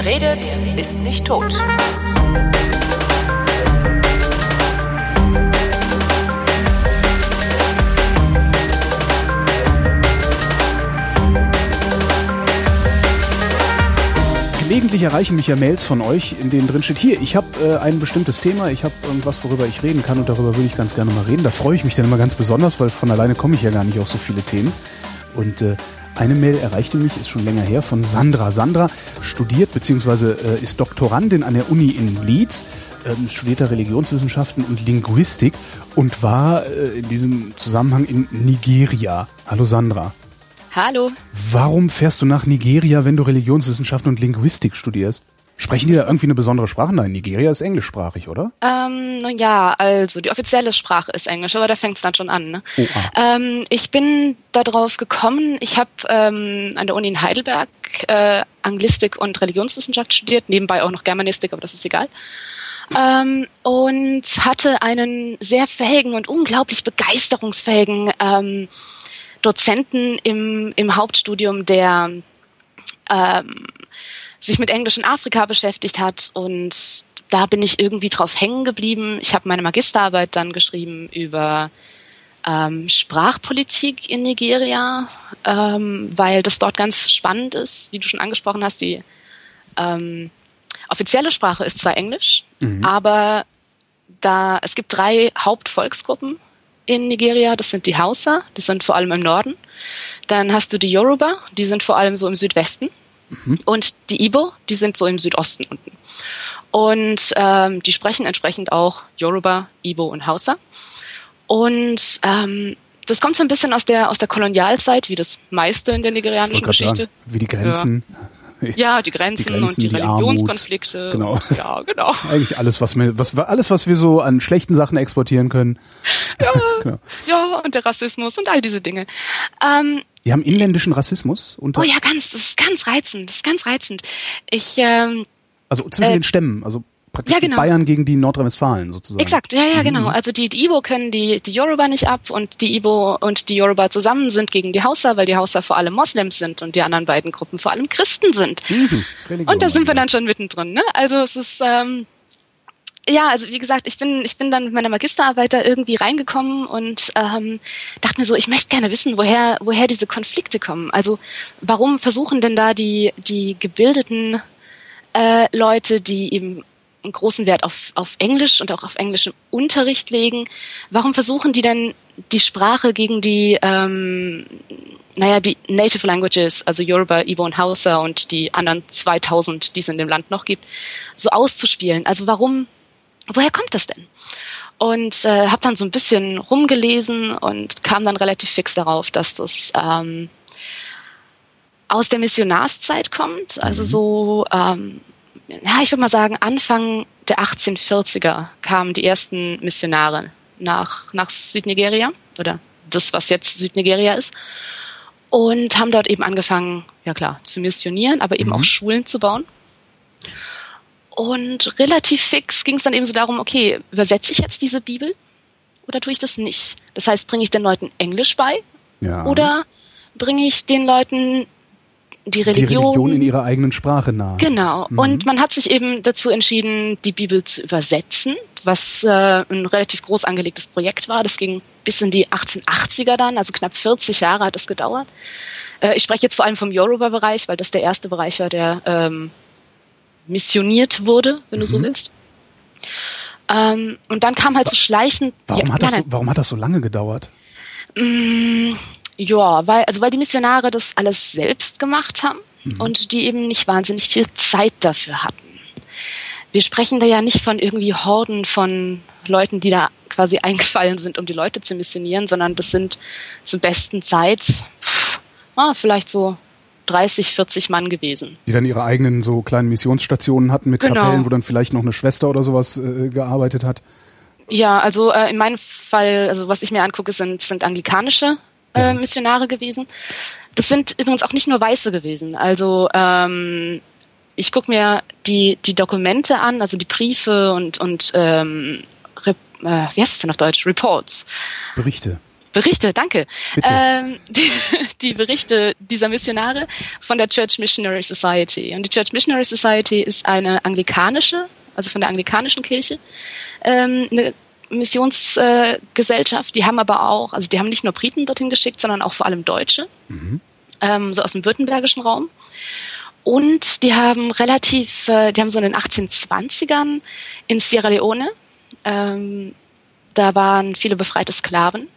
Wer redet, ist nicht tot. Gelegentlich erreichen mich ja Mails von euch, in denen drin steht, hier, ich habe äh, ein bestimmtes Thema, ich habe irgendwas, worüber ich reden kann und darüber würde ich ganz gerne mal reden. Da freue ich mich dann immer ganz besonders, weil von alleine komme ich ja gar nicht auf so viele Themen. Und äh, eine Mail erreichte mich, ist schon länger her, von Sandra. Sandra studiert bzw. Äh, ist Doktorandin an der Uni in Leeds, ähm, studierte Religionswissenschaften und Linguistik und war äh, in diesem Zusammenhang in Nigeria. Hallo Sandra. Hallo. Warum fährst du nach Nigeria, wenn du Religionswissenschaften und Linguistik studierst? Sprechen die da irgendwie eine besondere Sprache? Nein, Nigeria ist englischsprachig, oder? Ähm, ja, also die offizielle Sprache ist Englisch, aber da fängt es dann schon an. Ne? Oh, ah. ähm, ich bin darauf gekommen, ich habe ähm, an der Uni in Heidelberg äh, Anglistik und Religionswissenschaft studiert, nebenbei auch noch Germanistik, aber das ist egal. Ähm, und hatte einen sehr fähigen und unglaublich begeisterungsfähigen ähm, Dozenten im, im Hauptstudium, der ähm, sich mit Englisch in Afrika beschäftigt hat und da bin ich irgendwie drauf hängen geblieben. Ich habe meine Magisterarbeit dann geschrieben über ähm, Sprachpolitik in Nigeria, ähm, weil das dort ganz spannend ist, wie du schon angesprochen hast. Die ähm, offizielle Sprache ist zwar Englisch, mhm. aber da es gibt drei Hauptvolksgruppen in Nigeria. Das sind die Hausa, die sind vor allem im Norden. Dann hast du die Yoruba, die sind vor allem so im Südwesten. Mhm. Und die Ibo, die sind so im Südosten unten. Und ähm, die sprechen entsprechend auch Yoruba, Ibo und Hausa. Und ähm, das kommt so ein bisschen aus der aus der Kolonialzeit, wie das meiste in der nigerianischen Geschichte. Sagen, wie die Grenzen. Ja. Ja, die Grenzen, die Grenzen und die, die Religionskonflikte. Armut. Genau. Ja, genau. Eigentlich alles, was wir, was, alles, was wir so an schlechten Sachen exportieren können. Ja, genau. ja und der Rassismus und all diese Dinge. Ähm, die haben inländischen Rassismus unter. Oh ja, ganz, das ist ganz reizend, das ist ganz reizend. Ich, ähm, also zwischen äh, den Stämmen, also praktisch ja, genau. Bayern gegen die Nordrhein-Westfalen sozusagen. Exakt, ja, ja, genau. Mhm. Also die, die Ibo können die, die Yoruba nicht ab und die Ibo und die Yoruba zusammen sind gegen die Hausa, weil die Hausa vor allem Moslems sind und die anderen beiden Gruppen vor allem Christen sind. Mhm. und da sind wir dann schon mittendrin, ne? Also es ist, ähm, ja, also wie gesagt, ich bin, ich bin dann mit meiner Magisterarbeit da irgendwie reingekommen und ähm, dachte mir so, ich möchte gerne wissen, woher, woher diese Konflikte kommen. Also warum versuchen denn da die, die gebildeten äh, Leute, die eben einen großen Wert auf, auf Englisch und auch auf englischem Unterricht legen. Warum versuchen die denn die Sprache gegen die, ähm, naja, die Native Languages, also Yoruba, Ibo und Hausa und die anderen 2000, die es in dem Land noch gibt, so auszuspielen? Also warum, woher kommt das denn? Und äh, habe dann so ein bisschen rumgelesen und kam dann relativ fix darauf, dass das ähm, aus der Missionarszeit kommt, also mhm. so ähm, ja, ich würde mal sagen, Anfang der 1840er kamen die ersten Missionare nach, nach Südnigeria oder das, was jetzt Südnigeria ist. Und haben dort eben angefangen, ja klar, zu missionieren, aber eben mhm. auch Schulen zu bauen. Und relativ fix ging es dann eben so darum, okay, übersetze ich jetzt diese Bibel oder tue ich das nicht? Das heißt, bringe ich den Leuten Englisch bei ja. oder bringe ich den Leuten die Religion, die Religion in ihrer eigenen Sprache nahe. Genau. Mhm. Und man hat sich eben dazu entschieden, die Bibel zu übersetzen, was äh, ein relativ groß angelegtes Projekt war. Das ging bis in die 1880er dann, also knapp 40 Jahre hat es gedauert. Äh, ich spreche jetzt vor allem vom Yoruba-Bereich, weil das der erste Bereich war, der ähm, missioniert wurde, wenn mhm. du so mhm. willst. Ähm, und dann kam halt so schleichend. Warum, ja, hat das so, warum hat das so lange gedauert? Mm, ja, weil, also weil die Missionare das alles selbst gemacht haben mhm. und die eben nicht wahnsinnig viel Zeit dafür hatten. Wir sprechen da ja nicht von irgendwie Horden von Leuten, die da quasi eingefallen sind, um die Leute zu missionieren, sondern das sind zur besten Zeit pff, ah, vielleicht so 30, 40 Mann gewesen. Die dann ihre eigenen so kleinen Missionsstationen hatten mit genau. Kapellen, wo dann vielleicht noch eine Schwester oder sowas äh, gearbeitet hat. Ja, also äh, in meinem Fall, also was ich mir angucke, sind, sind anglikanische äh, Missionare gewesen. Das sind übrigens auch nicht nur Weiße gewesen. Also ähm, ich gucke mir die, die Dokumente an, also die Briefe und, und ähm, äh, wie heißt es denn auf Deutsch? Reports. Berichte. Berichte, danke. Ähm, die, die, Berichte dieser Missionare von der Church Missionary Society. Und die Church Missionary Society ist eine anglikanische, also von der anglikanischen Kirche, ähm, eine Missionsgesellschaft. Äh, die haben aber auch, also die haben nicht nur Briten dorthin geschickt, sondern auch vor allem Deutsche, mhm. ähm, so aus dem württembergischen Raum. Und die haben relativ, äh, die haben so in den 1820ern in Sierra Leone, ähm, da waren viele befreite Sklaven.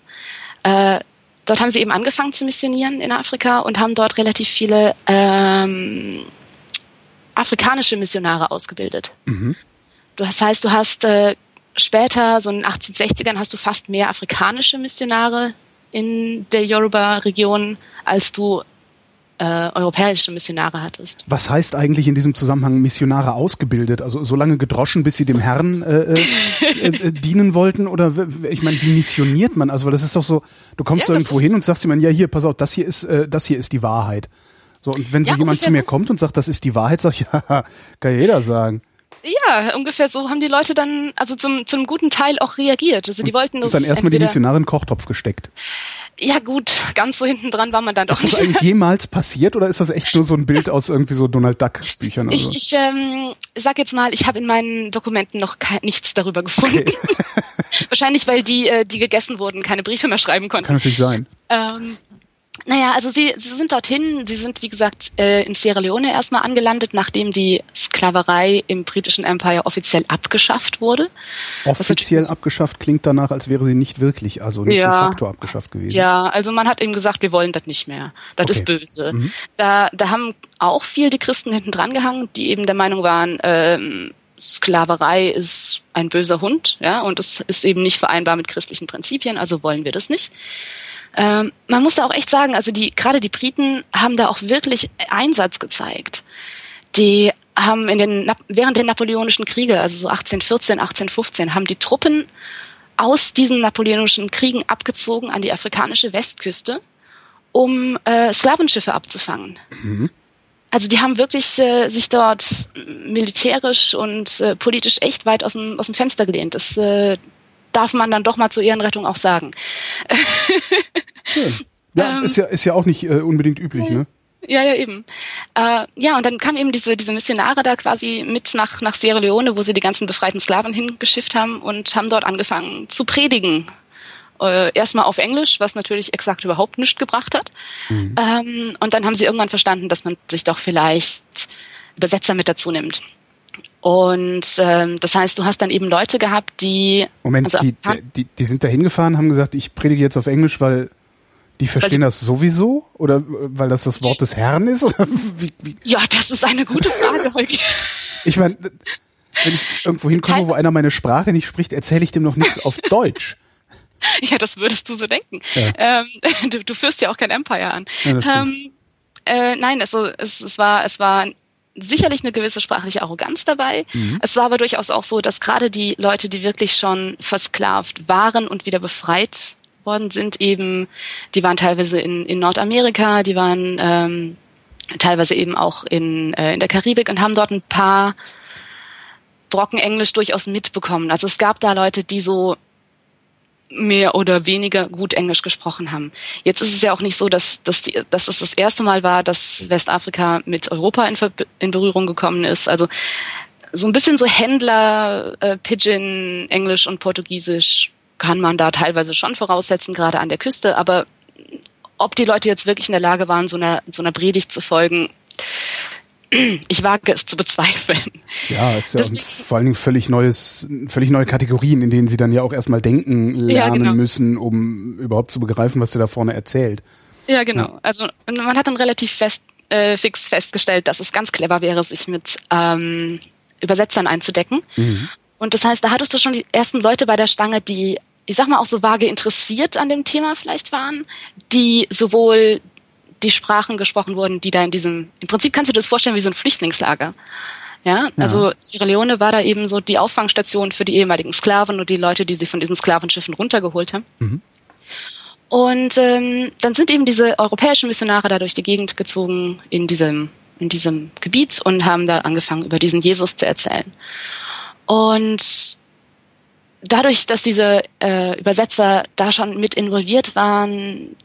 Äh, dort haben sie eben angefangen zu missionieren in Afrika und haben dort relativ viele ähm, afrikanische Missionare ausgebildet. Mhm. Das heißt, du hast äh, später, so in den 1860ern, hast du fast mehr afrikanische Missionare in der Yoruba-Region, als du äh, europäische Missionare hattest. Was heißt eigentlich in diesem Zusammenhang Missionare ausgebildet? Also so lange gedroschen, bis sie dem Herrn äh, äh, äh, dienen wollten? Oder ich meine, wie missioniert man? Also weil das ist doch so, du kommst ja, irgendwo hin und sagst jemandem, ja hier, pass auf, das hier ist, äh, das hier ist die Wahrheit. So, und wenn so ja, jemand zu mir kommt und sagt, das ist die Wahrheit, sag ich, ja, kann jeder sagen. Ja, ungefähr so haben die Leute dann, also zum, zum guten Teil auch reagiert. Also die wollten und dann erstmal die Missionare in den Kochtopf gesteckt. Ja gut, ganz so hinten dran war man dann doch ist nicht. Ist das eigentlich jemals passiert oder ist das echt nur so ein Bild aus irgendwie so Donald Duck Büchern? Oder ich so? ich ähm, sag jetzt mal, ich habe in meinen Dokumenten noch nichts darüber gefunden. Okay. Wahrscheinlich, weil die, äh, die gegessen wurden, keine Briefe mehr schreiben konnten. Kann natürlich sein. Ähm, naja, also sie, sie sind dorthin, sie sind wie gesagt äh, in Sierra Leone erstmal angelandet, nachdem die Sklaverei im britischen Empire offiziell abgeschafft wurde. Offiziell abgeschafft klingt danach, als wäre sie nicht wirklich, also nicht ja, de facto abgeschafft gewesen. Ja, also man hat eben gesagt, wir wollen das nicht mehr. Das okay. ist böse. Mhm. Da, da haben auch viel die Christen hinten dran gehangen, die eben der Meinung waren, ähm, Sklaverei ist ein böser Hund, ja, und es ist eben nicht vereinbar mit christlichen Prinzipien, also wollen wir das nicht. Ähm, man muss da auch echt sagen, also die, gerade die Briten haben da auch wirklich Einsatz gezeigt. Die haben in den, während der Napoleonischen Kriege, also so 1814, 1815, haben die Truppen aus diesen napoleonischen Kriegen abgezogen an die afrikanische Westküste, um äh, Sklavenschiffe abzufangen. Mhm. Also die haben wirklich äh, sich dort militärisch und äh, politisch echt weit aus dem, aus dem Fenster gelehnt. Das, äh, darf man dann doch mal zur Ehrenrettung auch sagen. Schön. Ja, ähm, ist ja ist ja auch nicht äh, unbedingt üblich, ne? Ja, ja, eben. Äh, ja, und dann kamen eben diese, diese Missionare da quasi mit nach, nach Sierra Leone, wo sie die ganzen befreiten Sklaven hingeschifft haben und haben dort angefangen zu predigen. Äh, erstmal auf Englisch, was natürlich exakt überhaupt nichts gebracht hat. Mhm. Ähm, und dann haben sie irgendwann verstanden, dass man sich doch vielleicht Übersetzer mit dazu nimmt. Und ähm, das heißt, du hast dann eben Leute gehabt, die. Moment, also, die, die, die sind da hingefahren, haben gesagt, ich predige jetzt auf Englisch, weil die verstehen das sowieso? Oder äh, weil das das Wort des Herrn ist? Oder wie, wie? Ja, das ist eine gute Frage, Holger. ich meine, wenn ich irgendwo hinkomme, wo einer meine Sprache nicht spricht, erzähle ich dem noch nichts auf Deutsch. Ja, das würdest du so denken. Ja. Ähm, du, du führst ja auch kein Empire an. Ja, ähm, äh, nein, also es, es war es war sicherlich eine gewisse sprachliche Arroganz dabei. Mhm. Es war aber durchaus auch so, dass gerade die Leute, die wirklich schon versklavt waren und wieder befreit worden sind, eben, die waren teilweise in, in Nordamerika, die waren ähm, teilweise eben auch in, äh, in der Karibik und haben dort ein paar Brocken Englisch durchaus mitbekommen. Also es gab da Leute, die so mehr oder weniger gut Englisch gesprochen haben. Jetzt ist es ja auch nicht so, dass, dass, die, dass es das erste Mal war, dass Westafrika mit Europa in, Ver in Berührung gekommen ist. Also so ein bisschen so Händler, äh, Pidgin, Englisch und Portugiesisch kann man da teilweise schon voraussetzen, gerade an der Küste. Aber ob die Leute jetzt wirklich in der Lage waren, so einer, so einer Predigt zu folgen, ich wage es zu bezweifeln. Ja, ist ja Deswegen, vor allen Dingen völlig neues, völlig neue Kategorien, in denen sie dann ja auch erstmal denken lernen ja, genau. müssen, um überhaupt zu begreifen, was sie da vorne erzählt. Ja, genau. Ja. Also man hat dann relativ fest, äh, fix festgestellt, dass es ganz clever wäre, sich mit ähm, Übersetzern einzudecken. Mhm. Und das heißt, da hattest du schon die ersten Leute bei der Stange, die ich sag mal auch so vage interessiert an dem Thema vielleicht waren, die sowohl die Sprachen gesprochen wurden, die da in diesem, im Prinzip kannst du dir das vorstellen wie so ein Flüchtlingslager. Ja, also ja. Sierra Leone war da eben so die Auffangstation für die ehemaligen Sklaven und die Leute, die sie von diesen Sklavenschiffen runtergeholt haben. Mhm. Und ähm, dann sind eben diese europäischen Missionare da durch die Gegend gezogen in diesem, in diesem Gebiet und haben da angefangen, über diesen Jesus zu erzählen. Und dadurch, dass diese äh, Übersetzer da schon mit involviert waren,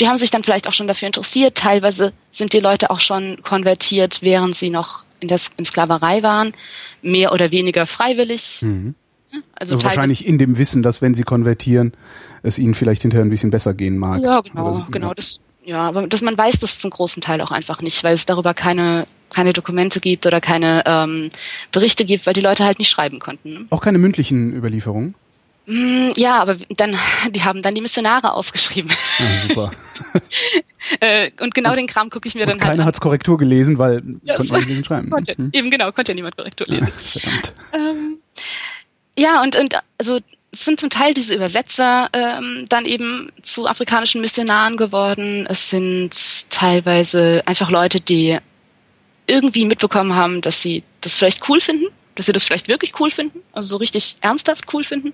die haben sich dann vielleicht auch schon dafür interessiert. Teilweise sind die Leute auch schon konvertiert, während sie noch in der in Sklaverei waren, mehr oder weniger freiwillig. Mhm. Also, also wahrscheinlich in dem Wissen, dass wenn sie konvertieren, es ihnen vielleicht hinterher ein bisschen besser gehen mag. Ja, genau, so. genau. Das, ja, aber dass man weiß das zum großen Teil auch einfach nicht, weil es darüber keine keine Dokumente gibt oder keine ähm, Berichte gibt, weil die Leute halt nicht schreiben konnten. Ne? Auch keine mündlichen Überlieferungen? Mm, ja, aber dann, die haben dann die Missionare aufgeschrieben. Ah, super. Äh, und genau und, den Kram gucke ich mir dann halt Keiner hat's Korrektur gelesen, weil ja, konnte man nicht schreiben. Konnte, hm? Eben genau, konnte ja niemand Korrektur lesen. Ja, verdammt. Ähm, ja, und, und also es sind zum Teil diese Übersetzer ähm, dann eben zu afrikanischen Missionaren geworden. Es sind teilweise einfach Leute, die irgendwie mitbekommen haben, dass sie das vielleicht cool finden, dass sie das vielleicht wirklich cool finden, also so richtig ernsthaft cool finden,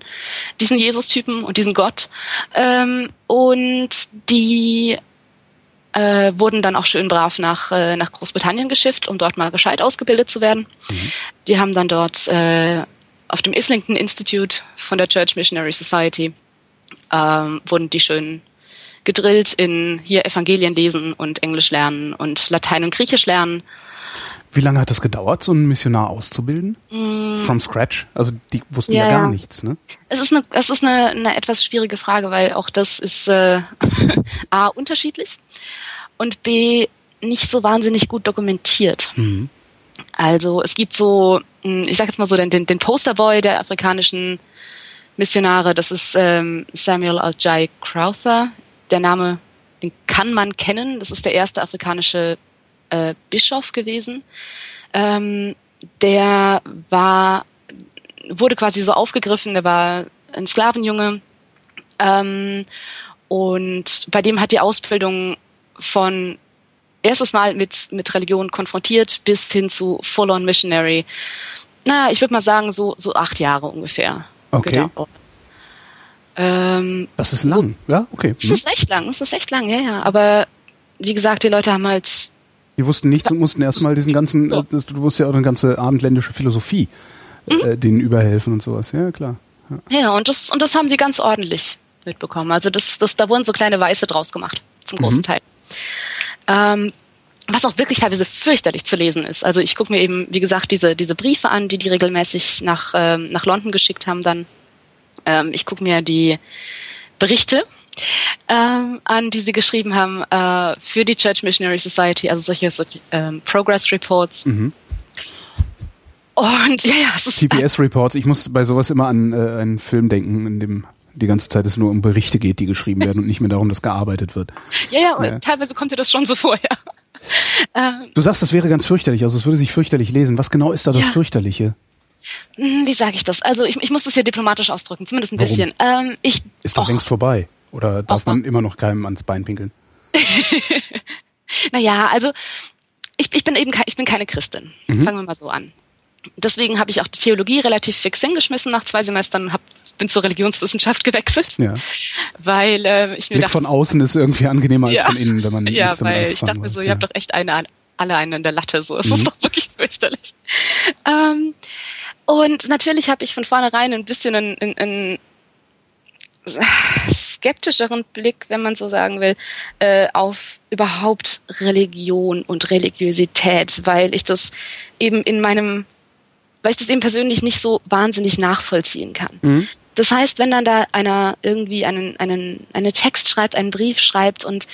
diesen Jesus-Typen und diesen Gott. Ähm, und die äh, wurden dann auch schön brav nach, äh, nach Großbritannien geschifft, um dort mal gescheit ausgebildet zu werden. Mhm. Die haben dann dort äh, auf dem Islington Institute von der Church Missionary Society ähm, wurden die schön gedrillt in hier Evangelien lesen und Englisch lernen und Latein und Griechisch lernen. Wie lange hat es gedauert, so einen Missionar auszubilden? Mm. From scratch? Also die wussten ja, ja gar ja. nichts, ne? Es ist eine, es ist eine, eine etwas schwierige Frage, weil auch das ist äh, a unterschiedlich und b nicht so wahnsinnig gut dokumentiert. Mhm. Also es gibt so, hm, ich sag jetzt mal so, den, den, den Posterboy der afrikanischen Missionare, das ist ähm, Samuel Al-Jai Crowther. Der Name, den kann man kennen. Das ist der erste afrikanische äh, Bischof gewesen. Ähm, der war, wurde quasi so aufgegriffen, der war ein Sklavenjunge. Ähm, und bei dem hat die Ausbildung von erstes Mal mit, mit Religion konfrontiert bis hin zu Full-on Missionary. Naja, ich würde mal sagen, so, so acht Jahre ungefähr. Okay. Ähm, das ist lang, ja? Okay. Das ist echt lang, das ist echt lang, ja, ja. Aber wie gesagt, die Leute haben halt. Die wussten nichts und mussten erstmal diesen ganzen, ja. du wusstest ja auch eine ganze abendländische Philosophie, mhm. äh, denen überhelfen und sowas, ja, klar. Ja. ja, und das, und das haben die ganz ordentlich mitbekommen. Also das, das, da wurden so kleine Weiße draus gemacht, zum großen mhm. Teil. Ähm, was auch wirklich teilweise fürchterlich zu lesen ist. Also ich gucke mir eben, wie gesagt, diese, diese Briefe an, die die regelmäßig nach, ähm, nach London geschickt haben dann. Ähm, ich gucke mir die Berichte ähm, an, die sie geschrieben haben äh, für die Church Missionary Society, also solche, solche ähm, Progress Reports. Mhm. Und ja, ja, es ist TPS Reports. Ich muss bei sowas immer an äh, einen Film denken, in dem die ganze Zeit es nur um Berichte geht, die geschrieben werden und nicht mehr darum, dass gearbeitet wird. Ja, ja, ja. teilweise kommt dir das schon so vor, ja. Ähm, du sagst, das wäre ganz fürchterlich, also es würde sich fürchterlich lesen. Was genau ist da das ja. Fürchterliche? Hm, wie sage ich das? Also ich, ich muss das hier diplomatisch ausdrücken, zumindest ein Warum? bisschen. Ähm, ich, ist doch oh. längst vorbei. Oder darf man immer noch keinem ans Bein pinkeln? naja, also ich, ich bin eben ich bin keine Christin. Mhm. Fangen wir mal so an deswegen habe ich auch die Theologie relativ fix hingeschmissen nach zwei Semestern und hab, bin zur Religionswissenschaft gewechselt. Ja. Weil äh, ich mir Blick dachte, von außen ist irgendwie angenehmer als ja, von innen, wenn man Ja, weil ich dachte mir so, ja. ihr habt doch echt eine, alle einen in der Latte, so. Es mhm. ist doch wirklich fürchterlich. Ähm, und natürlich habe ich von vornherein ein bisschen einen, einen, einen skeptischeren Blick, wenn man so sagen will, äh, auf überhaupt Religion und Religiosität, weil ich das eben in meinem weil ich das eben persönlich nicht so wahnsinnig nachvollziehen kann. Mhm. Das heißt, wenn dann da einer irgendwie einen, einen, einen Text schreibt, einen Brief schreibt und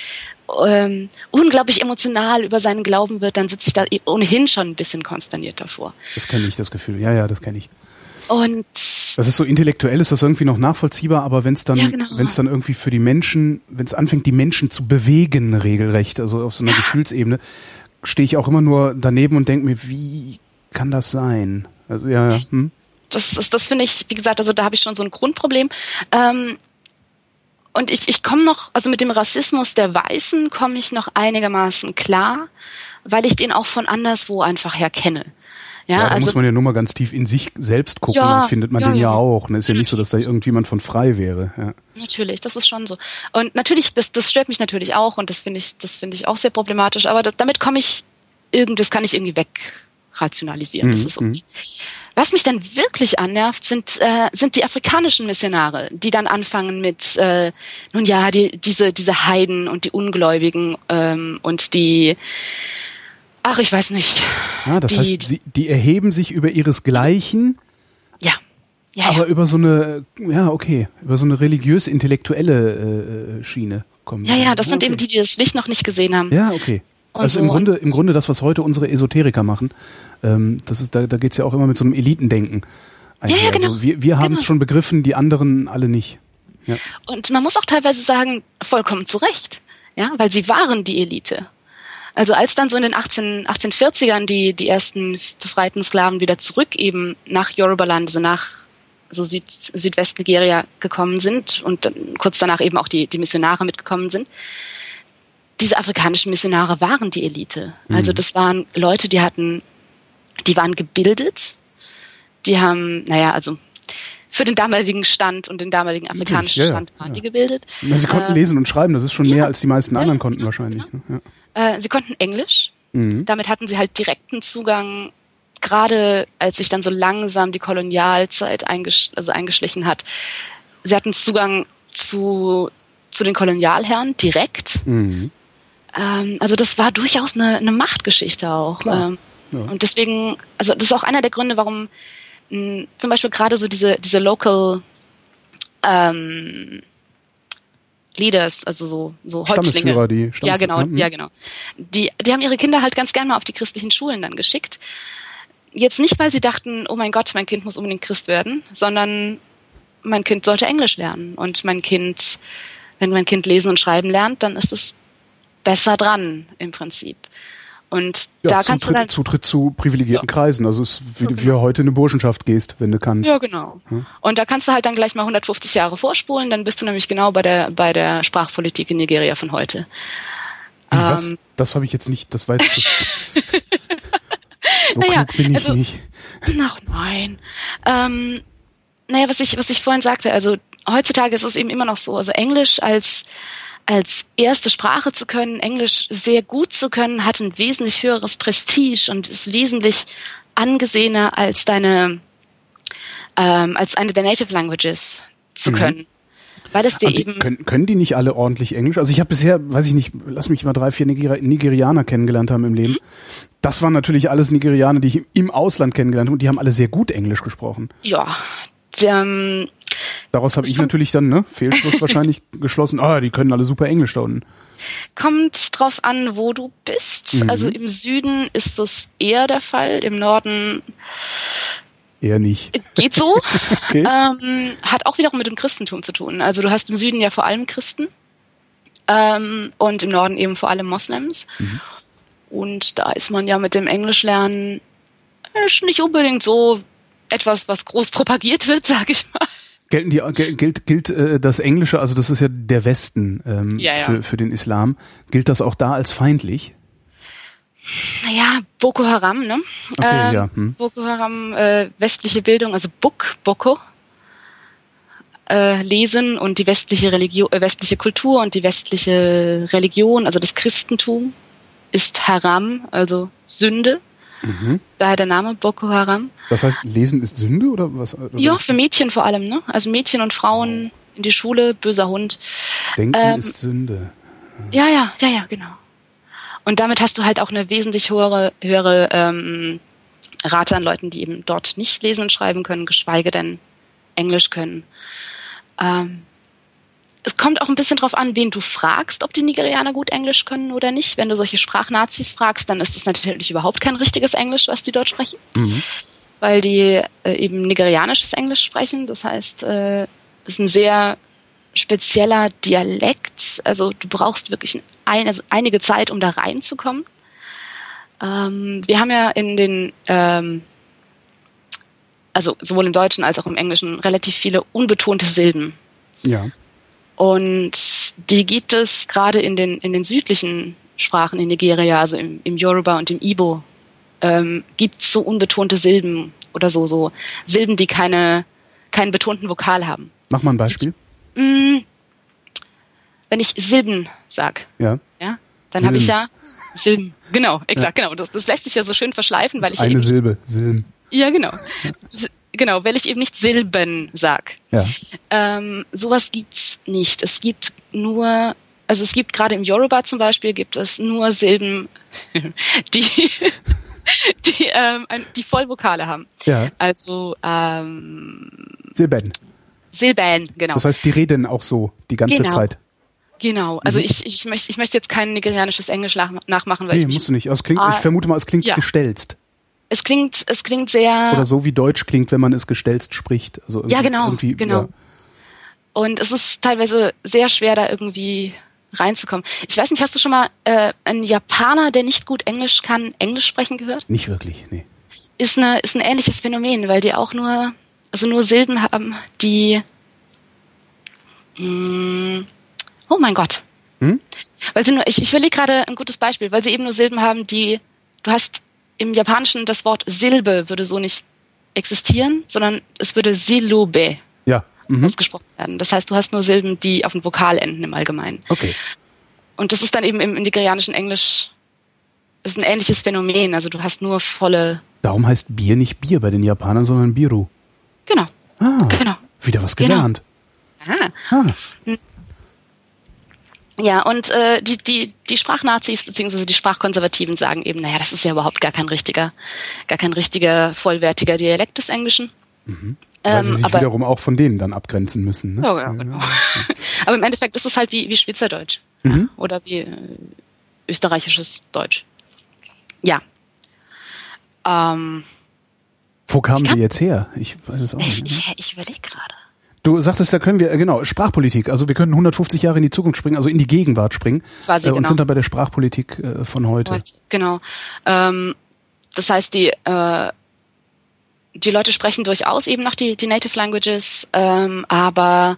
ähm, unglaublich emotional über seinen Glauben wird, dann sitze ich da ohnehin schon ein bisschen konsterniert davor. Das kenne ich, das Gefühl. Ja, ja, das kenne ich. Und das ist so intellektuell, ist das irgendwie noch nachvollziehbar, aber wenn es dann, ja, genau. wenn es dann irgendwie für die Menschen, wenn es anfängt, die Menschen zu bewegen, regelrecht, also auf so einer Gefühlsebene, stehe ich auch immer nur daneben und denke mir, wie kann das sein? Also ja, ja. Hm? Das ist, das finde ich, wie gesagt, also da habe ich schon so ein Grundproblem. Ähm, und ich, ich komme noch, also mit dem Rassismus der Weißen komme ich noch einigermaßen klar, weil ich den auch von anderswo einfach her kenne. Ja, ja da also, muss man ja nur mal ganz tief in sich selbst gucken, ja, dann findet man ja, den ja, auch. Ne? Ist ja nicht so, dass da irgendjemand von frei wäre. Ja. Natürlich, das ist schon so. Und natürlich, das, das stört mich natürlich auch und das finde ich, das finde ich auch sehr problematisch. Aber das, damit komme ich irgend, das kann ich irgendwie weg rationalisieren. Mhm. Das ist okay. Was mich dann wirklich annervt, sind, äh, sind die afrikanischen Missionare, die dann anfangen mit, äh, nun ja, die, diese, diese Heiden und die Ungläubigen ähm, und die, ach, ich weiß nicht. Ah, das die, heißt, sie, die erheben sich über ihresgleichen, ja. Ja, aber ja. über so eine, ja, okay, über so eine religiös-intellektuelle äh, Schiene kommen. ja, ja, das sind okay. eben die, die das Licht noch nicht gesehen haben. Ja, okay. Und Also so, im Grunde, und- im Grunde das, was heute unsere Esoteriker machen, ähm, das ist, da, da geht's ja auch immer mit so einem Elitendenken. einher. ja, genau. Also wir wir haben es Genau. schon begriffen, die anderen alle nicht. Ja. Und man muss auch teilweise sagen, vollkommen zu Recht. Ja, weil sie waren die Elite. Also als dann so in den 18, 1840ern die, die ersten befreiten Sklaven wieder zurück eben nach Yorubaland, also nach so Süd, Südwest-Nigeria gekommen sind und dann kurz danach eben auch die, die Missionare mitgekommen sind, diese afrikanischen Missionare waren die Elite. Also das waren Leute, die hatten, die waren gebildet, die haben, naja, also für den damaligen Stand und den damaligen afrikanischen ja, ja, Stand waren ja. die gebildet. Sie konnten Äh, lesen und schreiben, das ist schon ja. mehr als die meisten Ja, anderen ja, konnten genau, wahrscheinlich. Ne? Äh, sie konnten Englisch. Mhm. Damit hatten sie halt direkten Zugang, gerade als sich dann so langsam die Kolonialzeit eingesch also eingeschlichen hat. Sie hatten Zugang zu, zu den Kolonialherren direkt. Mhm. Ähm, also das war durchaus eine, eine Machtgeschichte auch. Ähm, ja. Und deswegen, also das ist auch einer der Gründe, warum mh, zum Beispiel gerade so diese, diese Local ähm, Leaders, also so, so Häuptlinge. Stammesführer, die Stammes- ja, genau, ja, mhm. ja, genau. Die, die haben ihre Kinder halt ganz gern mal auf die christlichen Schulen dann geschickt. Jetzt nicht, weil sie dachten, oh mein Gott, mein Kind muss unbedingt Christ werden, sondern mein Kind sollte Englisch lernen. Und mein Kind, wenn mein Kind lesen und schreiben lernt, dann ist es besser dran im Prinzip. Und Ja, da kannst du Zutritt, dann. Zutritt zu privilegierten Ja. Kreisen. Also es ist wie, Ja, wie genau. du heute in eine Burschenschaft gehst, wenn du kannst. Ja, genau. Und da kannst du halt dann gleich mal 150 Jahre vorspulen, dann bist du nämlich genau bei der, bei der Sprachpolitik in Nigeria von heute. Wie, was? ähm, Das habe ich jetzt nicht, das war jetzt so, Naja, klug bin ich also- nicht. Ach nein. Ähm, naja, was ich, was ich vorhin sagte, also heutzutage ist es eben immer noch so, also Englisch als, als erste Sprache zu können, Englisch sehr gut zu können, hat ein wesentlich höheres Prestige und ist wesentlich angesehener als deine, ähm, als eine der Native Languages zu können. Weil es dir eben. können, können die nicht alle ordentlich Englisch? Also ich habe bisher, weiß ich nicht, lass mich mal drei, vier Nigeri Nigerianer kennengelernt haben im Leben. Mhm. Das waren natürlich alles Nigerianer, die ich im- im Ausland kennengelernt habe und die haben alle sehr gut Englisch gesprochen. Ja. Ähm, Daraus habe ich natürlich dann, ne, Fehlschluss wahrscheinlich geschlossen, ah, die können alle super Englisch da unten. Kommt drauf an, wo du bist. Also im Süden ist das eher der Fall, im Norden Eher nicht. geht so. Okay. ähm, hat auch wiederum mit dem Christentum zu tun. Also du hast im Süden ja vor allem Christen ähm, und im Norden eben vor allem Moslems. Und da ist man ja mit dem Englischlernen ist nicht unbedingt so etwas, was groß propagiert wird, sag ich mal. Gelten die, gilt, gilt äh, das Englische, also das ist ja der Westen ähm, Ja, ja. Für, für den Islam, gilt das auch da als feindlich? Naja, Boko Haram, ne? Okay, ja, hm. Boko Haram, äh, westliche Bildung, also Buk, Boko, äh, lesen und die westliche Religion, äh, westliche Kultur und die westliche Religion, also das Christentum, ist Haram, also Sünde. Mhm. Daher der Name Boko Haram. Das heißt, Lesen ist Sünde oder was? Oder Ja, für Mädchen vor allem, ne? Also Mädchen und Frauen in die Schule, böser Hund. Denken ähm, ist Sünde. Ja, ja, ja, ja, genau. Und damit hast du halt auch eine wesentlich höhere, höhere ähm, Rate an Leuten, die eben dort nicht lesen und schreiben können, geschweige denn Englisch können. Ähm, es kommt auch ein bisschen drauf an, wen du fragst, ob die Nigerianer gut Englisch können oder nicht. Wenn du solche Sprachnazis fragst, dann ist es natürlich überhaupt kein richtiges Englisch, was die dort sprechen, weil die äh, eben nigerianisches Englisch sprechen. Das heißt, äh, es ist ein sehr spezieller Dialekt. Also du brauchst wirklich ein, also einige Zeit, um da reinzukommen. Ähm, wir haben ja in den, ähm, also sowohl im Deutschen als auch im Englischen, relativ viele unbetonte Silben. Ja. Und die gibt es gerade in den, in den südlichen Sprachen in Nigeria, also im, im Yoruba und im Igbo, ähm, gibt es so unbetonte Silben oder so, so Silben, die keine, keinen betonten Vokal haben. Mach mal ein Beispiel. Mm, wenn ich Silben sag, Ja. ja, dann habe ich ja Silben. Genau, exakt, genau. Das, das lässt sich ja so schön verschleifen, weil Das ich ja eine eben Silbe. Silben. Ja, genau. Genau, weil ich eben nicht Silben sag. Ja. Ähm, sowas gibt's nicht. Es gibt nur, also es gibt gerade im Yoruba zum Beispiel gibt es nur Silben, die die, ähm, die Vollvokale haben. Ja. Also ähm, Silben. Silben, genau. Das heißt, die reden auch so die ganze Genau. Zeit. Genau. Also Mhm. ich, ich, möchte, ich möchte jetzt kein nigerianisches Englisch nach, nachmachen, weil Nee, ich mich, musst du nicht. Also es klingt, Ah, ich vermute mal, es klingt ja. gestelzt. Es klingt, es klingt sehr Oder so wie Deutsch klingt, wenn man es gestelzt spricht. Also Ja, genau, genau. Ja. Und es ist teilweise sehr schwer, da irgendwie reinzukommen. Ich weiß nicht, hast du schon mal äh, einen Japaner, der nicht gut Englisch kann, Englisch sprechen gehört? Nicht wirklich, nee. Ist, eine, ist ein ähnliches Phänomen, weil die auch nur, also nur Silben haben, die. Mh, oh mein Gott. Hm? Weil sie nur, ich, ich überlege gerade ein gutes Beispiel, weil sie eben nur Silben haben, die. Du hast im Japanischen das Wort Silbe würde so nicht existieren, sondern es würde Silube Ja. Mhm. ausgesprochen werden. Das heißt, du hast nur Silben, die auf ein Vokal enden im Allgemeinen. Okay. Und das ist dann eben im nigerianischen Englisch ist ein ähnliches Phänomen. Also du hast nur volle. Darum heißt Bier nicht Bier bei den Japanern, sondern Biru. Genau. Ah, Genau. wieder was Genau. gelernt. Ah. Ah, Ja, und äh, die, die, die Sprachnazis bzw. die Sprachkonservativen sagen eben, naja, das ist ja überhaupt gar kein richtiger, gar kein richtiger, vollwertiger Dialekt des Englischen. Mhm. weil sie Ähm, sich aber, wiederum auch von denen dann abgrenzen müssen. Ne? ja, ja, genau. aber im Endeffekt ist es halt wie, wie Schweizerdeutsch. Mhm. Oder wie äh, österreichisches Deutsch. Ja. Ähm, Wo kamen Ich die jetzt her? Ich weiß es auch ich nicht. ne? ich, ich überlege gerade. Du sagtest, da können wir, äh, genau, Sprachpolitik. Also wir können 150 Jahre in die Zukunft springen, also in die Gegenwart springen. Quasi, äh, und genau. sind dann bei der Sprachpolitik äh, von heute. Genau. Ähm, das heißt, die, äh, die Leute sprechen durchaus eben noch die, die Native Languages, ähm, aber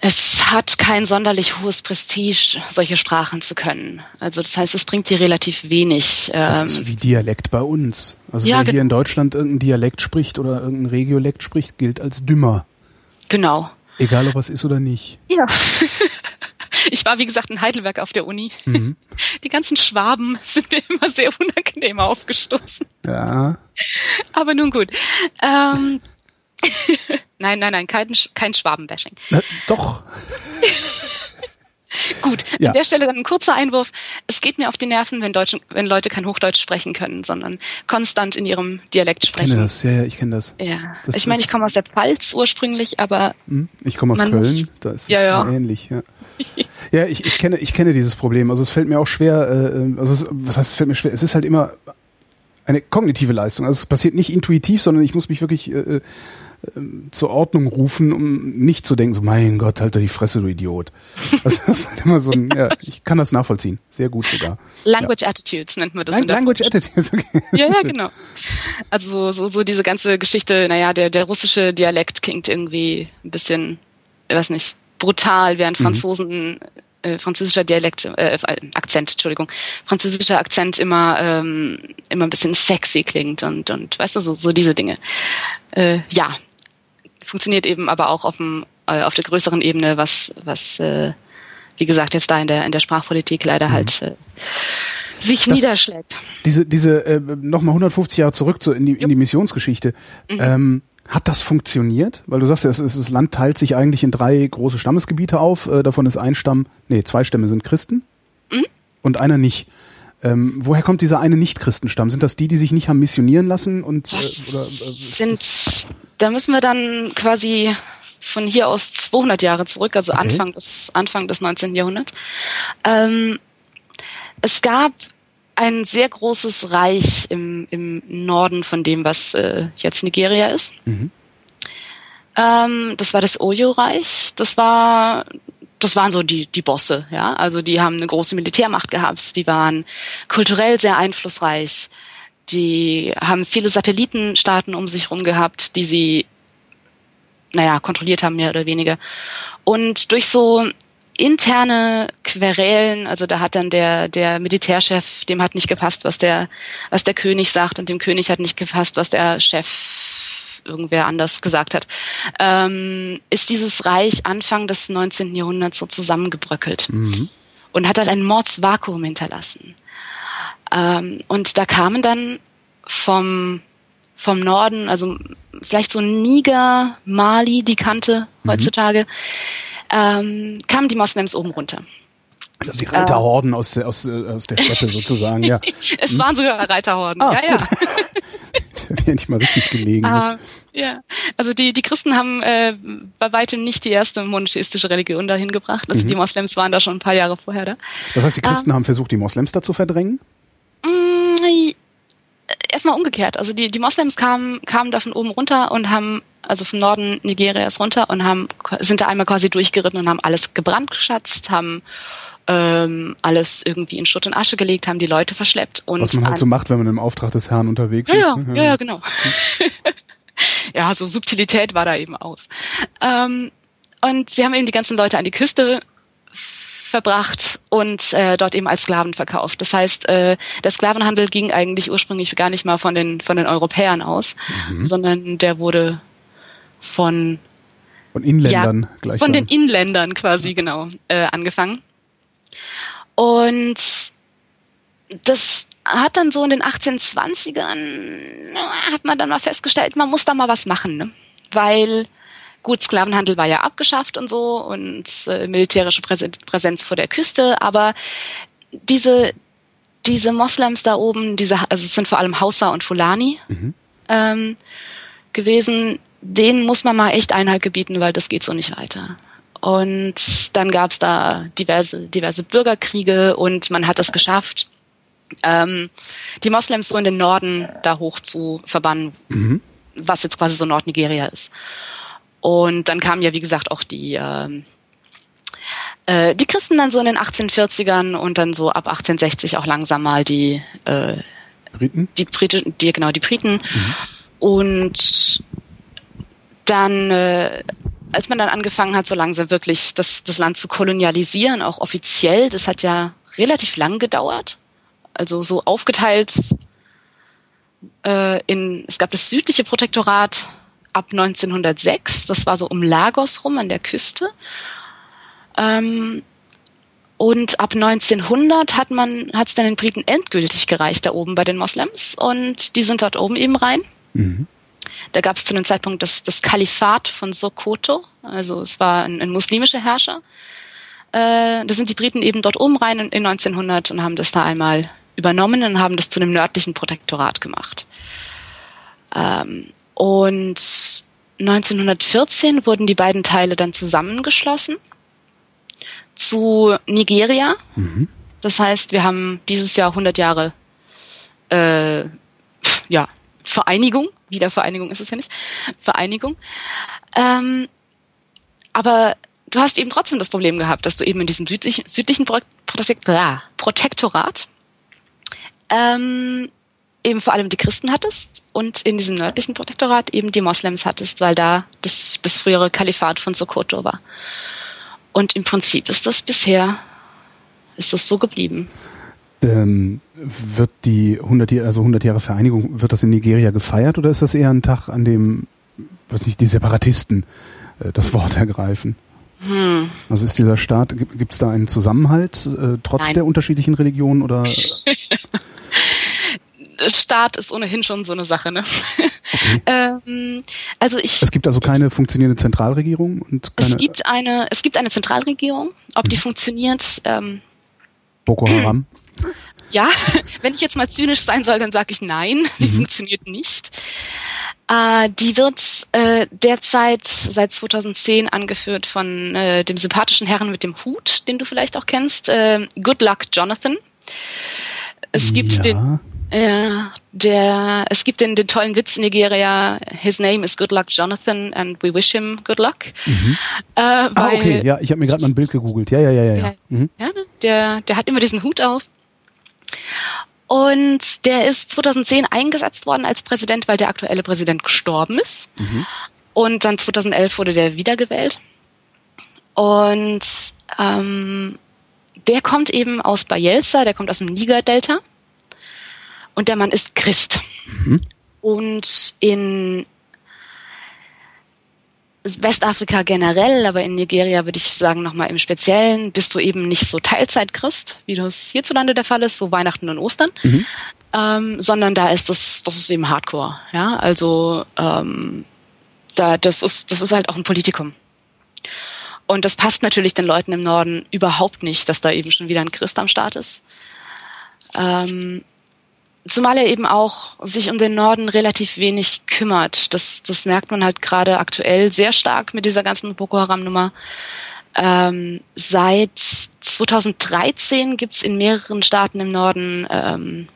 es hat kein sonderlich hohes Prestige, solche Sprachen zu können. Also das heißt, es bringt dir relativ wenig. Das Ähm, ist wie Dialekt bei uns. Also Ja, wer hier in Deutschland irgendein Dialekt spricht oder irgendein Regiolekt spricht, gilt als dümmer. Genau. Egal ob was ist oder nicht. Ja. Ich war, wie gesagt, in Heidelberg auf der Uni. Mhm. Die ganzen Schwaben sind mir immer sehr unangenehm aufgestoßen. Ja. Aber nun gut. Ähm, nein, nein, nein, kein, kein Schwabenbashing. Na, doch. Gut, Ja. an der Stelle dann ein kurzer Einwurf. Es geht mir auf die Nerven, wenn, Deutschen, wenn Leute kein Hochdeutsch sprechen können, sondern konstant in ihrem Dialekt Ich kenne sprechen. das, ja, ja, ich kenne das. Ja. Das ich meine, ich komme aus der Pfalz ursprünglich, aber Hm? Ich komme aus Köln, muss- da ist es Ja, ja. ähnlich, ja. Ja, ich, ich kenne, ich kenne dieses Problem. Also es fällt mir auch schwer, äh, also es, was heißt, es fällt mir schwer? Es ist halt immer eine kognitive Leistung. Also es passiert nicht intuitiv, sondern ich muss mich wirklich äh, äh, zur Ordnung rufen, um nicht zu denken, so mein Gott, halt doch die Fresse, du Idiot. Also das ist halt immer so ein, ja, ich kann das nachvollziehen. Sehr gut sogar. Language Attitudes nennt man das. Lang Language Attitudes, okay. Ja, ja, genau. Also so, so, diese ganze Geschichte, naja, der, der russische Dialekt klingt irgendwie ein bisschen, ich weiß nicht, brutal, während Franzosen, äh, französischer Dialekt, äh, Akzent, Entschuldigung, französischer Akzent immer, ähm, immer ein bisschen sexy klingt und, und weißt du, so, so diese Dinge. Äh, ja. Funktioniert eben aber auch auf dem, äh, auf der größeren Ebene, was, was, äh, wie gesagt, jetzt da in der, in der Sprachpolitik leider halt äh, sich Das- niederschlägt. Diese, diese äh, nochmal 150 Jahre zurück zu, in, die, in die Missionsgeschichte. Mhm. Ähm, hat das funktioniert? Weil du sagst ja, es ist, das Land teilt sich eigentlich in drei große Stammesgebiete auf. Äh, davon ist ein Stamm, nee, zwei Stämme sind Christen Mhm. und einer nicht. Ähm, woher kommt dieser eine Nicht-Christenstamm? Sind das die, die sich nicht haben missionieren lassen? Und, Das äh, oder, äh, sind, da müssen wir dann quasi von hier aus 200 Jahre zurück, also Okay. Anfang des Anfang des 19. Jahrhunderts. Ähm, es gab ein sehr großes Reich im, im Norden von dem, was äh, jetzt Nigeria ist. Mhm. Ähm, das war das Oyo-Reich. Das war, das waren so die, die Bosse, ja. Also die haben eine große Militärmacht gehabt. Die waren kulturell sehr einflussreich. Die haben viele Satellitenstaaten um sich rum gehabt, die sie, naja, kontrolliert haben, mehr oder weniger. Und durch so interne Querelen, also da hat dann der, der Militärchef, dem hat nicht gepasst, was der, was der König sagt und dem König hat nicht gepasst, was der Chef irgendwer anders gesagt hat, ähm, ist dieses Reich Anfang des 19. Jahrhunderts so zusammengebröckelt Mhm. und hat halt ein Mordsvakuum hinterlassen. Ähm, und da kamen dann vom, vom Norden, also vielleicht so Niger, Mali, die Kante mhm. heutzutage, ähm, kamen die Moslems oben runter. Also die Reiterhorden äh, aus, der, aus, äh, aus der Steppe sozusagen, ja. es hm? waren sogar Reiterhorden, ah, ja, ja. Wäre nicht mal richtig gelegen. Ah, ja, also die, die Christen haben äh, bei weitem nicht die erste monotheistische Religion dahin gebracht. Also mhm. die Moslems waren da schon ein paar Jahre vorher da. Das heißt, die Christen ah, haben versucht, die Moslems da zu verdrängen? Mm, erstmal umgekehrt. Also die, die Moslems kamen, kamen da von oben runter und haben, also vom Norden Nigerias runter und haben, sind da einmal quasi durchgeritten und haben alles gebrandgeschatzt, haben ähm, alles irgendwie in Schutt und Asche gelegt, haben die Leute verschleppt. Und Was man halt so macht, wenn man im Auftrag des Herrn unterwegs ja, ist. Ja, ne? ja, ja genau. ja, so Subtilität war da eben aus. Ähm, und sie haben eben die ganzen Leute an die Küste verbracht und äh, dort eben als Sklaven verkauft. Das heißt, äh, der Sklavenhandel ging eigentlich ursprünglich gar nicht mal von den von den Europäern aus, mhm. sondern der wurde von von Inländern ja, gleich von den Inländern quasi genau äh, angefangen. Und das hat dann so in den 1820ern, hat man dann mal festgestellt, man muss da mal was machen, ne? weil gut, Sklavenhandel war ja abgeschafft und so und äh, militärische Präsenz vor der Küste, aber diese, diese Moslems da oben, diese, also es sind vor allem Hausa und Fulani mhm. ähm, gewesen, denen muss man mal echt Einhalt gebieten, weil das geht so nicht weiter. Und dann gab es da diverse, diverse Bürgerkriege und man hat es geschafft, ähm, die Moslems so in den Norden da hoch zu verbannen, mhm. was jetzt quasi so Nordnigeria ist. Und dann kamen ja, wie gesagt, auch die, ähm, äh, die Christen dann so in den 1840ern und dann so ab 1860 auch langsam mal die äh, Briten? Die Briten, die, genau, die Briten. Mhm. Und dann äh, als man dann angefangen hat, so langsam wirklich das, das Land zu kolonialisieren, auch offiziell, das hat ja relativ lang gedauert. Also so aufgeteilt äh, in, es gab das südliche Protektorat ab 1906, das war so um Lagos rum an der Küste. Ähm, und ab 1900 hat man, hat es dann den Briten endgültig gereicht da oben bei den Moslems und die sind dort oben eben rein. Mhm. Da gab es zu dem Zeitpunkt das, das Kalifat von Sokoto, also es war ein, ein muslimischer Herrscher. Äh, da sind die Briten eben dort oben rein in, in 1900 und haben das da einmal übernommen und haben das zu einem nördlichen Protektorat gemacht. Ähm, und 1914 wurden die beiden Teile dann zusammengeschlossen zu Nigeria. Mhm. Das heißt, wir haben dieses Jahr 100 Jahre äh, ja, Vereinigung. Wiedervereinigung ist es ja nicht. Vereinigung. Ähm, aber du hast eben trotzdem das Problem gehabt, dass du eben in diesem südlichen, südlichen Protektorat, ähm, eben vor allem die Christen hattest und in diesem nördlichen Protektorat eben die Moslems hattest, weil da das, das frühere Kalifat von Sokoto war. Und im Prinzip ist das bisher, ist das so geblieben. Ähm, wird die 100 Jahre, also 100 Jahre Vereinigung, wird das in Nigeria gefeiert oder ist das eher ein Tag, an dem, was nicht, die Separatisten äh, das Wort ergreifen? Hm. Also ist dieser Staat, gibt es da einen Zusammenhalt äh, trotz Nein. der unterschiedlichen Religionen oder? Staat ist ohnehin schon so eine Sache, ne? Okay. ähm, also ich. Es gibt also keine ich, funktionierende Zentralregierung und keine. Es gibt eine, es gibt eine Zentralregierung. Ob hm. die funktioniert? Ähm, Boko Haram. Ja, wenn ich jetzt mal zynisch sein soll, dann sage ich nein, die mhm. funktioniert nicht. Äh, die wird äh, derzeit seit 2010 angeführt von äh, dem sympathischen Herrn mit dem Hut, den du vielleicht auch kennst, äh, Good Luck Jonathan. Es gibt ja. den ja, der, es gibt den, den tollen Witz in Nigeria, his name is Good Luck Jonathan and we wish him good luck. Mhm. Äh, ah, okay, ja, ich habe mir gerade mal ein Bild gegoogelt. Ja, ja, ja, ja. ja. Mhm. ja der, der hat immer diesen Hut auf. Und der ist 2010 eingesetzt worden als Präsident, weil der aktuelle Präsident gestorben ist. Mhm. Und dann 2011 wurde der wiedergewählt. Und ähm, der kommt eben aus Bayelsa, der kommt aus dem Niger-Delta. Und der Mann ist Christ. Mhm. Und in Westafrika generell, aber in Nigeria würde ich sagen nochmal im Speziellen, bist du eben nicht so Teilzeit-Christ, wie das hierzulande der Fall ist, so Weihnachten und Ostern, mhm. ähm, sondern da ist das, das ist eben Hardcore, ja, also ähm, da, das ist, das ist halt auch ein Politikum. Und das passt natürlich den Leuten im Norden überhaupt nicht, dass da eben schon wieder ein Christ am Start ist. Ähm, zumal er eben auch sich um den Norden relativ wenig kümmert. Das, das merkt man halt gerade aktuell sehr stark mit dieser ganzen Boko Haram-Nummer. Ähm, seit 2013 gibt's in mehreren Staaten im Norden ähm,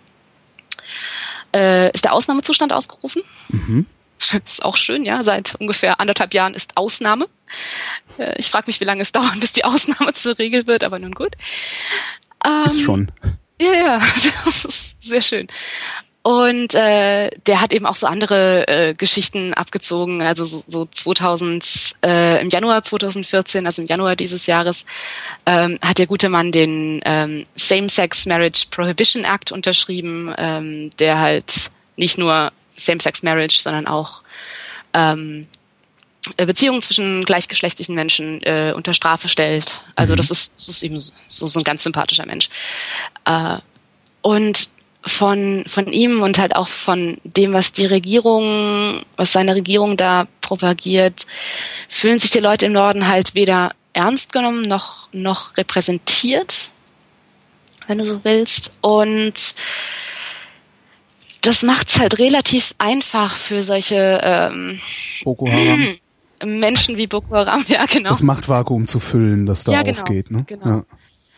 äh, ist der Ausnahmezustand ausgerufen. Mhm. ist auch schön, ja. Seit ungefähr anderthalb Jahren ist Ausnahme. Äh, ich frage mich, wie lange es dauert, bis die Ausnahme zur Regel wird, aber nun gut. Ähm, ist schon. Ja, ja, das ist sehr schön. Und äh, der hat eben auch so andere äh, Geschichten abgezogen. Also so, so 2000 äh, im Januar 2014, also im Januar dieses Jahres, ähm, hat der gute Mann den ähm, Same-Sex Marriage Prohibition Act unterschrieben, ähm, der halt nicht nur Same-Sex Marriage, sondern auch ähm, Beziehungen zwischen gleichgeschlechtlichen Menschen äh, unter Strafe stellt. Also mhm. das, ist, das ist eben so, so ein ganz sympathischer Mensch. Äh, und von, von ihm und halt auch von dem, was die Regierung, was seine Regierung da propagiert, fühlen sich die Leute im Norden halt weder ernst genommen noch, noch repräsentiert, wenn du so willst. Und das macht es halt relativ einfach für solche ähm, Boko Haram. Menschen wie Boko Haram, ja genau. Das Machtvakuum zu füllen, das da ja, genau, aufgeht. Ne? Genau. Ja.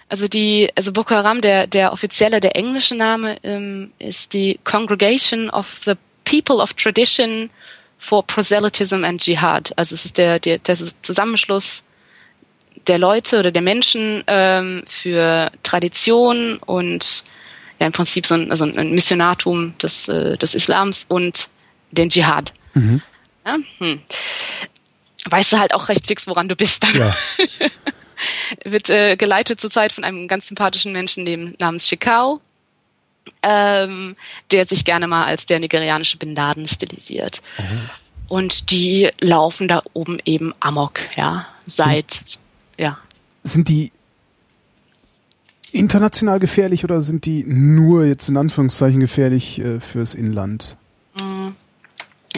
Also die, also Boko Haram, der, der offizielle, der englische Name ähm, ist die Congregation of the People of Tradition for Proselytism and Jihad. Also es ist der, der, der Zusammenschluss der Leute oder der Menschen ähm, für Tradition und ja im Prinzip so ein, also ein Missionatum des, äh, des Islams und den Dschihad. Mhm. Ja? Hm. Weißt du halt auch recht fix, woran du bist dann. Ja. wird äh, geleitet zurzeit von einem ganz sympathischen Menschen namens Shikao, ähm, der sich gerne mal als der nigerianische Bin Laden stilisiert. Mhm. Und die laufen da oben eben amok, ja, seit, sind, ja. Sind die international gefährlich oder sind die nur jetzt in Anführungszeichen gefährlich äh, fürs Inland? Mm.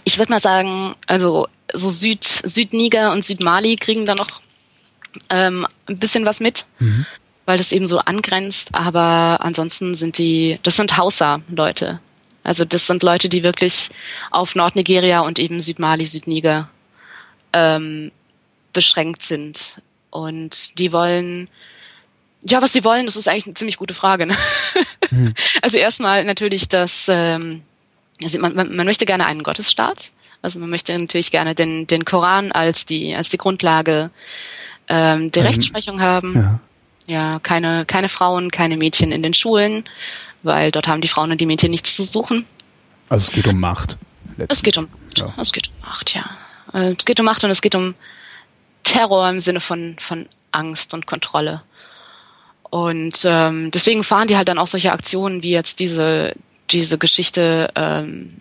Ich würde mal sagen, also so Süd, Südniger und Südmali kriegen da noch ähm, ein bisschen was mit, mhm. weil das eben so angrenzt. Aber ansonsten sind die, das sind Hausa-Leute. Also das sind Leute, die wirklich auf Nordnigeria und eben Südmali, Südniger ähm, beschränkt sind. Und die wollen, ja, was sie wollen, das ist eigentlich eine ziemlich gute Frage. Ne? Mhm. Also erstmal natürlich, dass ähm, also man, man, man möchte gerne einen Gottesstaat. Also man möchte natürlich gerne den, den Koran als die, als die Grundlage ähm, der ähm, Rechtsprechung haben. Ja. ja, keine, keine Frauen, keine Mädchen in den Schulen, weil dort haben die Frauen und die Mädchen nichts zu suchen. Also es geht um Macht. Es geht um, ja. es geht um Macht, ja. Äh, es geht um Macht und es geht um Terror im Sinne von, von Angst und Kontrolle. Und ähm, deswegen fahren die halt dann auch solche Aktionen wie jetzt diese, diese Geschichte, ähm,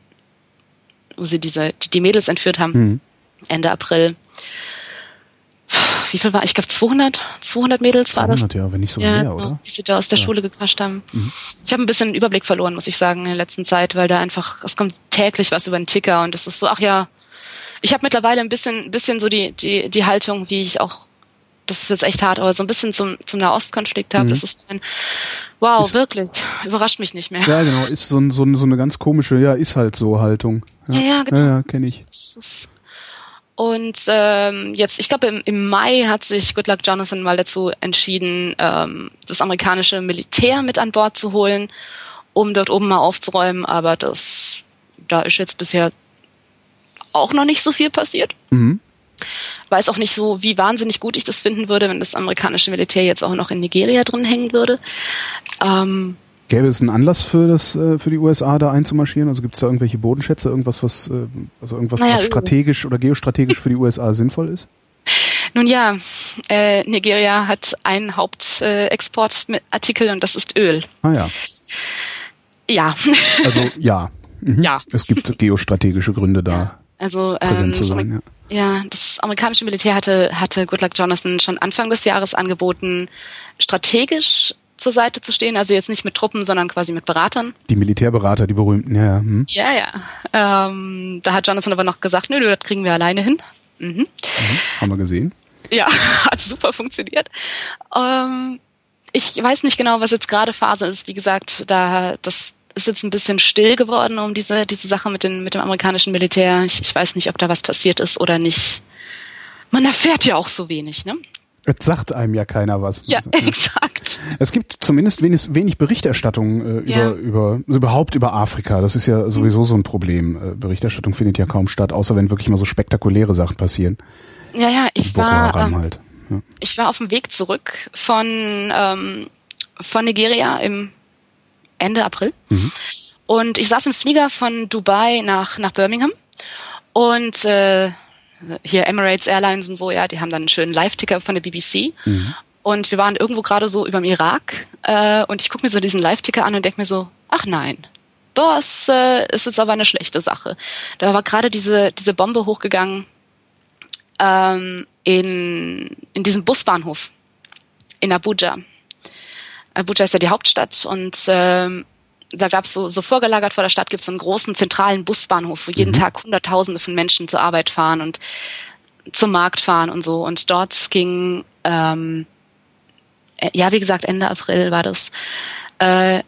wo sie diese, die, die Mädels entführt haben, mhm. Ende April wie viel war, ich glaube 200, 200 Mädels 200, war das. ja, wenn nicht sogar ja, mehr, genau, oder? Die sie da aus der ja. Schule gekrascht haben. Mhm. Ich habe ein bisschen den Überblick verloren, muss ich sagen, in der letzten Zeit, weil da einfach, es kommt täglich was über den Ticker und es ist so, ach ja, ich habe mittlerweile ein bisschen, bisschen so die, die, die Haltung, wie ich auch, das ist jetzt echt hart, aber so ein bisschen zum, zum Nahostkonflikt habe. Mhm. Das ist ein, wow, ist, wirklich, überrascht mich nicht mehr. Ja, genau, ist so, so, so eine ganz komische, ja, ist halt so Haltung. Ja, ja, ja genau. Ja, ja kenne ich. Und ähm, jetzt, ich glaube, im, im Mai hat sich Goodluck Jonathan mal dazu entschieden, ähm, das amerikanische Militär mit an Bord zu holen, um dort oben mal aufzuräumen. Aber das, da ist jetzt bisher auch noch nicht so viel passiert. Mhm. Weiß auch nicht so, wie wahnsinnig gut ich das finden würde, wenn das amerikanische Militär jetzt auch noch in Nigeria drin hängen würde. Ähm, Gäbe es einen Anlass für das äh, für die USA da einzumarschieren? Also gibt es da irgendwelche Bodenschätze, irgendwas was äh, also irgendwas naja, was strategisch oder geostrategisch für die USA sinnvoll ist? Nun ja, äh, Nigeria hat einen Hauptexportartikel äh, und das ist Öl. Ah ja. Ja. Also ja. Mhm. Ja. Es gibt geostrategische Gründe da. Ja. Also ähm, präsent zu sein, ja. Ja, das amerikanische Militär hatte hatte Goodluck Jonathan schon Anfang des Jahres angeboten, strategisch zur Seite zu stehen. Also jetzt nicht mit Truppen, sondern quasi mit Beratern. Die Militärberater, die berühmten, ja. Hm. Ja, ja. Ähm, da hat Jonathan aber noch gesagt, nö, das kriegen wir alleine hin. Mhm. Mhm. Haben wir gesehen. Ja, hat super funktioniert. Ähm, ich weiß nicht genau, was jetzt gerade Phase ist. Wie gesagt, da das ist jetzt ein bisschen still geworden um diese diese Sache mit den mit dem amerikanischen Militär. Ich, ich weiß nicht, ob da was passiert ist oder nicht. Man erfährt ja auch so wenig, ne? Es sagt einem ja keiner was. Ja, exakt. Es gibt zumindest wenig, wenig Berichterstattung äh, über, Ja. über, also überhaupt über Afrika. Das ist ja sowieso so ein Problem. Äh, Berichterstattung findet ja kaum statt, außer wenn wirklich mal so spektakuläre Sachen passieren. Ja, ja, ich war Haram äh, halt. Ja. ich war auf dem Weg zurück von ähm, von Nigeria im Ende April und ich saß im Flieger von Dubai nach nach Birmingham und äh, hier Emirates Airlines und so, ja, die haben dann einen schönen Live-Ticker von der BBC. Und wir waren irgendwo gerade so über dem Irak äh, und ich gucke mir so diesen Live-Ticker an und denke mir so, ach nein, das äh, ist jetzt aber eine schlechte Sache. Da war gerade diese, diese Bombe hochgegangen ähm, in, in diesem Busbahnhof in Abuja. Abuja ist ja die Hauptstadt und ähm, da gab es so, so vorgelagert vor der Stadt gibt es so einen großen zentralen Busbahnhof, wo jeden Tag Hunderttausende von Menschen zur Arbeit fahren und zum Markt fahren und so. Und dort ging, ähm, äh, ja, wie gesagt, Ende April war das, äh,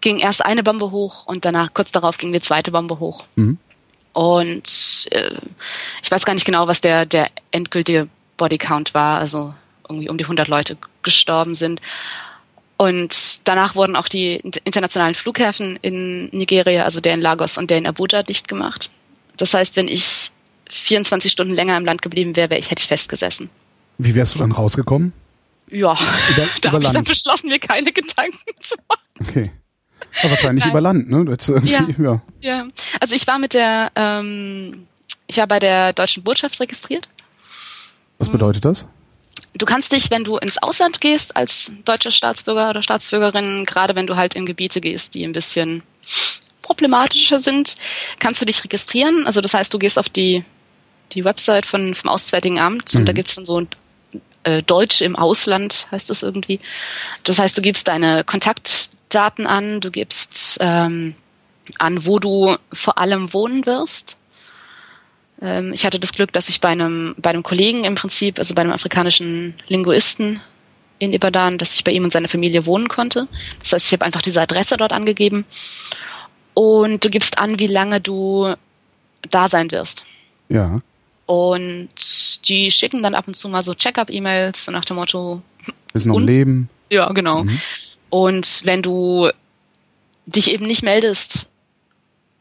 ging erst eine Bombe hoch und danach, kurz darauf, ging die zweite Bombe hoch. Mhm. Und äh, ich weiß gar nicht genau, was der, der endgültige Bodycount war, also irgendwie um die 100 Leute gestorben sind. Und danach wurden auch die internationalen Flughäfen in Nigeria, also der in Lagos und der in Abuja, dicht gemacht. Das heißt, wenn ich 24 Stunden länger im Land geblieben wäre, wäre ich, hätte ich festgesessen. Wie wärst du dann rausgekommen? Ja, Über, da habe ich dann beschlossen, mir keine Gedanken zu machen. Okay. Aber wahrscheinlich Nein. über Land, ne? Ist irgendwie, ja. Ja, also ich war mit der, ähm, ich war bei der deutschen Botschaft registriert. Was bedeutet das? Du kannst dich, wenn du ins Ausland gehst, als deutscher Staatsbürger oder Staatsbürgerin, gerade wenn du halt in Gebiete gehst, die ein bisschen problematischer sind, kannst du dich registrieren. Also das heißt, du gehst auf die, die Website von, vom Auswärtigen Amt und da gibt's dann so äh, Deutsch im Ausland, heißt das irgendwie. Das heißt, du gibst deine Kontaktdaten an, du gibst ähm, an, wo du vor allem wohnen wirst. Ähm, ich hatte das Glück, dass ich bei einem, bei einem Kollegen im Prinzip, also bei einem afrikanischen Linguisten in Ibadan, dass ich bei ihm und seiner Familie wohnen konnte. Das heißt, ich habe einfach diese Adresse dort angegeben. Und du gibst an, wie lange du da sein wirst. Ja. Und die schicken dann ab und zu mal so Check-up-E-Mails, so nach dem Motto, Bist noch Und? Leben. ja, genau. Und wenn du dich eben nicht meldest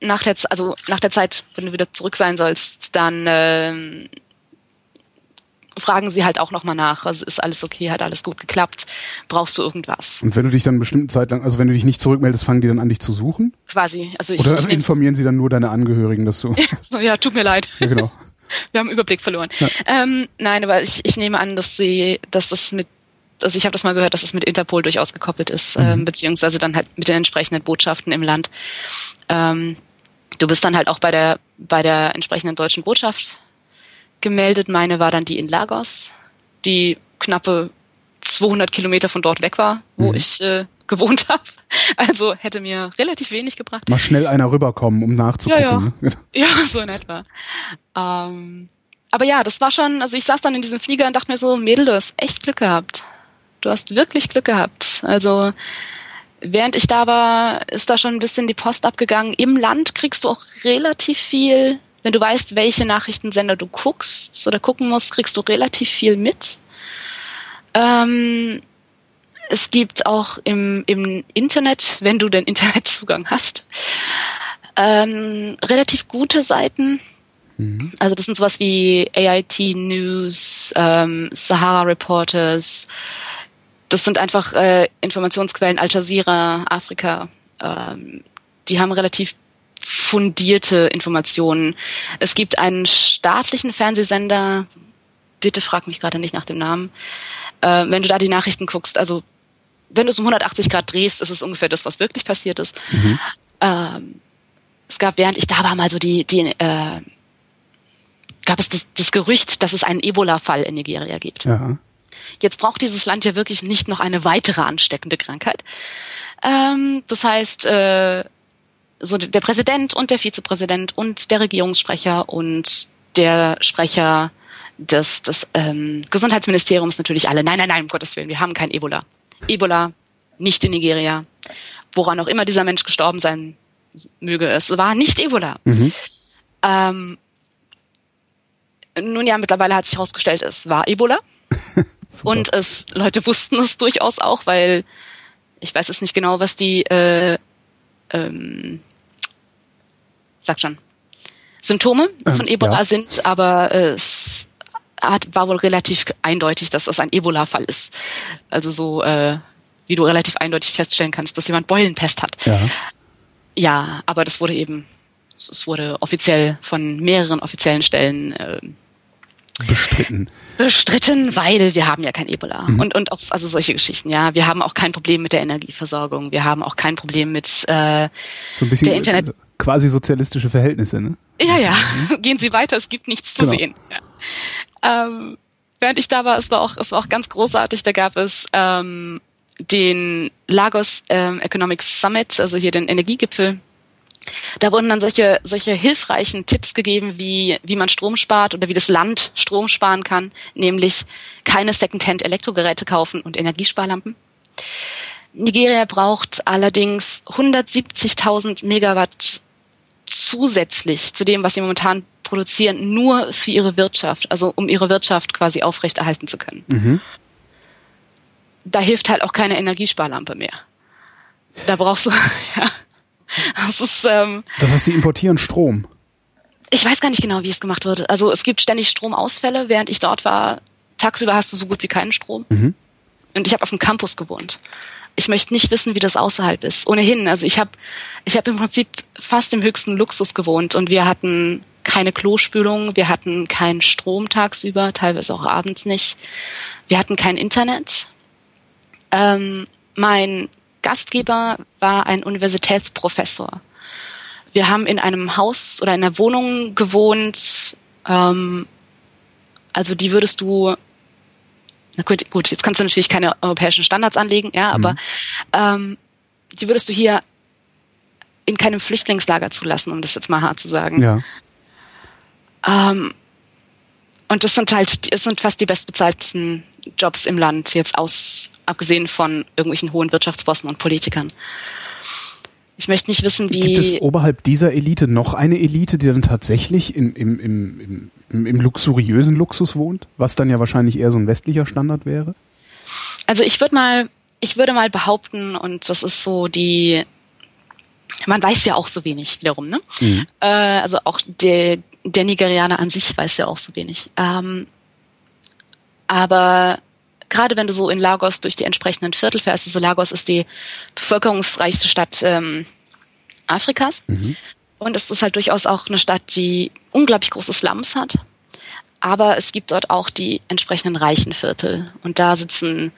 nach der, also nach der Zeit, wenn du wieder zurück sein sollst, dann ähm, fragen sie halt auch nochmal nach. Also ist alles okay, hat alles gut geklappt, brauchst du irgendwas? Und wenn du dich dann eine bestimmte Zeit lang, also wenn du dich nicht zurückmeldest, fangen die dann an, dich zu suchen? Quasi. Also ich, Oder ich informieren sie dann nur deine Angehörigen, dass du. so, ja, tut mir leid. ja, genau. Wir haben Überblick verloren. Ähm, nein, aber ich, ich nehme an, dass sie, dass das mit, also ich habe das mal gehört, dass es mit Interpol durchaus gekoppelt ist, ähm, beziehungsweise dann halt mit den entsprechenden Botschaften im Land. Ähm, du bist dann halt auch bei der bei der entsprechenden deutschen Botschaft gemeldet. Meine war dann die in Lagos, die knappe 200 Kilometer von dort weg war, wo ich äh, gewohnt habe. Also hätte mir relativ wenig gebracht. Mal schnell einer rüberkommen, um nachzugucken. Ja, ja. ne? Ja, so in etwa. Ähm, aber ja, das war schon, also ich saß dann in diesem Flieger und dachte mir so, Mädel, du hast echt Glück gehabt. Du hast wirklich Glück gehabt. Also während ich da war, ist da schon ein bisschen die Post abgegangen. Im Land kriegst du auch relativ viel, wenn du weißt, welche Nachrichtensender du guckst oder gucken musst, kriegst du relativ viel mit. Ähm, es gibt auch im, im Internet, wenn du den Internetzugang hast, ähm, relativ gute Seiten. Also das sind sowas wie AIT News, ähm, Sahara Reporters. Das sind einfach äh, Informationsquellen, Al Jazeera, Afrika. Ähm, die haben relativ fundierte Informationen. Es gibt einen staatlichen Fernsehsender, bitte frag mich gerade nicht nach dem Namen, äh, wenn du da die Nachrichten guckst, also wenn du es um 180 Grad drehst, ist es ungefähr das, was wirklich passiert ist. Ähm, es gab, während ich da war, mal so die, die äh, gab es das, das Gerücht, dass es einen Ebola-Fall in Nigeria gibt. Ja. Jetzt braucht dieses Land ja wirklich nicht noch eine weitere ansteckende Krankheit. Ähm, das heißt, äh, so der Präsident und der Vizepräsident und der Regierungssprecher und der Sprecher des, des ähm, Gesundheitsministeriums natürlich alle. Nein, nein, nein, um Gottes Willen, wir haben kein Ebola. Ebola, nicht in Nigeria. Woran auch immer dieser Mensch gestorben sein möge, es war nicht Ebola. Mhm. Ähm, nun ja, mittlerweile hat sich herausgestellt, es war Ebola. und es, Leute wussten es durchaus auch, weil ich weiß es nicht genau, was die, äh, ähm, sag schon, Symptome ähm, von Ebola ja. sind, aber es hat, war wohl relativ eindeutig, dass das ein Ebola-Fall ist. Also so, äh, wie du relativ eindeutig feststellen kannst, dass jemand Beulenpest hat. Ja. Ja, aber das wurde eben, es wurde offiziell von mehreren offiziellen Stellen äh, bestritten. Bestritten, weil wir haben ja kein Ebola. Mhm. Und, und auch, also solche Geschichten, ja. Wir haben auch kein Problem mit der Energieversorgung. Wir haben auch kein Problem mit äh, so ein bisschen der Internet. Also quasi sozialistische Verhältnisse, ne? Ja, ja. Mhm. Gehen Sie weiter, es gibt nichts zu genau. sehen. Ja. Ähm, während ich da war, es war auch, es war auch ganz großartig, da gab es ähm, den Lagos ähm, Economics Summit, also hier den Energiegipfel da wurden dann solche, solche hilfreichen Tipps gegeben, wie, wie man Strom spart oder wie das Land Strom sparen kann, nämlich keine Secondhand-Elektrogeräte kaufen und Energiesparlampen. Nigeria braucht allerdings 170.000 Megawatt zusätzlich zu dem, was sie momentan produzieren, nur für ihre Wirtschaft, also um ihre Wirtschaft quasi aufrechterhalten zu können. Mhm. Da hilft halt auch keine Energiesparlampe mehr. Da brauchst du, ja, Das ist, ähm, das heißt, sie importieren Strom. Ich weiß gar nicht genau, wie es gemacht wird. Also es gibt ständig Stromausfälle. Während ich dort war, tagsüber hast du so gut wie keinen Strom. Mhm. Und ich habe auf dem Campus gewohnt. Ich möchte nicht wissen, wie das außerhalb ist. Ohnehin, also ich habe ich hab im Prinzip fast im höchsten Luxus gewohnt und wir hatten keine Klospülung, wir hatten keinen Strom tagsüber, teilweise auch abends nicht. Wir hatten kein Internet. Ähm, mein Gastgeber war ein Universitätsprofessor. Wir haben in einem Haus oder in einer Wohnung gewohnt. Ähm, also die würdest du na gut, gut, jetzt kannst du natürlich keine europäischen Standards anlegen, ja, aber mhm. ähm, die würdest du hier in keinem Flüchtlingslager zulassen, um das jetzt mal hart zu sagen. Ja. Ähm, und das sind halt, es sind fast die bestbezahlten Jobs im Land, jetzt aus abgesehen von irgendwelchen hohen Wirtschaftsbossen und Politikern. Ich möchte nicht wissen, wie. Gibt es oberhalb dieser Elite noch eine Elite, die dann tatsächlich in, im, im, im, im luxuriösen Luxus wohnt? Was dann ja wahrscheinlich eher so ein westlicher Standard wäre? Also ich würde mal, ich würde mal behaupten, und das ist so die, man weiß ja auch so wenig wiederum, ne? Mhm. Äh, also auch der, der Nigerianer an sich weiß ja auch so wenig. Ähm, aber gerade wenn du so in Lagos durch die entsprechenden Viertel fährst, also Lagos ist die bevölkerungsreichste Stadt ähm, Afrikas. Mhm. Und es ist halt durchaus auch eine Stadt, die unglaublich große Slums hat. Aber es gibt dort auch die entsprechenden reichen Viertel. Und da sitzen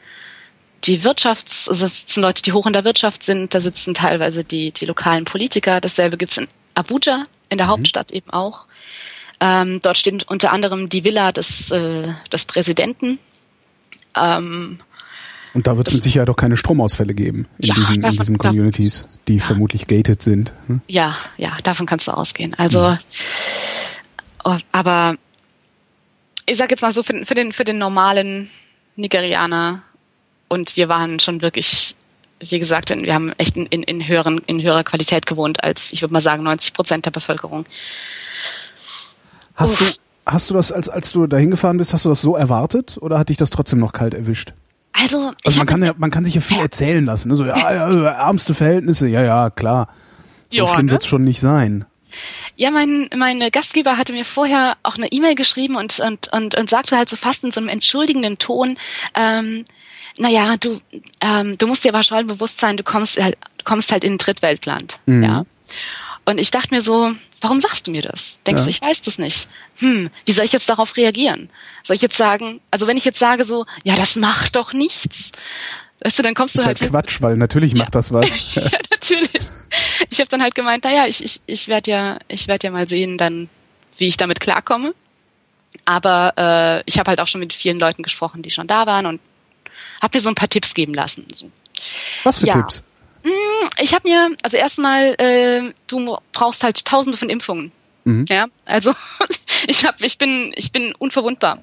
die Wirtschafts-, also sitzen Leute, die hoch in der Wirtschaft sind, da sitzen teilweise die, die lokalen Politiker. Dasselbe gibt's in Abuja, in der mhm. Hauptstadt eben auch. Ähm, dort steht unter anderem die Villa des, äh, des Präsidenten, ähm, und da wird es mit Sicherheit auch keine Stromausfälle geben in ja, diesen, davon, in diesen Communities, davon, die ja. vermutlich gated sind. Hm? Ja, ja, davon kannst du ausgehen. Also, ja. oh, aber ich sag jetzt mal so, für, für, den, für den normalen Nigerianer und wir waren schon wirklich, wie gesagt, in, wir haben echt in, in, in, höheren, in höherer Qualität gewohnt als, ich würde mal sagen, 90 Prozent der Bevölkerung. Hast Uff. du, Hast du das, als, als du dahin gefahren bist, hast du das so erwartet oder hat dich das trotzdem noch kalt erwischt? Also, also man kann ja, man kann sich ja viel erzählen lassen. Ne? So, ja, ja, ärmste Verhältnisse, ja, ja, klar. So ja, schlimm ne? wird's schon nicht sein. Ja, mein, mein Gastgeber hatte mir vorher auch eine E-Mail geschrieben und, und, und, und sagte halt so fast in so einem entschuldigenden Ton, ähm, naja, du, ähm, du musst dir aber schon bewusst sein, du kommst halt, kommst halt in ein Drittweltland. Mhm. Ja. Und ich dachte mir so, warum sagst du mir das? Denkst ja. du, ich weiß das nicht? Hm, wie soll ich jetzt darauf reagieren? Soll ich jetzt sagen, also wenn ich jetzt sage so, ja, das macht doch nichts. Weißt du, dann kommst du das halt. Ist halt Quatsch, weil natürlich macht das was. ja, natürlich. Ich habe dann halt gemeint, naja, ich, ich, ich werde ja, ich werde ja mal sehen, dann, wie ich damit klarkomme. Aber äh, ich habe halt auch schon mit vielen Leuten gesprochen, die schon da waren und habe mir so ein paar Tipps geben lassen. So. Was für ja. Tipps? Hm, ich habe mir, also erstmal, äh, du brauchst halt tausende von Impfungen. Mhm. Ja, also ich habe, ich bin, ich bin unverwundbar.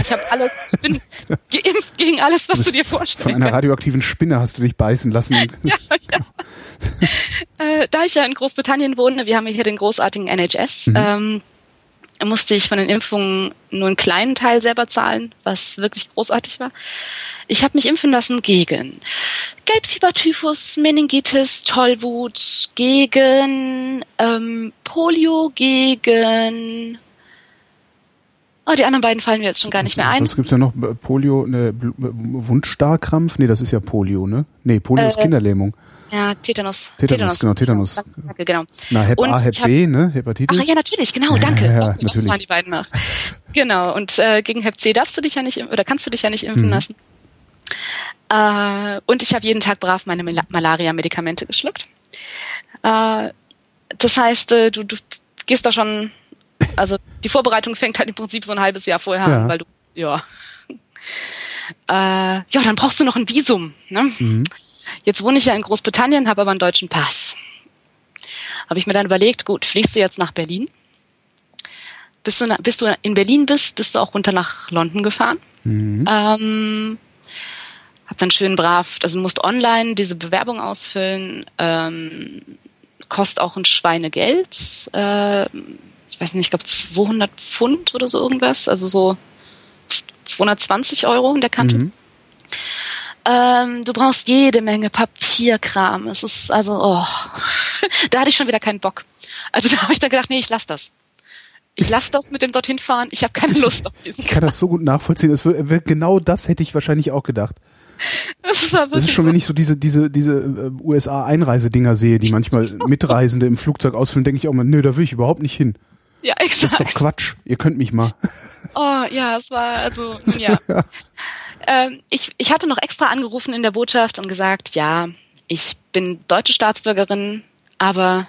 Ich habe alles, ich bin geimpft gegen alles, was du, du dir vorstellst. Von einer radioaktiven Spinne hast du dich beißen lassen. ja, ja. äh, da ich ja in Großbritannien wohne, wir haben hier den großartigen NHS, mhm. ähm, musste ich von den Impfungen nur einen kleinen Teil selber zahlen, was wirklich großartig war. Ich habe mich impfen lassen gegen Gelbfieber, Typhus, Meningitis, Tollwut, gegen ähm, Polio, gegen Oh, die anderen beiden fallen mir jetzt schon gar nicht mehr ein. Was gibt's ja noch? Polio, ne, Wundstarkrampf? Nee, das ist ja Polio, ne? Nee, Polio äh, ist Kinderlähmung. Ja, Tetanus. Tetanus, Tetanus. genau, Tetanus. Danke, genau. Na, Hep und A, Hep B, ne? Hepatitis. Ach ja, natürlich, genau, danke. Ja, ja, ja, das waren die beiden nach. genau, und äh, gegen Hep C darfst du dich ja nicht, oder kannst du dich ja nicht impfen mhm. lassen. Äh, und ich habe jeden Tag brav meine Mal Malaria-Medikamente geschluckt. Äh, das heißt, äh, du, du gehst da schon, also die Vorbereitung fängt halt im Prinzip so ein halbes Jahr vorher ja. an, weil du, ja. Äh, ja, dann brauchst du noch ein Visum. Ne? Mhm. Jetzt wohne ich ja in Großbritannien, habe aber einen deutschen Pass. Habe ich mir dann überlegt, gut, fliegst du jetzt nach Berlin? Bis du, bis du in Berlin bist, bist du auch runter nach London gefahren. Mhm. Ähm, hab dann schön brav, also du musst online diese Bewerbung ausfüllen, ähm, kostet auch ein Schweinegeld. Äh, ich weiß nicht, ich glaube 200 Pfund oder so irgendwas, also so 220 Euro in der Kante. Mhm. Ähm, du brauchst jede Menge Papierkram. Es ist also, oh, da hatte ich schon wieder keinen Bock. Also da habe ich dann gedacht, nee, ich lass das. Ich lass das mit dem dorthin fahren. Ich habe keine Lust auf diesen. Ich kann das so gut nachvollziehen. Das wird, genau das hätte ich wahrscheinlich auch gedacht. Das, war das ist schon, wenn ich so diese, diese, diese äh, USA-Einreisedinger sehe, die manchmal Mitreisende im Flugzeug ausfüllen, denke ich auch mal, nö, da will ich überhaupt nicht hin. Ja, exakt. Das ist doch Quatsch. Ihr könnt mich mal. Oh, ja, es war, also, ja. ähm, ich, ich hatte noch extra angerufen in der Botschaft und gesagt, ja, ich bin deutsche Staatsbürgerin, aber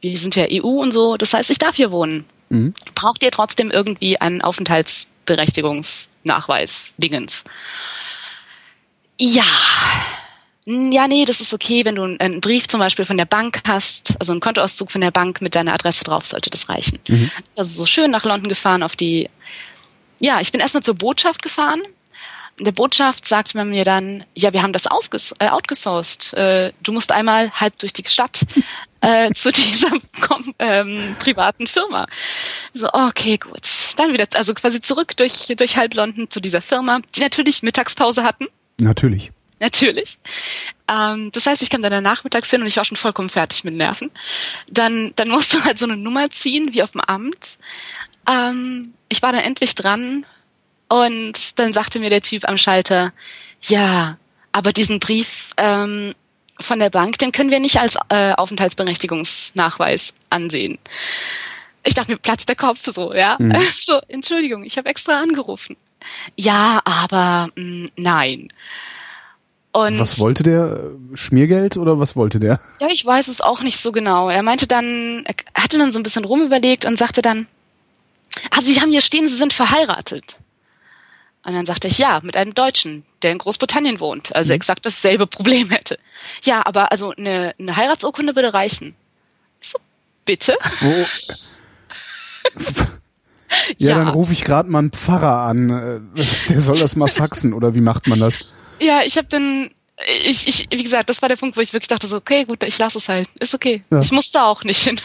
wir sind ja EU und so, das heißt, ich darf hier wohnen. Mhm. Braucht ihr trotzdem irgendwie einen Aufenthaltsberechtigungsnachweis, Dingens? Ja. Ja, nee, das ist okay, wenn du einen Brief zum Beispiel von der Bank hast, also einen Kontoauszug von der Bank mit deiner Adresse drauf, sollte das reichen. Mhm. Also so schön nach London gefahren auf die, ja, ich bin erstmal zur Botschaft gefahren. In der Botschaft sagte man mir dann, ja, wir haben das ausges äh, outgesourced. Äh, du musst einmal halb durch die Stadt äh, zu dieser ähm, privaten Firma. So, okay, gut. Dann wieder, also quasi zurück durch, durch halb London zu dieser Firma, die natürlich Mittagspause hatten. Natürlich. Natürlich. Ähm, das heißt, ich kam dann nachmittags hin und ich war schon vollkommen fertig mit Nerven. Dann, dann musst du halt so eine Nummer ziehen, wie auf dem Amt. Ähm, ich war dann endlich dran und dann sagte mir der Typ am Schalter, ja, aber diesen Brief ähm, von der Bank, den können wir nicht als äh, Aufenthaltsberechtigungsnachweis ansehen. Ich dachte mir, platzt der Kopf so, ja. Mhm. So, Entschuldigung, ich habe extra angerufen. Ja, aber mh, mm, nein. Und was wollte der? Schmiergeld oder was wollte der? Ja, ich weiß es auch nicht so genau. Er meinte dann, er hatte dann so ein bisschen rumüberlegt und sagte dann, ah, Sie haben hier stehen, Sie sind verheiratet. Und dann sagte ich, ja, mit einem Deutschen, der in Großbritannien wohnt, also mhm. exakt dasselbe Problem hätte. Ja, aber also eine, eine Heiratsurkunde würde reichen. Ich so, bitte? Wo? Ja, ja, dann rufe ich gerade mal einen Pfarrer an. Äh, der soll das mal faxen oder wie macht man das? Ja, ich habe dann ich, ich, wie gesagt, das war der Punkt, wo ich wirklich dachte so, okay, gut, ich lasse es halt, ist okay. Ja. Ich muss da auch nicht hin.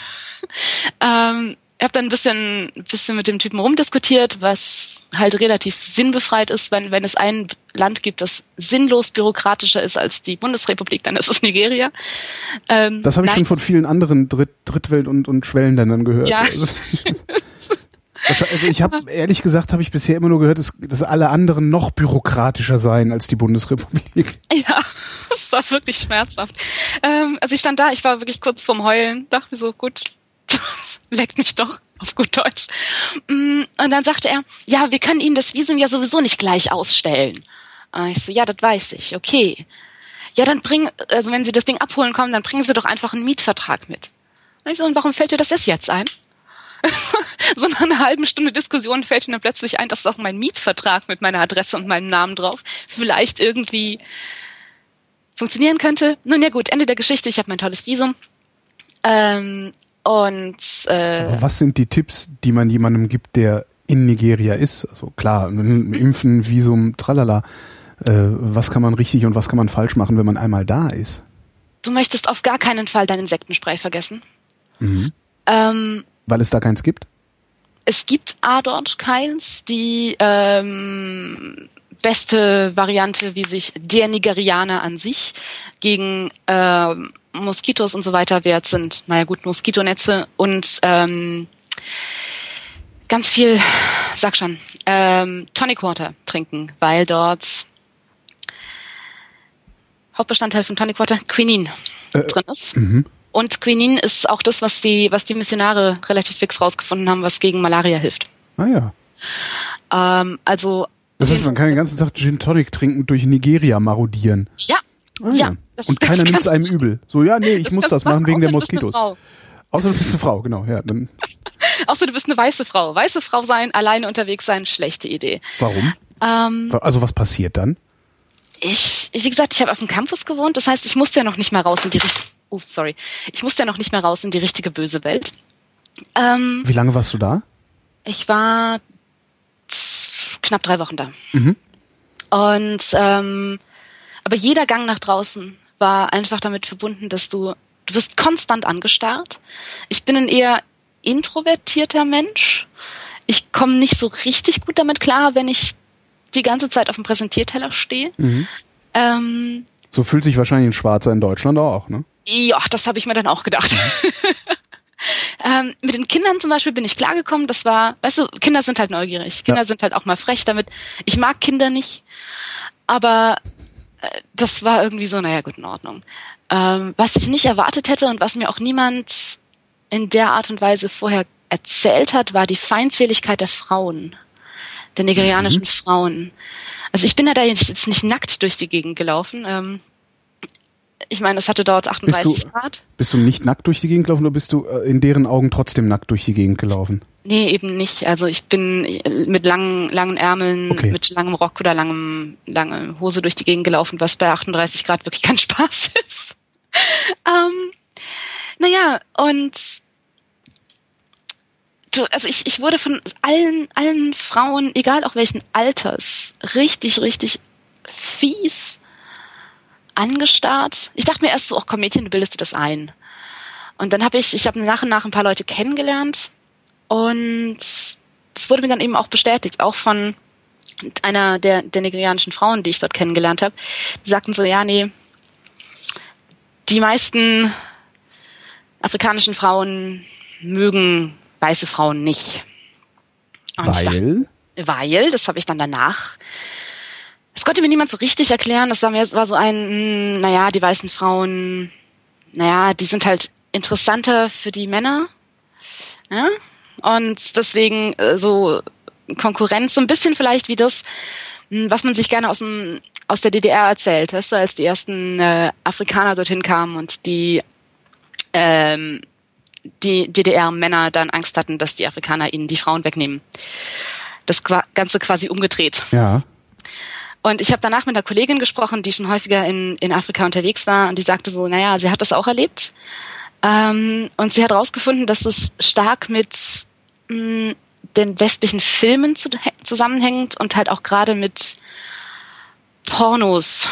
ähm, ich habe dann ein bisschen, bisschen mit dem Typen rumdiskutiert, was halt relativ sinnbefreit ist, wenn, wenn es ein Land gibt, das sinnlos bürokratischer ist als die Bundesrepublik, dann ist es Nigeria. Ähm, das habe ich schon von vielen anderen Dritt, Drittwelt- und, und Schwellenländern gehört. Ja. Also, Also ich habe ehrlich gesagt, habe ich bisher immer nur gehört, dass, dass alle anderen noch bürokratischer seien als die Bundesrepublik. Ja, das war wirklich schmerzhaft. Ähm, also ich stand da, ich war wirklich kurz vorm Heulen, dachte mir so, gut, leckt mich doch auf gut Deutsch. Mm, und dann sagte er, ja, wir können Ihnen das Visum ja sowieso nicht gleich ausstellen. Und ich so, ja, das weiß ich, okay. Ja, dann bringen, also wenn Sie das Ding abholen kommen, dann bringen Sie doch einfach einen Mietvertrag mit. Und ich so, und warum fällt dir das erst jetzt ein? so nach einer halben Stunde Diskussion fällt ihnen dann plötzlich ein, dass auch mein Mietvertrag mit meiner Adresse und meinem Namen drauf vielleicht irgendwie funktionieren könnte. Nun ja gut, Ende der Geschichte, ich habe mein tolles Visum. Ähm, und äh, Aber was sind die Tipps, die man jemandem gibt, der in Nigeria ist? Also klar, Impfen, Visum, tralala. Äh, was kann man richtig und was kann man falsch machen, wenn man einmal da ist? Du möchtest auf gar keinen Fall dein Insektenspray vergessen. Mhm. Ähm, Weil es da keins gibt? Es gibt A dort keins. Die ähm, beste Variante, wie sich der Nigerianer an sich gegen äh, Moskitos und so weiter wert sind. Naja gut, Moskitonetze und ähm, ganz viel, sag schon, ähm, Tonic Water trinken, weil dort Hauptbestandteil von Tonic Water Quinin äh, drin ist. Mhm. Und Quinin ist auch das, was die, was die Missionare relativ fix rausgefunden haben, was gegen Malaria hilft. Ah ja. Ähm, also. Das heißt, man kann den ganzen Tag Gin Tonic trinken, durch Nigeria marodieren. Ja. Ah, ja. ja. Und keiner nimmt es einem übel. So, ja, nee, ich muss das machen wegen der Moskitos. Außer du bist eine Frau, genau, ja. Dann. Außer du bist eine weiße Frau. Weiße Frau sein, alleine unterwegs sein, schlechte Idee. Warum? Ähm, also was passiert dann? Ich, wie gesagt, ich habe auf dem Campus gewohnt, das heißt, ich musste ja noch nicht mehr raus in die richtige, oh, sorry, ich musste ja noch nicht mehr raus in die richtige böse Welt. Ähm, wie lange warst du da? Ich war knapp drei Wochen da. Mhm. Und ähm, aber jeder Gang nach draußen war einfach damit verbunden, dass du du wirst konstant angestarrt. Ich bin ein eher introvertierter Mensch. Ich komme nicht so richtig gut damit klar, wenn ich die ganze Zeit auf dem Präsentierteller stehe. Mhm. Ähm, so fühlt sich wahrscheinlich ein Schwarzer in Deutschland auch, ne? Ja, das habe ich mir dann auch gedacht. Ähm, mit den Kindern zum Beispiel bin ich klargekommen. Das war, weißt du, Kinder sind halt neugierig. Kinder ja. sind halt auch mal frech damit. Ich mag Kinder nicht, aber äh, das war irgendwie so, naja, gut in Ordnung. Ähm, was ich nicht erwartet hätte und was mir auch niemand in der Art und Weise vorher erzählt hat, war die Feindseligkeit der Frauen der nigerianischen mhm. Frauen. Also ich bin ja da jetzt nicht nackt durch die Gegend gelaufen. Ähm, ich meine, es hatte dort 38 bist du, Grad. Bist du nicht nackt durch die Gegend gelaufen oder bist du äh, in deren Augen trotzdem nackt durch die Gegend gelaufen? Nee, eben nicht. Also ich bin äh, mit langen, langen Ärmeln, okay. mit langem Rock oder langem, lange Hose durch die Gegend gelaufen, was bei 38 Grad wirklich kein Spaß ist. ähm, naja, und du, also ich, ich wurde von allen, allen Frauen, egal auch welchen Alters, richtig, richtig fies angestarrt. Ich dachte mir erst so, ach komm Mädchen, du bildest dir das ein. Und dann habe ich, ich habe nach und nach ein paar Leute kennengelernt und das wurde mir dann eben auch bestätigt, auch von einer der, der nigerianischen Frauen, die ich dort kennengelernt habe. Die sagten so, ja, nee, die meisten afrikanischen Frauen mögen weiße Frauen nicht. Und weil? Dachte, weil, das habe ich dann danach. Das konnte mir niemand so richtig erklären. Das war mir war so ein, hm, naja, die weißen Frauen, naja, die sind halt interessanter für die Männer. Ja? Und deswegen äh, so Konkurrenz, so ein bisschen vielleicht wie das, hm, was man sich gerne aus dem aus der DDR erzählt, weißt du, als die ersten äh, Afrikaner dorthin kamen und die ähm, die DDR-Männer dann Angst hatten, dass die Afrikaner ihnen die Frauen wegnehmen. Das Ganze quasi umgedreht. Ja. Und ich habe danach mit einer Kollegin gesprochen, die schon häufiger in, in Afrika unterwegs war und die sagte so, naja, sie hat das auch erlebt. Ähm, und sie hat herausgefunden, dass es stark mit mh, mm, den westlichen Filmen zu, zusammenhängt und halt auch gerade mit Pornos,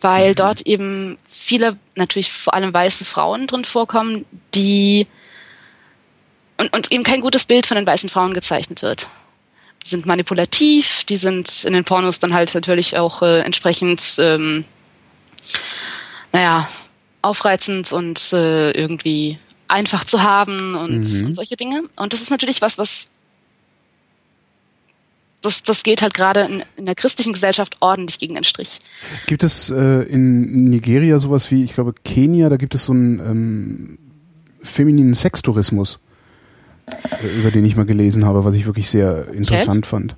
weil mhm. dort eben viele, natürlich vor allem weiße Frauen drin vorkommen, die und, und eben kein gutes Bild von den weißen Frauen gezeichnet wird. Die sind manipulativ, die sind in den Pornos dann halt natürlich auch äh, entsprechend, ähm, naja, aufreizend und äh, irgendwie einfach zu haben und, mhm. und solche Dinge. Und das ist natürlich was, was das, das geht halt gerade in, in, der christlichen Gesellschaft ordentlich gegen den Strich. Gibt es äh, in Nigeria sowas wie, ich glaube, Kenia, da gibt es so einen ähm, femininen Sextourismus? Über den ich mal gelesen habe, was ich wirklich sehr interessant erzähl? fand.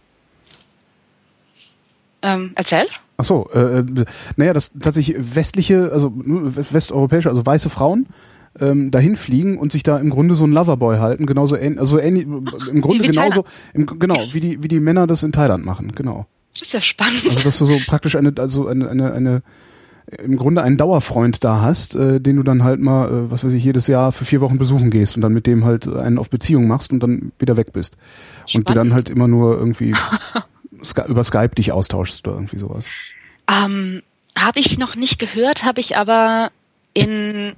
Ähm, erzähl? Ach so, äh, äh naja, das tatsächlich westliche, also westeuropäische, also weiße Frauen ähm, dahin fliegen und sich da im Grunde so ein Loverboy halten, genauso ähnlich, also ähnlich, im Grunde genauso, im, genau, wie die, wie die Männer das in Thailand machen, genau. Das ist ja spannend. Also dass du so praktisch eine, also eine, eine, eine im Grunde einen Dauerfreund da hast, äh, den du dann halt mal, äh, was weiß ich, jedes Jahr für vier Wochen besuchen gehst und dann mit dem halt einen auf Beziehung machst und dann wieder weg bist. Spannend. Und du dann halt immer nur irgendwie über Skype dich austauschst oder irgendwie sowas. Ähm, habe ich noch nicht gehört, habe ich aber in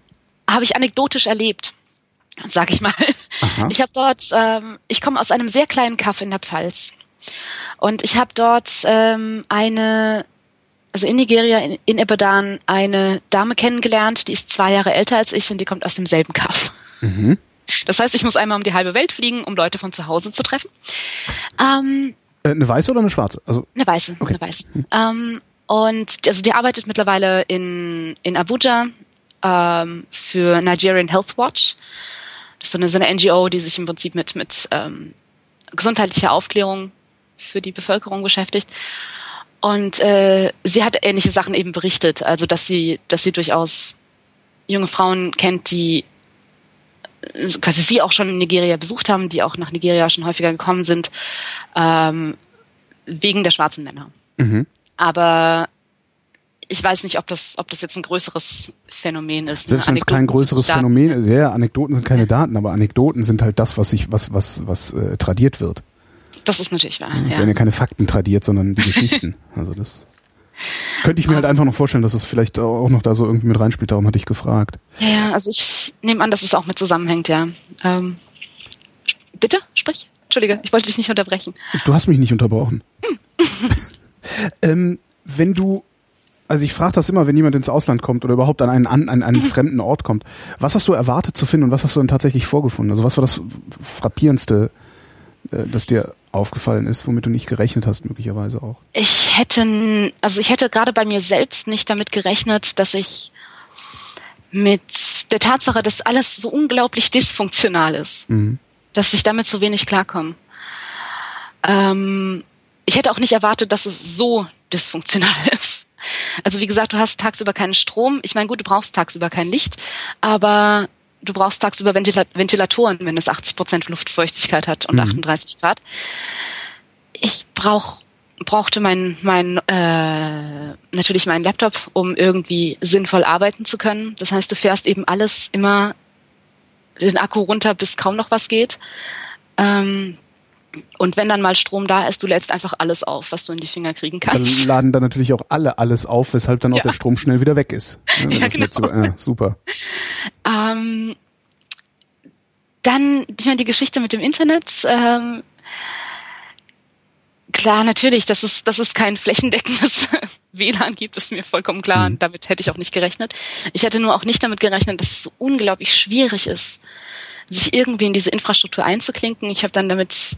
habe ich anekdotisch erlebt, sag ich mal. Aha. Ich habe dort, ähm, ich komme aus einem sehr kleinen Kaff in der Pfalz und ich habe dort ähm, eine, also in Nigeria, in, in Ibadan, eine Dame kennengelernt, die ist zwei Jahre älter als ich und die kommt aus demselben Kaff. Mhm. Das heißt, ich muss einmal um die halbe Welt fliegen, um Leute von zu Hause zu treffen. Ähm, äh, eine weiße oder eine schwarze? Also eine weiße, okay. eine weiße. Mhm. Ähm, und also die arbeitet mittlerweile in, in Abuja ähm, für Nigerian Health Watch. Das ist so eine, so eine NGO, die sich im Prinzip mit, mit ähm, gesundheitlicher Aufklärung für die Bevölkerung beschäftigt. Und äh, sie hat ähnliche Sachen eben berichtet, also dass sie, dass sie durchaus junge Frauen kennt, die äh, quasi sie auch schon in Nigeria besucht haben, die auch nach Nigeria schon häufiger gekommen sind, ähm, wegen der schwarzen Männer. Mhm. Aber ich weiß nicht, ob das, ob das jetzt ein größeres Phänomen ist. Selbst wenn es kein größeres Phänomen ist, ja, Anekdoten sind keine Daten, aber Anekdoten sind halt das, was sich, was, was, was äh, tradiert wird. Das ist natürlich wahr. Es ja. werden ja keine Fakten tradiert, sondern die Geschichten. also das könnte ich mir halt einfach noch vorstellen, dass es vielleicht auch noch da so irgendwie mit reinspielt. Darum hatte ich gefragt. Ja, ja also ich nehme an, dass es auch mit zusammenhängt, ja. Ähm, bitte, sprich. Entschuldige, ich wollte dich nicht unterbrechen. Du hast mich nicht unterbrochen. ähm, wenn du also ich frage das immer, wenn jemand ins Ausland kommt oder überhaupt an einen, an, an einen mhm. fremden Ort kommt. Was hast du erwartet zu finden und was hast du dann tatsächlich vorgefunden? Also was war das frappierendste, das dir aufgefallen ist, womit du nicht gerechnet hast, möglicherweise auch? Ich hätte, also ich hätte gerade bei mir selbst nicht damit gerechnet, dass ich mit der Tatsache, dass alles so unglaublich dysfunktional ist, mhm. dass ich damit so wenig klarkomme. Ähm, ich hätte auch nicht erwartet, dass es so dysfunktional ist. Also wie gesagt, du hast tagsüber keinen Strom. Ich meine, gut, du brauchst tagsüber kein Licht, aber du brauchst tagsüber Ventilatoren, wenn es 80 Prozent Luftfeuchtigkeit hat und mhm. 38 Grad. Ich brauch, brauchte mein, mein äh, natürlich meinen Laptop, um irgendwie sinnvoll arbeiten zu können. Das heißt, du fährst eben alles immer den Akku runter, bis kaum noch was geht. Ähm, und wenn dann mal Strom da ist, du lädst einfach alles auf, was du in die Finger kriegen kannst. Dann laden dann natürlich auch alle alles auf, weshalb dann auch ja. der Strom schnell wieder weg ist. Ja, ja genau. So, äh, super. Ähm, dann ich meine, die Geschichte mit dem Internet. Ähm, klar, natürlich, dass es, dass es kein flächendeckendes WLAN gibt, ist mir vollkommen klar. Mhm. Und damit hätte ich auch nicht gerechnet. Ich hätte nur auch nicht damit gerechnet, dass es so unglaublich schwierig ist sich irgendwie in diese Infrastruktur einzuklinken. Ich habe dann damit,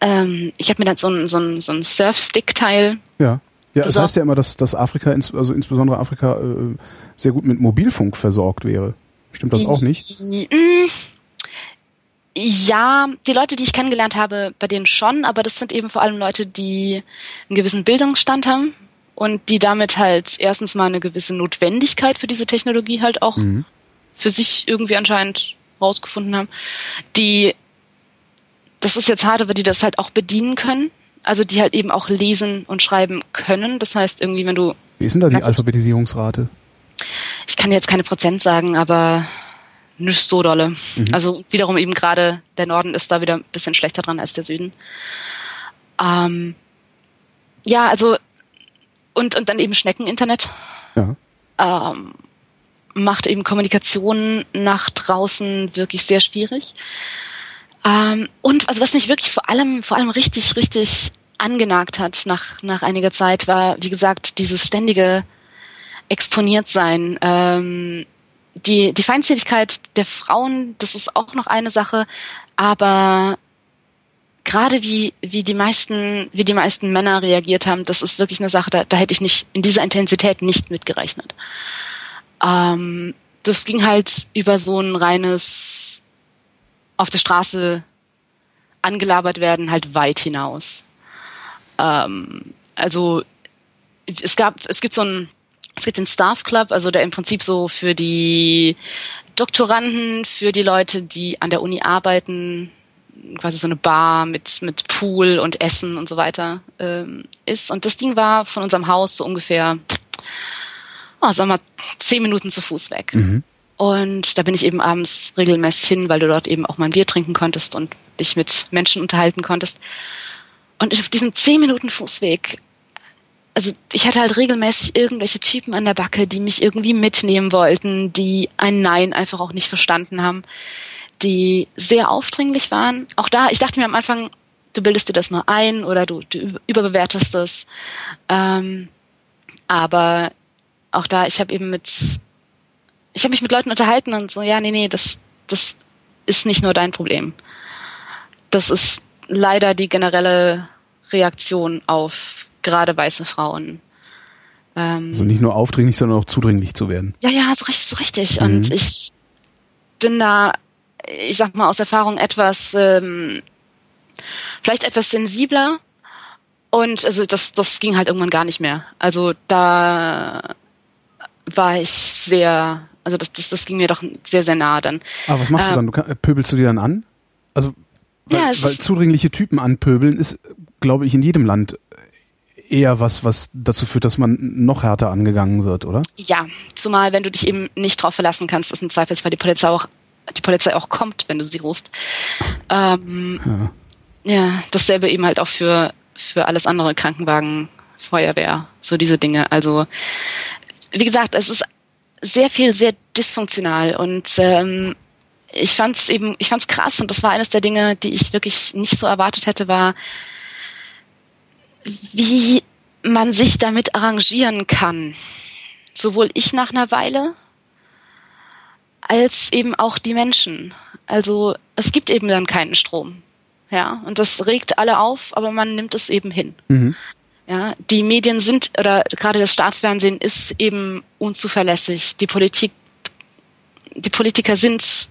ähm, ich habe mir dann so ein, so ein, so ein Surf-Stick-Teil. Ja. Ja, es das heißt ja immer, dass, dass Afrika, also insbesondere Afrika, äh, sehr gut mit Mobilfunk versorgt wäre. Stimmt das auch nicht? Ja, die Leute, die ich kennengelernt habe, bei denen schon, aber das sind eben vor allem Leute, die einen gewissen Bildungsstand haben und die damit halt erstens mal eine gewisse Notwendigkeit für diese Technologie halt auch mhm. für sich irgendwie anscheinend rausgefunden haben, die, das ist jetzt hart, aber die das halt auch bedienen können. Also die halt eben auch lesen und schreiben können. Das heißt irgendwie, wenn du. Wie ist denn da die Alphabetisierungsrate? Ich kann jetzt keine Prozent sagen, aber nicht so dolle. Mhm. Also wiederum eben gerade der Norden ist da wieder ein bisschen schlechter dran als der Süden. Ähm, ja, also und, und dann eben Schneckeninternet. Ja. Ähm, macht eben Kommunikation nach draußen wirklich sehr schwierig. Ähm, und also was mich wirklich vor allem, vor allem richtig, richtig angenagt hat nach, nach einiger Zeit, war, wie gesagt, dieses ständige Exponiertsein. Ähm, die, die Feindseligkeit der Frauen, das ist auch noch eine Sache, aber gerade wie, wie die meisten, wie die meisten Männer reagiert haben, das ist wirklich eine Sache, da, da hätte ich nicht in dieser Intensität nicht mitgerechnet. Ähm, das ging halt über so ein reines auf der Straße angelabert werden halt weit hinaus. Ähm, also es gab, es gibt so ein es gibt den Staff Club, also der im Prinzip so für die Doktoranden, für die Leute, die an der Uni arbeiten, quasi so eine Bar mit, mit Pool und Essen und so weiter ähm, ist. Und das Ding war von unserem Haus so ungefähr, oh, sagen wir mal, zehn Minuten zu Fuß weg. Mhm. Und da bin ich eben abends regelmäßig hin, weil du dort eben auch mal ein Bier trinken konntest und dich mit Menschen unterhalten konntest. Und auf diesem zehn Minuten Fußweg also ich hatte halt regelmäßig irgendwelche Typen an der Backe, die mich irgendwie mitnehmen wollten, die ein Nein einfach auch nicht verstanden haben, die sehr aufdringlich waren. Auch da, ich dachte mir am Anfang, du bildest dir das nur ein oder du, du überbewertest es. Ähm, aber auch da, ich habe eben mit, ich habe mich mit Leuten unterhalten und so, ja, nee, nee, das, das ist nicht nur dein Problem. Das ist leider die generelle Reaktion auf gerade weiße Frauen. Ähm, also nicht nur aufdringlich, sondern auch zudringlich zu werden. Ja, ja, so richtig. So richtig. Mhm. Und ich bin da, ich sag mal aus Erfahrung etwas, ähm, vielleicht etwas sensibler. Und also das, das ging halt irgendwann gar nicht mehr. Also da war ich sehr, also das, das, das ging mir doch sehr, sehr nah dann. Aber was machst ähm, du dann? Du, pöbelst du dir dann an? Also, weil, ja, weil zudringliche Typen anpöbeln ist, glaube ich, in jedem Land eher was, was dazu führt, dass man noch härter angegangen wird, oder? Ja, zumal wenn du dich eben nicht drauf verlassen kannst, dass im Zweifelsfall die Polizei auch die Polizei auch kommt, wenn du sie rufst. Ähm, ja. ja, dasselbe eben halt auch für für alles andere Krankenwagen, Feuerwehr, so diese Dinge. Also wie gesagt, es ist sehr viel sehr dysfunktional und ähm, ich fand's eben, ich fand's krass und das war eines der Dinge, die ich wirklich nicht so erwartet hätte, war wie man sich damit arrangieren kann. Sowohl ich nach einer Weile als eben auch die Menschen. Also es gibt eben dann keinen Strom. Ja, und das regt alle auf, aber man nimmt es eben hin. Mhm. Ja, die Medien sind oder gerade das Staatsfernsehen ist eben unzuverlässig. Die Politik, die Politiker sind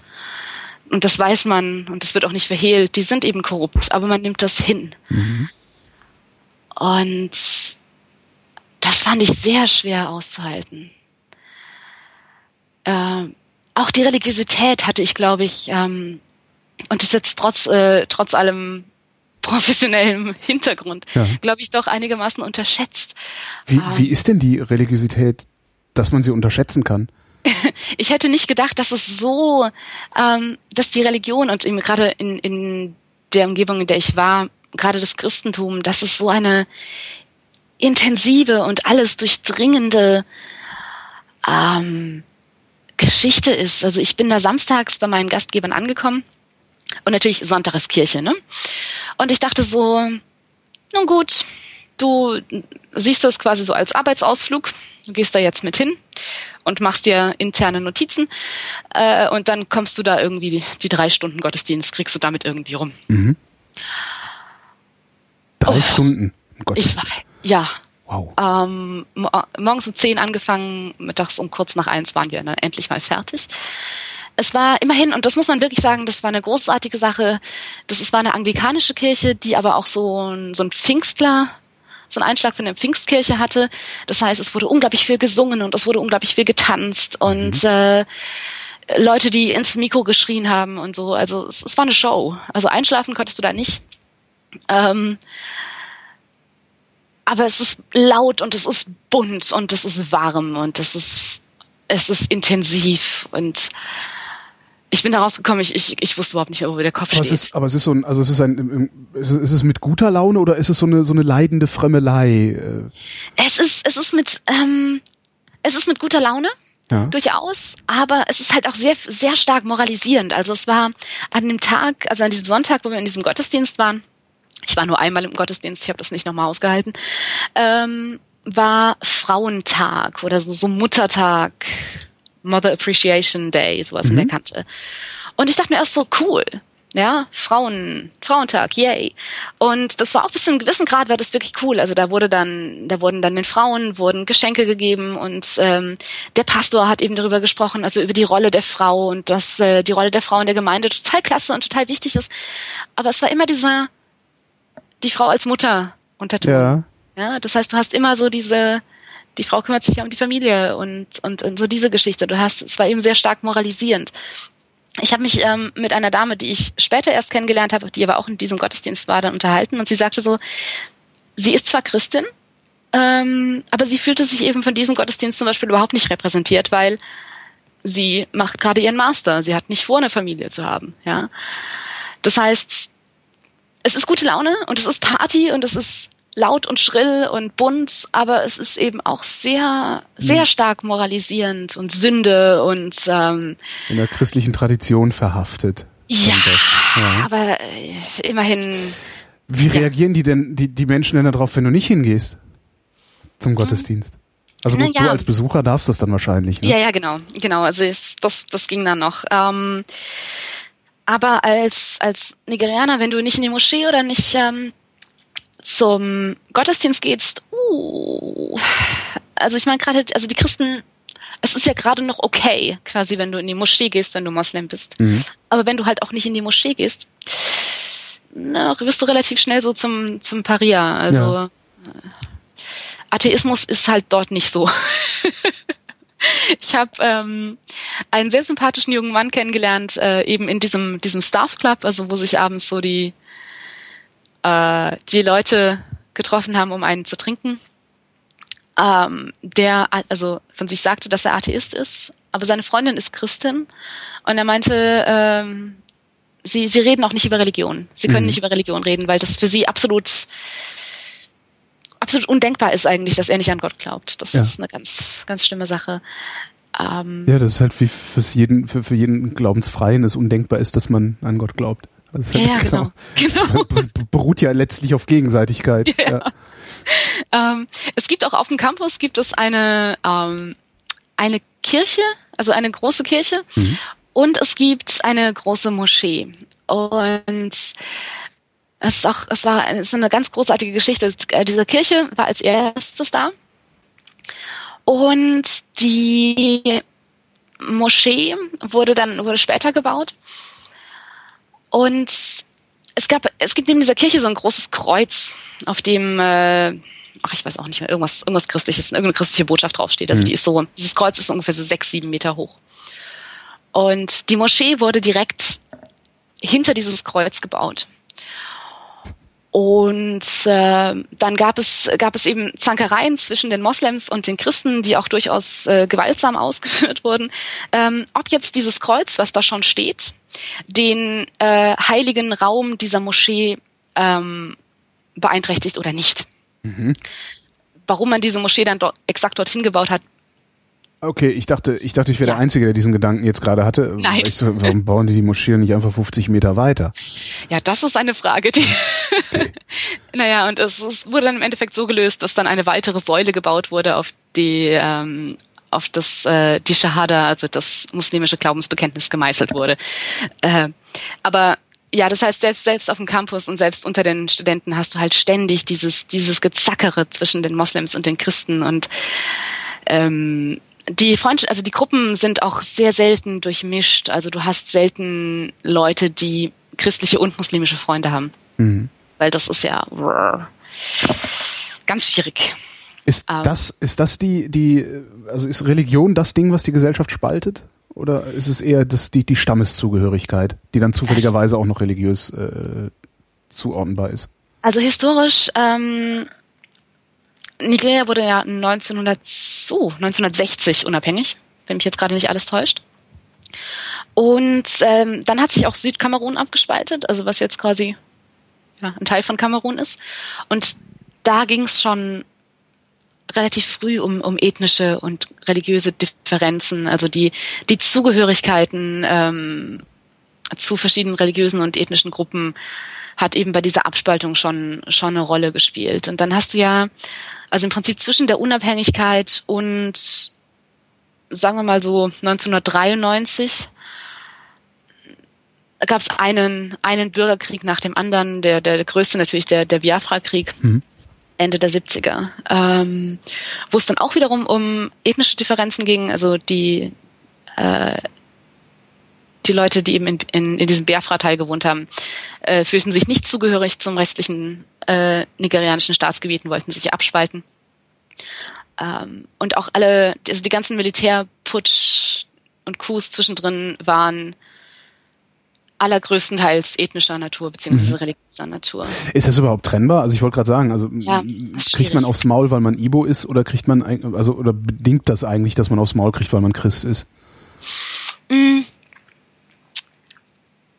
und das weiß man und das wird auch nicht verhehlt. Die sind eben korrupt, aber man nimmt das hin. Mhm. Und das fand ich sehr schwer auszuhalten. Äh, auch die Religiosität hatte ich, glaube ich, ähm, und das jetzt trotz, äh, trotz allem professionellem Hintergrund, ja. glaube ich, doch einigermaßen unterschätzt. Wie, ähm, wie ist denn die Religiosität, dass man sie unterschätzen kann? ich hätte nicht gedacht, dass es so, ähm, dass die Religion und eben gerade in, in der Umgebung, in der ich war, gerade das Christentum, dass es so eine intensive und alles durchdringende ähm, Geschichte ist. Also ich bin da samstags bei meinen Gastgebern angekommen und natürlich Sonntag ist Kirche, ne? Und ich dachte so, nun gut, du siehst das quasi so als Arbeitsausflug, du gehst da jetzt mit hin und machst dir interne Notizen äh, und dann kommst du da irgendwie die, die drei Stunden Gottesdienst, kriegst du damit irgendwie rum. Mhm. Drei oh, Stunden. Gott. Ich, ja. Wow. Ähm, morgens um zehn angefangen, mittags um kurz nach eins waren wir dann endlich mal fertig. Es war immerhin, und das muss man wirklich sagen, das war eine großartige Sache. Das ist, war eine anglikanische Kirche, die aber auch so ein, so ein Pfingstler, so einen Einschlag von der Pfingstkirche hatte. Das heißt, es wurde unglaublich viel gesungen und es wurde unglaublich viel getanzt und mhm. äh, Leute, die ins Mikro geschrien haben und so. Also es, es war eine Show. Also einschlafen konntest du da nicht. Ähm, aber es ist laut und es ist bunt und es ist warm und es ist, es ist intensiv und ich bin da rausgekommen, ich, ich, ich wusste überhaupt nicht mehr, wo der Kopf aber steht. Es ist, aber es ist so ein, also es ist ein, ist es mit guter Laune oder ist es so eine, so eine leidende Fremmelei? Es ist, es ist mit, ähm, es ist mit guter Laune. Ja. Durchaus, aber es ist halt auch sehr, sehr stark moralisierend. Also es war an dem Tag, also an diesem Sonntag, wo wir in diesem Gottesdienst waren, ich war nur einmal im Gottesdienst, ich habe das nicht nochmal ausgehalten, ähm, war Frauentag oder so, so Muttertag, Mother Appreciation Day, sowas mhm. in der mhm. Kante. Und ich dachte mir erst so, cool, ja, Frauen, Frauentag, yay. Und das war auch bis zu einem gewissen Grad war das wirklich cool. Also da wurde dann, da wurden dann den Frauen wurden Geschenke gegeben und ähm, der Pastor hat eben darüber gesprochen, also über die Rolle der Frau und dass äh, die Rolle der Frau in der Gemeinde total klasse und total wichtig ist. Aber es war immer dieser die Frau als Mutter untertun. Ja. ja. Das heißt, du hast immer so diese, die Frau kümmert sich ja um die Familie und, und, und so diese Geschichte. Du hast, es war eben sehr stark moralisierend. Ich habe mich ähm, mit einer Dame, die ich später erst kennengelernt habe, die aber auch in diesem Gottesdienst war, dann unterhalten und sie sagte so, sie ist zwar Christin, ähm, aber sie fühlte sich eben von diesem Gottesdienst zum Beispiel überhaupt nicht repräsentiert, weil sie macht gerade ihren Master. Sie hat nicht vor, eine Familie zu haben. Ja, das heißt, es ist gute Laune und es ist Party und es ist laut und schrill und bunt, aber es ist eben auch sehr, sehr mhm. stark moralisierend und Sünde und ähm, in der christlichen Tradition verhaftet. Ja, ja. aber äh, immerhin. Wie ja. reagieren die denn, die, die Menschen denn darauf, wenn du nicht hingehst zum mhm. Gottesdienst? Also du, ja. du, als Besucher darfst das dann wahrscheinlich, ne? Ja, ja, genau, genau. Also es, das, das ging dann noch. Ähm, aber als als Nigerianer, wenn du nicht in die Moschee oder nicht ähm, zum Gottesdienst gehst, uh, also ich meine gerade, also die Christen, es ist ja gerade noch okay, quasi, wenn du in die Moschee gehst, wenn du Moslem bist. Mhm. Aber wenn du halt auch nicht in die Moschee gehst, na, wirst du relativ schnell so zum zum Paria. Also ja. Äh, Atheismus ist halt dort nicht so. ich habe ähm, einen sehr sympathischen jungen Mann kennengelernt, äh, eben in diesem diesem Staff Club, also wo sich abends so die äh, die Leute getroffen haben, um einen zu trinken, ähm, der also von sich sagte, dass er Atheist ist, aber seine Freundin ist Christin und er meinte, ähm, sie, sie reden auch nicht über Religion. Sie können mhm. nicht über Religion reden, weil das für sie absolut absolut undenkbar ist eigentlich, dass er nicht an Gott glaubt. Das ja. ist eine ganz, ganz schlimme Sache. Ähm, ja, das ist halt wie fürs jeden, für, für jeden Glaubensfreien es undenkbar ist, dass man an Gott glaubt. Also ja, ja, genau. genau. Das beruht ja letztlich auf Gegenseitigkeit. Ja. ja. Ähm, es gibt auch auf dem Campus gibt es eine ähm, eine Kirche, also eine große Kirche, mhm. und es gibt eine große Moschee. Und es ist auch, es war es ist eine ganz großartige Geschichte. Diese Kirche war als erstes da. Und die Moschee wurde dann, wurde später gebaut. Und es gab, es gibt neben dieser Kirche so ein großes Kreuz, auf dem, äh, ach, ich weiß auch nicht mehr, irgendwas, irgendwas Christliches, irgendeine christliche Botschaft draufsteht. Also mhm. die ist so, dieses Kreuz ist ungefähr so sechs, sieben Meter hoch. Und die Moschee wurde direkt hinter dieses Kreuz gebaut. Und äh, dann gab es gab es eben Zankereien zwischen den Moslems und den Christen, die auch durchaus äh, gewaltsam ausgeführt wurden. Ähm, ob jetzt dieses Kreuz, was da schon steht, den äh, heiligen Raum dieser Moschee ähm, beeinträchtigt oder nicht. Mhm. Warum man diese Moschee dann dort, exakt dorthin gebaut hat, Okay, ich dachte, ich dachte, ich wäre ja. der Einzige, der diesen Gedanken jetzt gerade hatte. Nein. Ich, warum bauen die die Moschee nicht einfach 50 Meter weiter? Ja, das ist eine Frage, die. Okay. naja, und es, es, wurde dann im Endeffekt so gelöst, dass dann eine weitere Säule gebaut wurde, auf die ähm, auf das äh, die Shahada, also das muslimische Glaubensbekenntnis gemeißelt wurde. Äh, aber ja, das heißt, selbst, selbst auf dem Campus und selbst unter den Studenten hast du halt ständig dieses, dieses Gezackere zwischen den Moslems und den Christen und ähm, die Freundschaft, also die Gruppen sind auch sehr selten durchmischt. Also du hast selten Leute, die christliche und muslimische Freunde haben. Mhm. Weil das ist ja ganz schwierig. Ist ähm. das, ist das die, die, also ist Religion das Ding, was die Gesellschaft spaltet? Oder ist es eher das, die, die Stammeszugehörigkeit, die dann zufälligerweise auch noch religiös äh, zuordnenbar ist? Also historisch, ähm, Nigeria wurde ja 1900, oh, 1960 unabhängig, wenn mich jetzt gerade nicht alles täuscht. Und ähm, dann hat sich auch Südkamerun abgespaltet, also was jetzt quasi ja, ein Teil von Kamerun ist. Und da ging es schon relativ früh um, um ethnische und religiöse Differenzen, also die, die Zugehörigkeiten ähm, zu verschiedenen religiösen und ethnischen Gruppen hat eben bei dieser Abspaltung schon, schon eine Rolle gespielt. Und dann hast du ja, also im Prinzip zwischen der Unabhängigkeit und, sagen wir mal so, 1993 gab es einen, einen Bürgerkrieg nach dem anderen, der, der, größte natürlich der, der Biafra-Krieg. Mhm. Ende der 70er, ähm, wo es dann auch wiederum um ethnische Differenzen ging, also die äh, die Leute, die eben in, in, in diesem Biafra-Teil gewohnt haben, äh, fühlten sich nicht zugehörig zum restlichen äh, nigerianischen Staatsgebiet und wollten sich abspalten. Ähm, und auch alle, also die ganzen Militärputsch und Coups zwischendrin waren allergrößtenteils ethnischer Natur beziehungsweise mhm. religiöser Natur. Ist das überhaupt trennbar? Also ich wollte gerade sagen, also ja, kriegt man aufs Maul, weil man Ibo ist, oder kriegt man also oder bedingt das eigentlich, dass man aufs Maul kriegt, weil man Christ ist? Mm.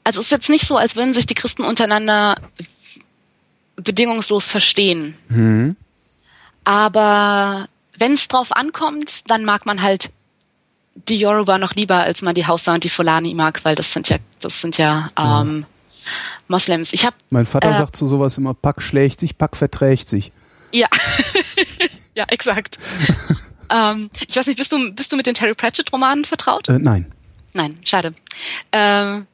Also es ist jetzt nicht so, als würden sich die Christen untereinander bedingungslos verstehen. Mhm. Aber wenn es drauf ankommt, dann mag man halt die Yoruba noch lieber, als man die Hausa und die Fulani mag, weil das sind ja, das sind ja ähm, Moslems. Ich hab, mein Vater äh, sagt zu sowas immer, Pack schlägt sich, Pack verträgt sich. Ja, ja, exakt. ähm, ich weiß nicht, bist du, bist du mit den Terry Pratchett-Romanen vertraut? Äh, nein. Nein, schade. Ähm,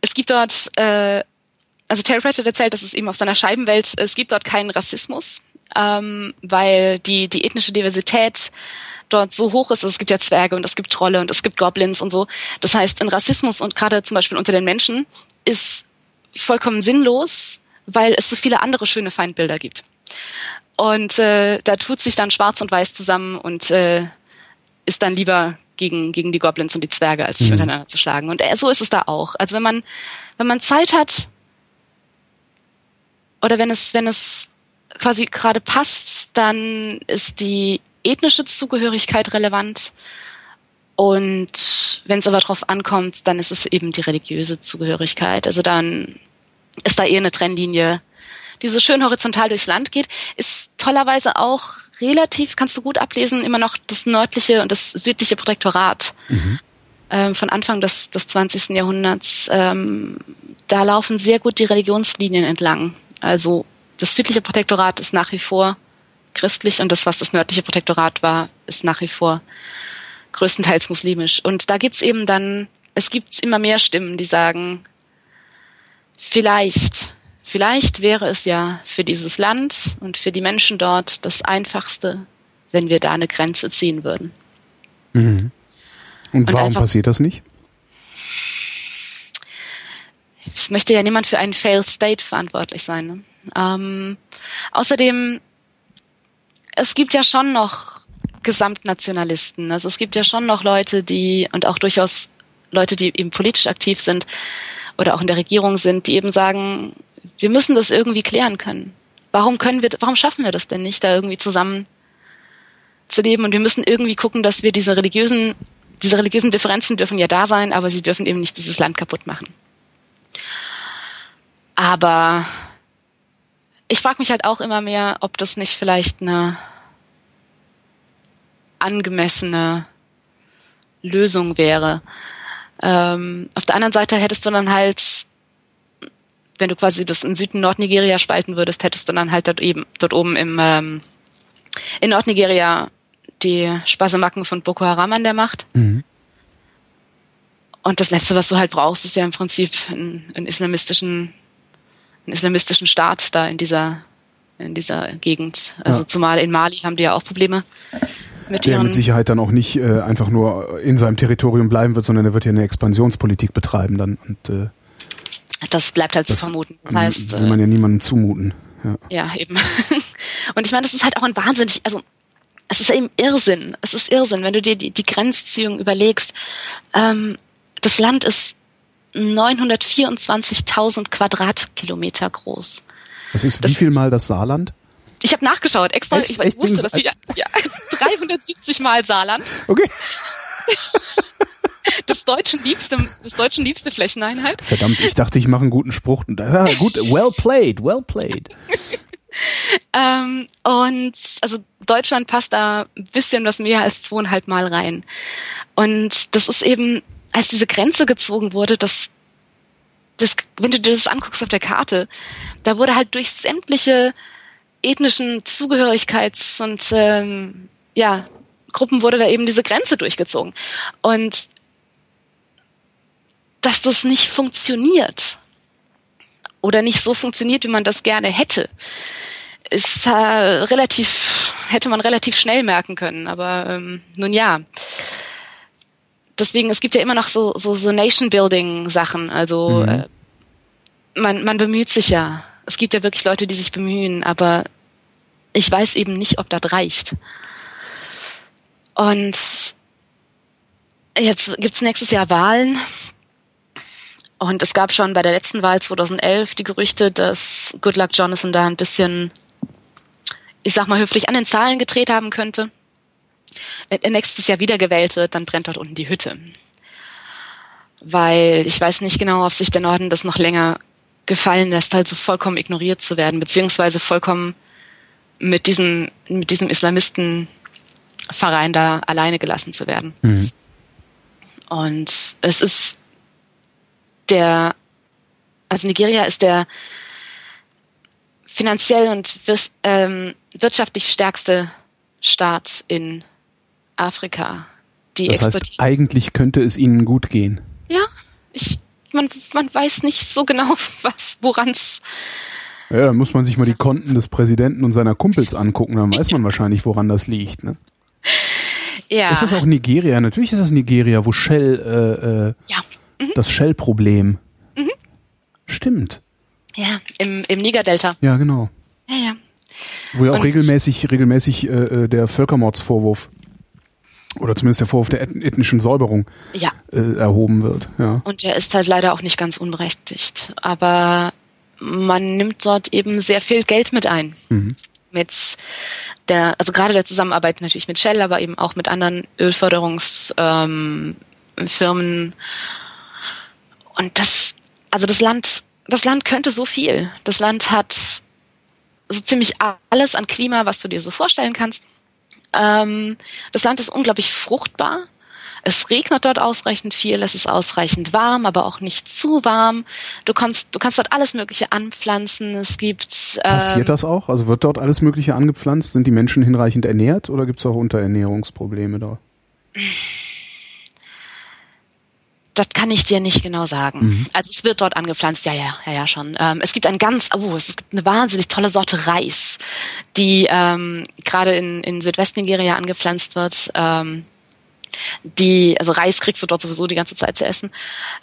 es gibt dort, äh, also Terry Pratchett erzählt, dass es eben auf seiner Scheibenwelt, es gibt dort keinen Rassismus, ähm, weil die, die ethnische Diversität dort so hoch ist. Also es gibt ja Zwerge und es gibt Trolle und es gibt Goblins und so. Das heißt, ein Rassismus und gerade zum Beispiel unter den Menschen ist vollkommen sinnlos, weil es so viele andere schöne Feindbilder gibt. Und äh, da tut sich dann Schwarz und Weiß zusammen und äh, ist dann lieber gegen, gegen die Goblins und die Zwerge, als sich mhm. miteinander zu schlagen. Und äh, so ist es da auch. Also wenn man, wenn man Zeit hat, oder wenn es, wenn es quasi gerade passt, dann ist die ethnische Zugehörigkeit relevant. Und wenn es aber drauf ankommt, dann ist es eben die religiöse Zugehörigkeit. Also dann ist da eher eine Trennlinie, die so schön horizontal durchs Land geht, ist tollerweise auch relativ, kannst du gut ablesen, immer noch das nördliche und das südliche Protektorat mhm. ähm, von Anfang des, des 20. Jahrhunderts. Ähm, da laufen sehr gut die Religionslinien entlang. Also das südliche Protektorat ist nach wie vor christlich und das, was das nördliche Protektorat war, ist nach wie vor größtenteils muslimisch. Und da gibt's eben dann, es gibt immer mehr Stimmen, die sagen, vielleicht, vielleicht wäre es ja für dieses Land und für die Menschen dort das Einfachste, wenn wir da eine Grenze ziehen würden. Mhm. Und, und, warum passiert das nicht? Es möchte ja niemand für einen Failed State verantwortlich sein. Ne? Ähm, außerdem es gibt ja schon noch Gesamtnationalisten. Also es gibt ja schon noch Leute, die und auch durchaus Leute, die eben politisch aktiv sind oder auch in der Regierung sind, die eben sagen, wir müssen das irgendwie klären können. Warum können wir, warum schaffen wir das denn nicht, da irgendwie zusammen zu leben? Und wir müssen irgendwie gucken, dass wir diese religiösen, diese religiösen Differenzen dürfen ja da sein, aber sie dürfen eben nicht dieses Land kaputt machen. Aber ich frage mich halt auch immer mehr, ob das nicht vielleicht eine angemessene Lösung wäre. Ähm, auf der anderen Seite hättest du dann halt, wenn du quasi das in Süden Nordnigeria spalten würdest, hättest du dann halt dort eben dort oben im ähm, in Nordnigeria die Spasemacken von Boko Haram an der Macht. Mhm. Und das Letzte, was du halt brauchst, ist ja im Prinzip einen, einen islamistischen einen islamistischen Staat da in dieser in dieser Gegend. Also ja. zumal in Mali haben die ja auch Probleme. Mit der mit Sicherheit dann auch nicht äh, einfach nur in seinem Territorium bleiben wird, sondern er wird ja eine Expansionspolitik betreiben dann. Und, äh, das bleibt halt zu vermuten. Das heißt, will man ja niemandem zumuten. Ja, ja eben. Und ich meine, das ist halt auch ein wahnsinnig, also es ist eben Irrsinn. Es ist Irrsinn, wenn du dir die, die Grenzziehung überlegst. Ähm, das Land ist 924.000 Quadratkilometer groß. Das ist das wie viel mal das Saarland? Ich habe nachgeschaut, extra, echt, ich echt wusste, dass ja, ja, 370 mal Saarland. Okay. des deutschen liebste, des deutschen liebste Flächeneinheit. Verdammt, ich dachte, ich mache einen guten Spruch. Ja, gut, well played, well played. ähm, und also Deutschland passt da ein bisschen was mehr als zweieinhalb Mal rein. Und das ist eben als diese Grenze gezogen wurde, das, das, wenn du dir das anguckst auf der Karte, da wurde halt durch sämtliche ethnischen Zugehörigkeits- und ähm, ja, Gruppen wurde da eben diese Grenze durchgezogen. Und dass das nicht funktioniert oder nicht so funktioniert, wie man das gerne hätte, ist äh, relativ, hätte man relativ schnell merken können. Aber ähm, nun ja deswegen, es gibt ja immer noch so, so, so Nation-Building-Sachen. Also mhm. äh, man, man bemüht sich ja. Es gibt ja wirklich Leute, die sich bemühen, aber ich weiß eben nicht, ob das reicht. Und jetzt gibt's nächstes Jahr Wahlen. Und es gab schon bei der letzten Wahl 2011 die Gerüchte, dass Goodluck Jonathan da ein bisschen, ich sag mal höflich, an den Zahlen gedreht haben könnte. Wenn er nächstes Jahr wiedergewählt wird, dann brennt dort unten die Hütte. Weil ich weiß nicht genau, ob sich der Norden das noch länger gefallen lässt, halt so vollkommen ignoriert zu werden, beziehungsweise vollkommen mit diesem, mit diesem Islamistenverein da alleine gelassen zu werden. Mhm. Und es ist der, also Nigeria ist der finanziell und ähm, wirtschaftlich stärkste Staat in Afrika. Die das heißt, eigentlich könnte es ihnen gut gehen. Ja, man, man weiß nicht so genau, was, woran es. Ja, da muss man sich mal die Konten des Präsidenten und seiner Kumpels angucken, dann weiß man wahrscheinlich, woran das liegt. Ne? Ja. Ist das auch Nigeria? Natürlich ist das Nigeria, wo Shell äh, äh, ja. Mhm. das Shell-Problem. Mhm. Stimmt. Ja, im, im Niger-Delta. Ja, genau. Ja, ja. Wo ja auch und regelmäßig, regelmäßig äh, äh, der Völkermordsvorwurf oder zumindest der Vorwurf der ethnischen Säuberung ja. äh, erhoben wird. Ja. Und der ist halt leider auch nicht ganz unberechtigt. Aber man nimmt dort eben sehr viel Geld mit ein. Mhm. Mit der, also gerade der Zusammenarbeit natürlich mit Shell, aber eben auch mit anderen Ölförderungsfirmen. Ähm, Und das, also das Land, das Land könnte so viel. Das Land hat so ziemlich alles an Klima, was du dir so vorstellen kannst. Ähm, das Land ist unglaublich fruchtbar. Es regnet dort ausreichend viel, es ist ausreichend warm, aber auch nicht zu warm. Du kannst, du kannst dort alles Mögliche anpflanzen. Es gibt. Ähm, Passiert das auch? Also wird dort alles Mögliche angepflanzt? Sind die Menschen hinreichend ernährt oder gibt es auch Unterernährungsprobleme da? Das kann ich dir nicht genau sagen. Mhm. Also es wird dort angepflanzt, ja, ja, ja, ja schon. Ähm, es gibt ein ganz, oh, es gibt eine wahnsinnig tolle Sorte Reis, die ähm, gerade in, in Südwestnigeria angepflanzt wird. Ähm, die, also Reis kriegst du dort sowieso die ganze Zeit zu essen.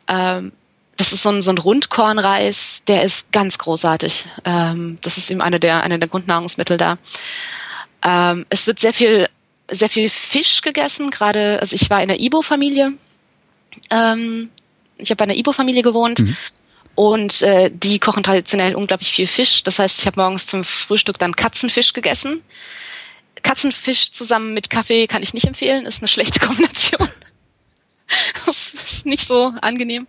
Ähm, das ist so ein, so ein Rundkornreis, der ist ganz großartig. Ähm, das ist eben eine der, eine der Grundnahrungsmittel da. Ähm, es wird sehr viel, sehr viel Fisch gegessen, gerade, also ich war in der Ibo-Familie. Ähm, ich habe bei einer Ibo-Familie gewohnt. Mhm. Und äh, die kochen traditionell unglaublich viel Fisch. Das heißt, ich habe morgens zum Frühstück dann Katzenfisch gegessen. Katzenfisch zusammen mit Kaffee kann ich nicht empfehlen, ist eine schlechte Kombination. das ist nicht so angenehm.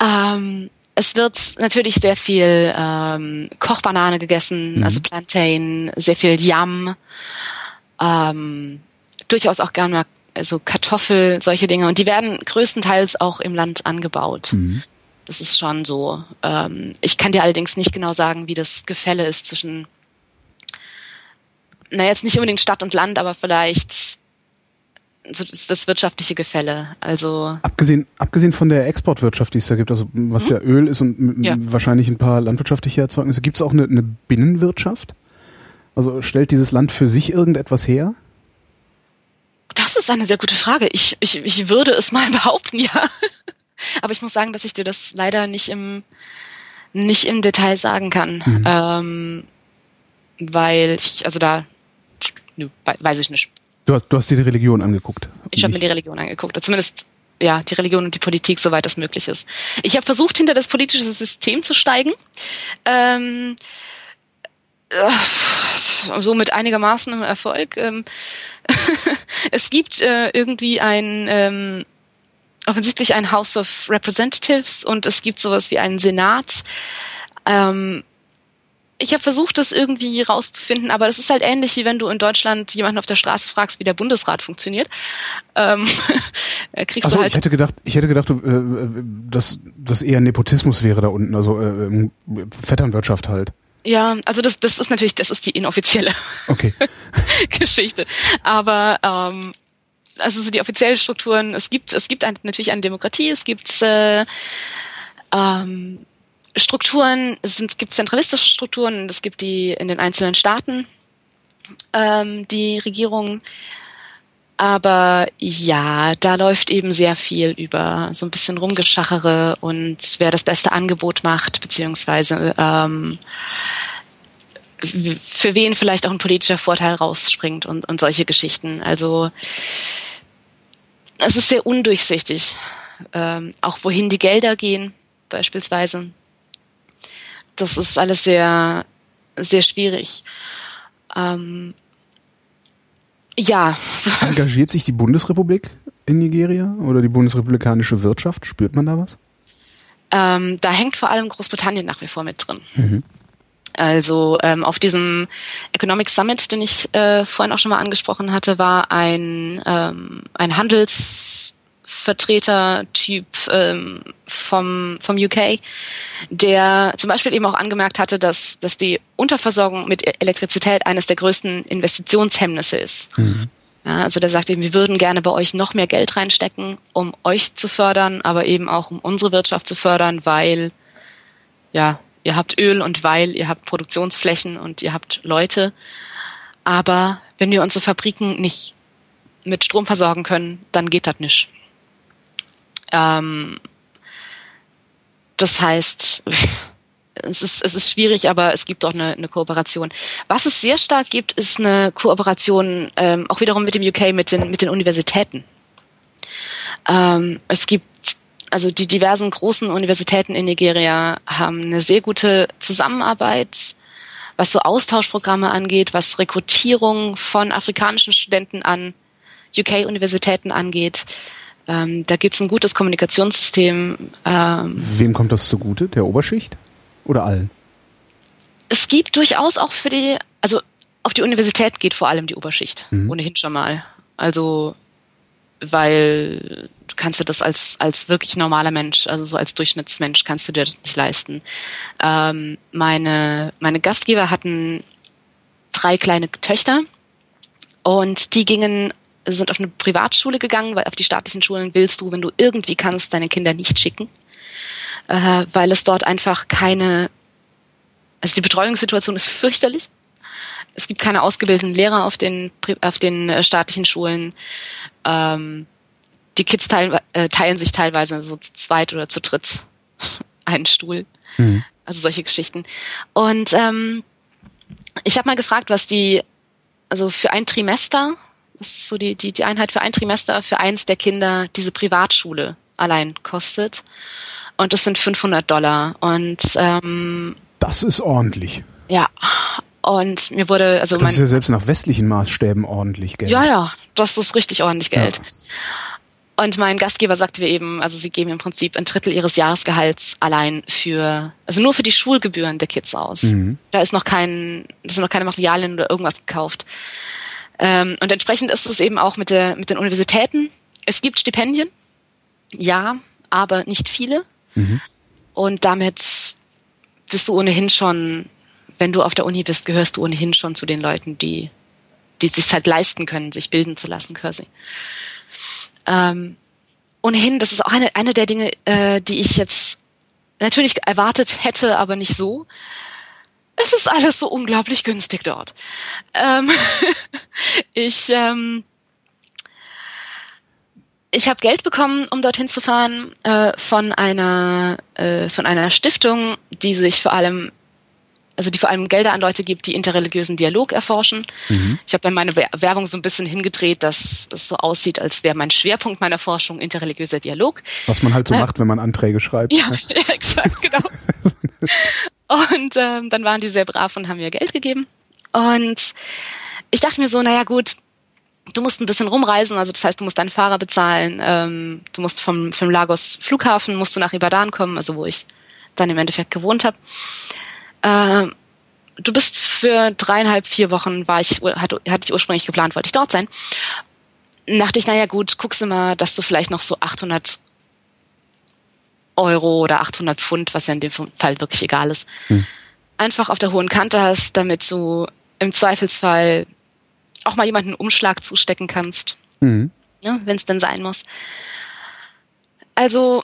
Ähm, es wird natürlich sehr viel ähm, Kochbanane gegessen, mhm. also Plantain, sehr viel Yam, ähm, durchaus auch gerne mal also Kartoffel, solche Dinge. Und die werden größtenteils auch im Land angebaut. Mhm. Das ist schon so. Ähm, ich kann dir allerdings nicht genau sagen, wie das Gefälle ist zwischen na jetzt nicht unbedingt Stadt und Land, aber vielleicht so das, das wirtschaftliche Gefälle. Also abgesehen abgesehen von der Exportwirtschaft, die es da gibt, also was mhm. ja Öl ist und ja. wahrscheinlich ein paar landwirtschaftliche Erzeugnisse, gibt es auch eine, eine Binnenwirtschaft? Also stellt dieses Land für sich irgendetwas her? Das ist eine sehr gute Frage. Ich, ich, ich würde es mal behaupten, ja. Aber ich muss sagen, dass ich dir das leider nicht im, nicht im Detail sagen kann. Mhm. Ähm, weil ich, also da Nö, weiß ich nicht. Du hast, du hast dir die Religion angeguckt. Ich habe mir die Religion angeguckt. Zumindest ja, die Religion und die Politik, soweit das möglich ist. Ich habe versucht, hinter das politische System zu steigen. Ähm, äh, so mit einigermaßen Erfolg. Ähm, es gibt äh, irgendwie ein ähm, offensichtlich ein House of Representatives und es gibt sowas wie einen Senat. Ähm, ich habe versucht, das irgendwie rauszufinden, aber das ist halt ähnlich, wie wenn du in Deutschland jemanden auf der Straße fragst, wie der Bundesrat funktioniert. Ähm, kriegst Achso, halt ich hätte gedacht, ich hätte gedacht, äh, dass das eher Nepotismus wäre da unten, also äh, Vetternwirtschaft halt. Ja, also das, das ist natürlich, das ist die inoffizielle okay. Geschichte. Aber ähm, also so die offiziellen Strukturen, es gibt, es gibt ein, natürlich eine Demokratie, es gibt äh, ähm, Strukturen, es, sind, es gibt zentralistische Strukturen, es gibt die in den einzelnen Staaten, ähm, die Regierung. Aber ja, da läuft eben sehr viel über so ein bisschen Rumgeschachere und wer das beste Angebot macht, beziehungsweise ähm, für wen vielleicht auch ein politischer Vorteil rausspringt und, und solche Geschichten. Also es ist sehr undurchsichtig, ähm, auch wohin die Gelder gehen beispielsweise. Das ist alles sehr, sehr schwierig. Ähm, ja. Engagiert sich die Bundesrepublik in Nigeria oder die bundesrepublikanische Wirtschaft? Spürt man da was? Ähm, da hängt vor allem Großbritannien nach wie vor mit drin. Mhm. Also ähm, auf diesem Economic Summit, den ich äh, vorhin auch schon mal angesprochen hatte, war ein, ähm, ein Handelsvertreter-Typ ähm, vom, vom UK, der zum Beispiel eben auch angemerkt hatte, dass, dass die Unterversorgung mit Elektrizität eines der größten Investitionshemmnisse ist. Mhm. Ja, also der sagt eben, wir würden gerne bei euch noch mehr Geld reinstecken, um euch zu fördern, aber eben auch um unsere Wirtschaft zu fördern, weil ja, ihr habt Öl und weil ihr habt Produktionsflächen und ihr habt Leute. Aber wenn wir unsere Fabriken nicht mit Strom versorgen können, dann geht das nicht. Ähm, das heißt, es ist, es ist schwierig, aber es gibt auch eine, eine Kooperation. Was es sehr stark gibt, ist eine Kooperation ähm, auch wiederum mit dem UK, mit den, mit den Universitäten. Ähm, es gibt also die diversen großen Universitäten in Nigeria haben eine sehr gute Zusammenarbeit, was so Austauschprogramme angeht, was Rekrutierung von afrikanischen Studenten an UK-Universitäten angeht. Ähm, da gibt es ein gutes Kommunikationssystem. Ähm, Wem kommt das zugute? Der Oberschicht oder allen? Es gibt durchaus auch für die, also auf die Universität geht vor allem die Oberschicht, mhm. ohnehin schon mal. Also weil du kannst dir das als, als wirklich normaler Mensch, also so als Durchschnittsmensch, kannst du dir das nicht leisten. Ähm, meine, meine Gastgeber hatten drei kleine Töchter und die gingen, sind auf eine Privatschule gegangen, weil auf die staatlichen Schulen willst du, wenn du irgendwie kannst, deine Kinder nicht schicken, äh, weil es dort einfach keine, also die Betreuungssituation ist fürchterlich. Es gibt keine ausgebildeten Lehrer auf den, auf den äh, staatlichen Schulen. Ähm, die Kids teilen, äh, teilen sich teilweise so zu zweit oder zu dritt einen Stuhl. Mhm. Also solche Geschichten. Und ähm, ich habe mal gefragt, was die, also für ein Trimester, was ist so die, die, die Einheit für ein Trimester für eins der Kinder diese Privatschule allein kostet. Und das sind 500 Dollar. Und ähm, das ist ordentlich. Ja, und mir wurde, also das ist ja selbst nach westlichen Maßstäben ordentlich Geld. Ja, ja, das ist richtig ordentlich Geld. Ja. Und mein Gastgeber sagte mir eben, also sie geben im Prinzip ein Drittel ihres Jahresgehalts allein für, also nur für die Schulgebühren der Kids aus. Mhm. Da ist noch kein, da sind noch keine Materialien oder irgendwas gekauft. Ähm, und entsprechend ist es eben auch mit der, mit den Universitäten. Es gibt Stipendien, ja, aber nicht viele. Mhm. Und damit bist du ohnehin schon wenn du auf der Uni bist, gehörst du ohnehin schon zu den Leuten, die, die sich halt leisten können, sich bilden zu lassen quasi. Ähm, ohnehin, das ist auch eine, eine der Dinge, äh, die ich jetzt natürlich erwartet hätte, aber nicht so. Es ist alles so unglaublich günstig dort. Ähm, ich ähm, ich habe Geld bekommen, um dorthin zu fahren, äh, von einer äh, von einer Stiftung, die sich vor allem also die vor allem Gelder an Leute gibt, die interreligiösen Dialog erforschen. Mhm. Ich habe dann meine Werbung so ein bisschen hingedreht, dass es so aussieht, als wäre mein Schwerpunkt meiner Forschung interreligiöser Dialog. Was man halt so äh, macht, wenn man Anträge schreibt. Ja, ja exakt, genau. und ähm, dann waren die sehr brav und haben mir Geld gegeben. Und ich dachte mir so, naja gut, du musst ein bisschen rumreisen, also das heißt, du musst deinen Fahrer bezahlen, ähm, du musst vom, vom Lagos Flughafen, musst du nach Ibadan kommen, also wo ich dann im Endeffekt gewohnt habe. Äh, du bist für dreieinhalb, vier Wochen war ich, hatte, hatte ich ursprünglich geplant, wollte ich dort sein. Dachte ich, naja gut, guckst du mal, dass du vielleicht noch so 800 Euro oder 800 Pfund, was ja in dem Fall wirklich egal ist, hm. einfach auf der hohen Kante hast, damit du im Zweifelsfall auch mal jemanden einen Umschlag zustecken kannst, mhm. ja, wenn es denn sein muss. Also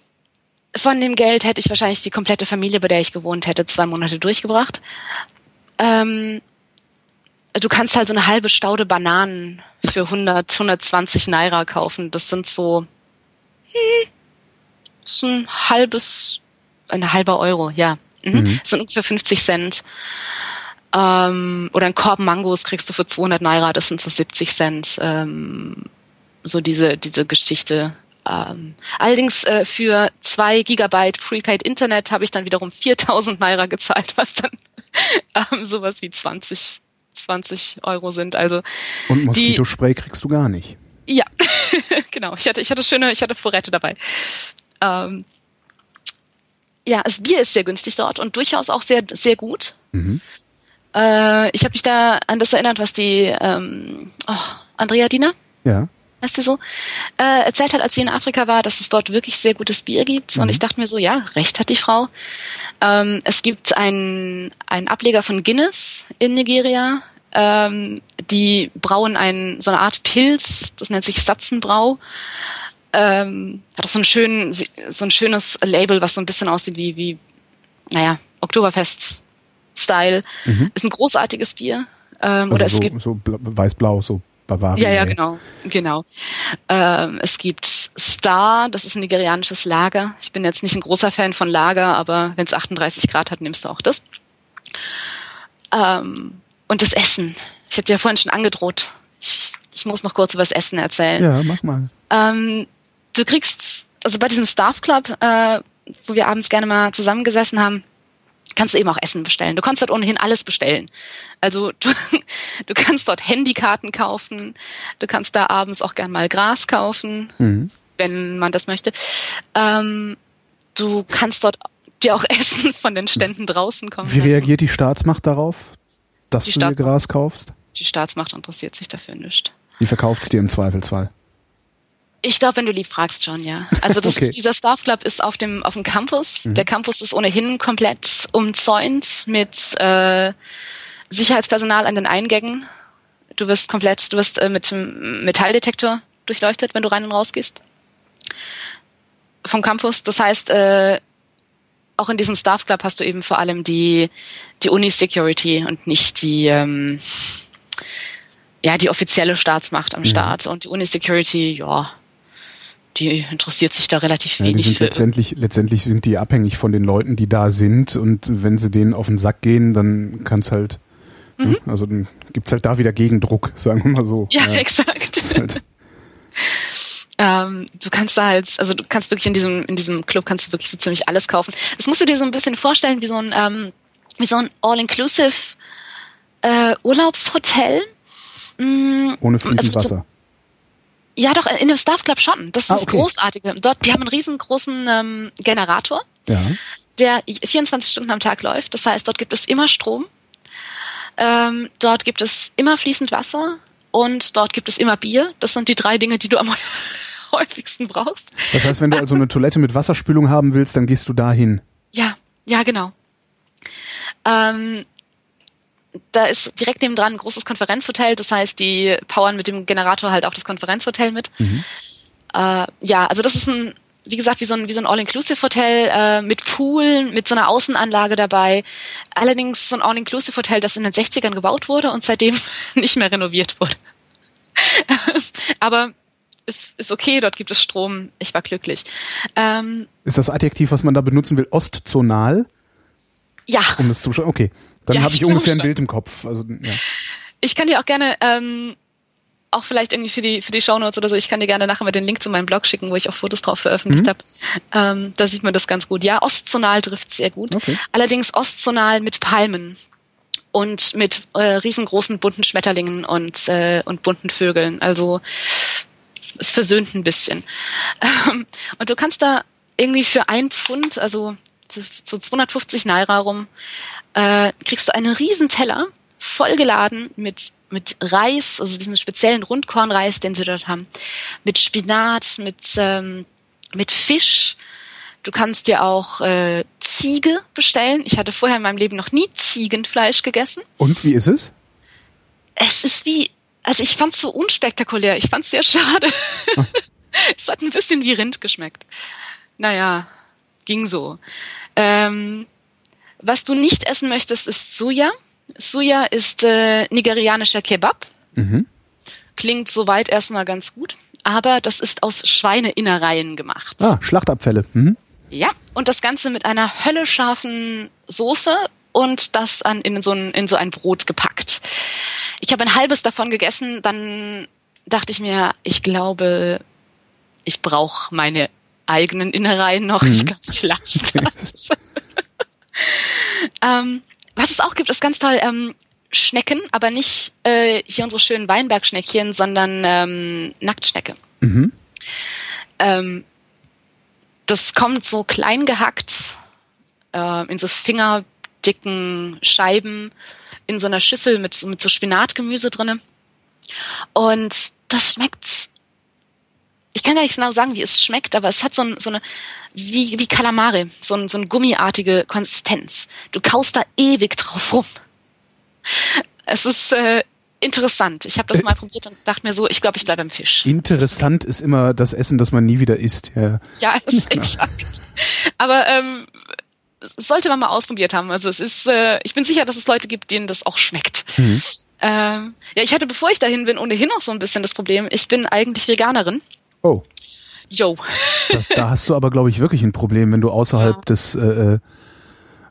von dem Geld hätte ich wahrscheinlich die komplette Familie, bei der ich gewohnt hätte, zwei Monate durchgebracht. Ähm, du kannst halt so eine halbe Staude Bananen für 100, 120 Naira kaufen. Das sind so, hm, das ist ein halbes, ein halber Euro, ja. Mhm. Mhm. Das sind ungefähr 50 Cent. Ähm, oder ein Korb Mangos kriegst du für 200 Naira, das sind so 70 Cent. Ähm, so diese, diese Geschichte. Ähm, allerdings äh, für zwei Gigabyte Prepaid Internet habe ich dann wiederum 4000 Naira gezahlt, was dann ähm, sowas wie 20, 20 Euro sind. Also Und Moskitospray kriegst du gar nicht. Ja, genau. Ich hatte, ich hatte schöne, ich hatte Vorräte dabei. Ähm, ja, das Bier ist sehr günstig dort und durchaus auch sehr, sehr gut. Mhm. Äh, ich habe mich da an das erinnert, was die ähm, oh, Andrea Diener, ja. Weißt du so, äh, erzählt hat, als sie in Afrika war, dass es dort wirklich sehr gutes Bier gibt. Mhm. Und ich dachte mir so, ja, recht hat die Frau. Ähm, es gibt einen, einen Ableger von Guinness in Nigeria. Ähm, die brauen ein, so eine Art Pilz, das nennt sich Satzenbrau. Ähm, hat auch so, einen schönen, so ein schönes Label, was so ein bisschen aussieht wie, wie naja, Oktoberfest-Style. Mhm. Ist ein großartiges Bier. Ähm, also oder es so, gibt so weiß-blau, so Bavaria. Ja, ja, genau, genau. Ähm, es gibt Star, das ist ein nigerianisches Lager. Ich bin jetzt nicht ein großer Fan von Lager, aber wenn es 38 Grad hat, nimmst du auch das. Ähm, und das Essen. Ich habe dir ja vorhin schon angedroht. Ich, ich, muss noch kurz über das Essen erzählen. Ja, mach mal. Ähm, du kriegst, also bei diesem Staff Club, äh, wo wir abends gerne mal zusammengesessen haben, kannst du eben auch Essen bestellen. Du kannst dort ohnehin alles bestellen. Also du, du kannst dort Handykarten kaufen, du kannst da abends auch gern mal Gras kaufen, mhm. wenn man das möchte. Ähm, du kannst dort dir auch Essen von den Ständen draußen kommen. Wie reagiert die Staatsmacht darauf, dass die du dir Gras kaufst? Die Staatsmacht interessiert sich dafür nicht. Die verkauft es dir im Zweifelsfall. Ich glaube, wenn du lieb fragst, schon, ja. Also das, okay. dieser Staff Club ist auf dem auf dem Campus. Mhm. Der Campus ist ohnehin komplett umzäunt mit äh, Sicherheitspersonal an den Eingängen. Du wirst komplett, du wirst äh, mit dem Metalldetektor durchleuchtet, wenn du rein und raus gehst. Vom Campus. Das heißt, äh, auch in diesem Staff Club hast du eben vor allem die die Uni Security und nicht die ähm, ja die offizielle Staatsmacht am mhm. Start und die Uni Security, ja die interessiert sich da relativ wenig. Ja, die sind letztendlich, letztendlich sind die abhängig von den Leuten, die da sind und wenn sie denen auf den Sack gehen, dann kann es halt, ne, mhm. also dann gibt's halt da wieder Gegendruck, sagen wir mal so. Ja, ja exakt. Halt ähm, du kannst da halt, also du kannst wirklich in diesem, in diesem Club kannst du wirklich so ziemlich alles kaufen. Das musst du dir so ein bisschen vorstellen wie so ein, ähm, wie so ein All-Inclusive äh, Urlaubshotel. Mm, Ohne fließend also, Wasser. Ja, doch, in dem Staff Club schon. Das ist ah, okay. das Großartige. Dort, die haben einen riesengroßen ähm, Generator, ja. der 24 Stunden am Tag läuft. Das heißt, dort gibt es immer Strom. Ähm, dort gibt es immer fließend Wasser und dort gibt es immer Bier. Das sind die drei Dinge, die du am häufigsten brauchst. Das heißt, wenn du also eine Toilette mit Wasserspülung haben willst, dann gehst du dahin. Ja, ja, genau. Ähm, da ist direkt nebendran ein großes Konferenzhotel, das heißt, die powern mit dem Generator halt auch das Konferenzhotel mit. Mhm. Äh, ja, also das ist ein, wie gesagt, wie so ein, wie so ein All-Inclusive-Hotel äh, mit Pool, mit so einer Außenanlage dabei. Allerdings so ein All-Inclusive-Hotel, das in den 60ern gebaut wurde und seitdem nicht mehr renoviert wurde. Aber ist, ist okay, dort gibt es Strom. Ich war glücklich. Ähm, ist das Adjektiv, was man da benutzen will, ostzonal? Ja. Um es zu Okay. Dann ja, habe ich, ich ungefähr ein Bild im Kopf. Also, ja. Ich kann dir auch gerne, ähm, auch vielleicht irgendwie für die für die Shownotes oder so, ich kann dir gerne nachher mal den Link zu meinem Blog schicken, wo ich auch Fotos drauf veröffentlicht mhm. habe. Ähm, da sieht man das ganz gut. Ja, Ostzonal trifft sehr gut. Okay. Allerdings Ostzonal mit Palmen und mit äh, riesengroßen bunten Schmetterlingen und äh, und bunten Vögeln. Also es versöhnt ein bisschen. Ähm, und du kannst da irgendwie für ein Pfund, also so 250 Naira rum, äh, kriegst du einen riesen Teller vollgeladen mit mit Reis, also diesen speziellen Rundkornreis, den sie dort haben, mit Spinat, mit ähm, mit Fisch. Du kannst dir auch äh, Ziege bestellen. Ich hatte vorher in meinem Leben noch nie Ziegenfleisch gegessen. Und wie ist es? Es ist wie, also ich fand es so unspektakulär. Ich fand es sehr schade. Oh. es hat ein bisschen wie Rind geschmeckt. Naja, ging so. Ähm, was du nicht essen möchtest, ist Suya. Suya ist äh, nigerianischer Kebab. Mhm. Klingt soweit erstmal ganz gut, aber das ist aus Schweineinnereien gemacht. Ah, Schlachtabfälle. Mhm. Ja, und das Ganze mit einer höllescharfen Soße, und das an, in, so ein, in so ein Brot gepackt. Ich habe ein halbes davon gegessen, dann dachte ich mir, ich glaube, ich brauche meine eigenen Innereien noch. Mhm. Ich glaube, ich lasse das. ähm, was es auch gibt, ist ganz toll, ähm, Schnecken, aber nicht äh, hier unsere schönen Weinbergschneckchen, sondern ähm, Nacktschnecke. Mhm. Ähm, das kommt so klein gehackt äh, in so fingerdicken Scheiben in so einer Schüssel mit, mit so Spinatgemüse drinne. Und das schmeckt, ich kann ja nicht genau sagen, wie es schmeckt, aber es hat so, ein, so eine, wie, wie Kalamare, so, ein, so eine gummiartige Konsistenz. Du kaust da ewig drauf rum. Es ist äh, interessant. Ich habe das äh, mal probiert und dachte mir so, ich glaube, ich bleibe beim Fisch. Interessant ist, ist, immer das Essen, das man nie wieder isst. Ja, ja ist exakt. Aber ähm, sollte man mal ausprobiert haben. Also es ist, äh, ich bin sicher, dass es Leute gibt, denen das auch schmeckt. Mhm. Ähm, ja, ich hatte, bevor ich dahin bin, ohnehin auch so ein bisschen das Problem. Ich bin eigentlich Veganerin. Oh. Das, da hast du aber, glaube ich, wirklich ein Problem, wenn du außerhalb ja. des äh, äh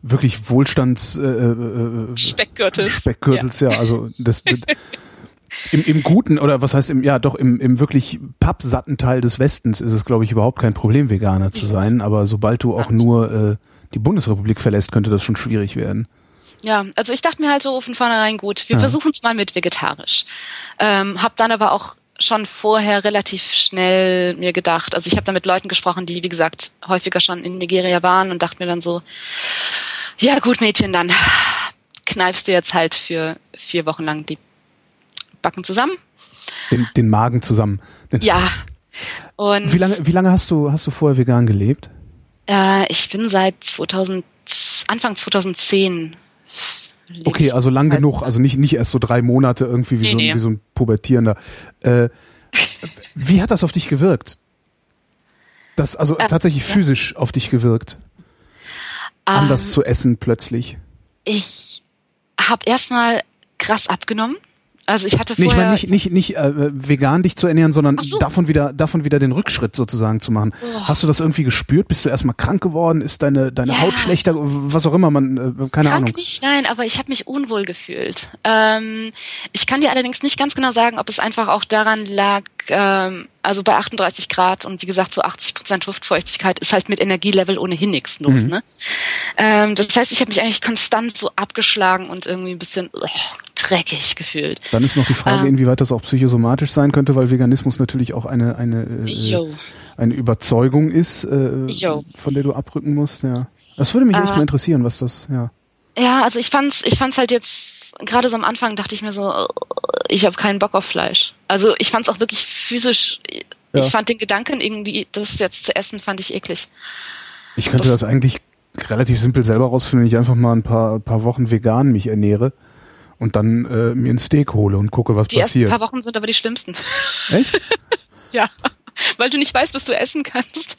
wirklich Wohlstands äh, äh, äh, Speckgürtels. Speckgürtels, ja, ja also das, das im, im guten oder was heißt im ja doch im, im wirklich pappsatten Teil des Westens ist es glaube ich überhaupt kein Problem Veganer zu sein, aber sobald du auch nur äh, die Bundesrepublik verlässt, könnte das schon schwierig werden. Ja, also ich dachte mir halt so von vornherein gut, wir ja. versuchen es mal mit vegetarisch. Ähm, hab dann aber auch schon vorher relativ schnell mir gedacht, also ich habe da mit Leuten gesprochen, die wie gesagt häufiger schon in Nigeria waren und dachte mir dann so, ja gut Mädchen, dann kneifst du jetzt halt für vier Wochen lang die Backen zusammen. Den, den Magen zusammen. Ja. Und wie lange, wie lange hast du, hast du vorher vegan gelebt? Äh, ich bin seit 2000, Anfang 2010 Okay, also lang genug, also nicht, nicht erst so drei Monate irgendwie wie, nee, so, nee. wie so ein Pubertierender. Äh, wie hat das auf dich gewirkt? Das, also ähm, tatsächlich ja. physisch auf dich gewirkt? Ähm, Anders zu essen plötzlich? Ich habe erstmal krass abgenommen. Also ich hatte vorher... Nee, ich meine nicht, nicht, nicht äh, vegan dich zu ernähren, sondern so. davon wieder davon wieder den Rückschritt sozusagen zu machen. Oh. Hast du das irgendwie gespürt? Bist du erstmal krank geworden? Ist deine, deine ja. Haut schlechter? Was auch immer, man, äh, keine krank Ahnung. nicht, nein, aber ich habe mich unwohl gefühlt. Ähm, ich kann dir allerdings nicht ganz genau sagen, ob es einfach auch daran lag, ähm, also bei 38 Grad und wie gesagt so 80 Prozent Luftfeuchtigkeit ist halt mit Energielevel ohnehin nichts los. Mhm. Ne? Ähm, das heißt, ich habe mich eigentlich konstant so abgeschlagen und irgendwie ein bisschen oh, dreckig gefühlt. Dann ist noch die Frage, ähm, inwieweit das auch psychosomatisch sein könnte, weil Veganismus natürlich auch eine eine äh, eine Überzeugung ist, äh, von der du abrücken musst. Ja, das würde mich echt äh, mal interessieren, was das ja. Ja, also ich fand's ich fand's halt jetzt gerade so am Anfang dachte ich mir so, ich habe keinen Bock auf Fleisch. Also ich fand es auch wirklich physisch. Ja. Ich fand den Gedanken irgendwie, das jetzt zu essen, fand ich eklig. Ich könnte das, das eigentlich relativ simpel selber rausfinden, wenn ich einfach mal ein paar, paar Wochen vegan mich ernähre und dann äh, mir ein Steak hole und gucke, was die passiert. Die ersten paar Wochen sind aber die schlimmsten. Echt? ja, weil du nicht weißt, was du essen kannst.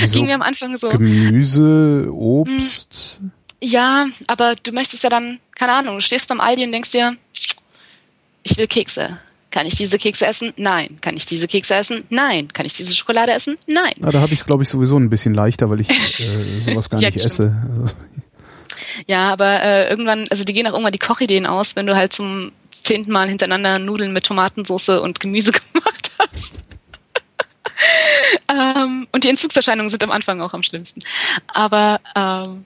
Wieso? Ging mir am Anfang so. Gemüse, Obst. Hm. Ja, aber du möchtest ja dann, keine Ahnung, du stehst beim Aldi und denkst dir, ich will Kekse. Kann ich diese Kekse essen? Nein. Kann ich diese Kekse essen? Nein. Kann ich diese Schokolade essen? Nein. Na, da habe ich es, glaube ich, sowieso ein bisschen leichter, weil ich äh, sowas gar ja, nicht esse. Ja, aber äh, irgendwann, also die gehen auch irgendwann die Kochideen aus, wenn du halt zum zehnten Mal hintereinander Nudeln mit Tomatensauce und Gemüse gemacht hast. ähm, und die Entzugserscheinungen sind am Anfang auch am schlimmsten. Aber ähm,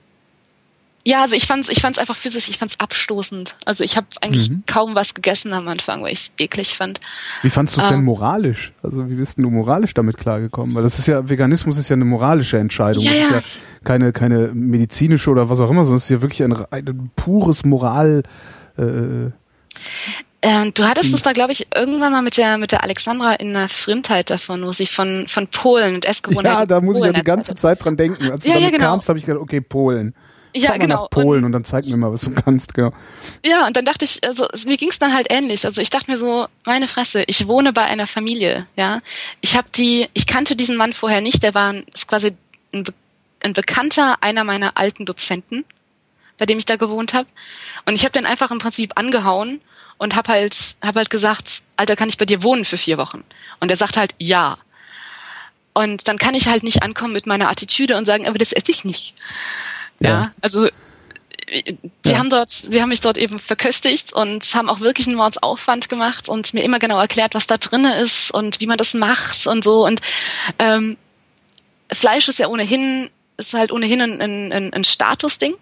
ja, also ich fand's, ich fand's einfach physisch, ich fand's abstoßend. Also ich habe eigentlich mhm. kaum was gegessen am Anfang, weil ich's eklig fand. Wie fandst du es ähm, denn moralisch? Also wie bist denn du moralisch damit klargekommen? Weil das ist ja, Veganismus ist ja eine moralische Entscheidung. Ja, das ist ja keine, keine medizinische oder was auch immer, sondern es ist ja wirklich ein, ein pures Moral. Äh, ähm, du hattest es da, glaube ich, irgendwann mal mit der mit der Alexandra in der Frindheit davon, wo sie von von Polen und Essgewohnheiten. Ja, da muss Polen ich ja die ganze Zeit dran denken. Als du ja, damit ja, genau. kamst, habe ich gedacht, okay, Polen ja, Fahr genau. nach Polen und, und, dann zeig mir mal, was du kannst, genau. Ja, und dann dachte ich, also mir ging's dann halt ähnlich. Also ich dachte mir so, meine Fresse, ich wohne bei einer Familie, ja. Ich habe die, ich kannte diesen Mann vorher nicht, der war ein, ist quasi ein, ein Bekannter einer meiner alten Dozenten, bei dem ich da gewohnt habe. Und ich habe den einfach im Prinzip angehauen und hab halt, hab halt gesagt, Alter, kann ich bei dir wohnen für vier Wochen? Und er sagt halt, ja. Und dann kann ich halt nicht ankommen mit meiner Attitüde und sagen, aber das esse ich nicht. Ja, ja also sie ja. haben dort, sie haben mich dort eben verköstigt und haben auch wirklich einen Mordsaufwand gemacht und mir immer genau erklärt, was da drinne ist und wie man das macht und so. Und ähm, Fleisch ist ja ohnehin, ist halt ohnehin ein, ein, ein Statusding.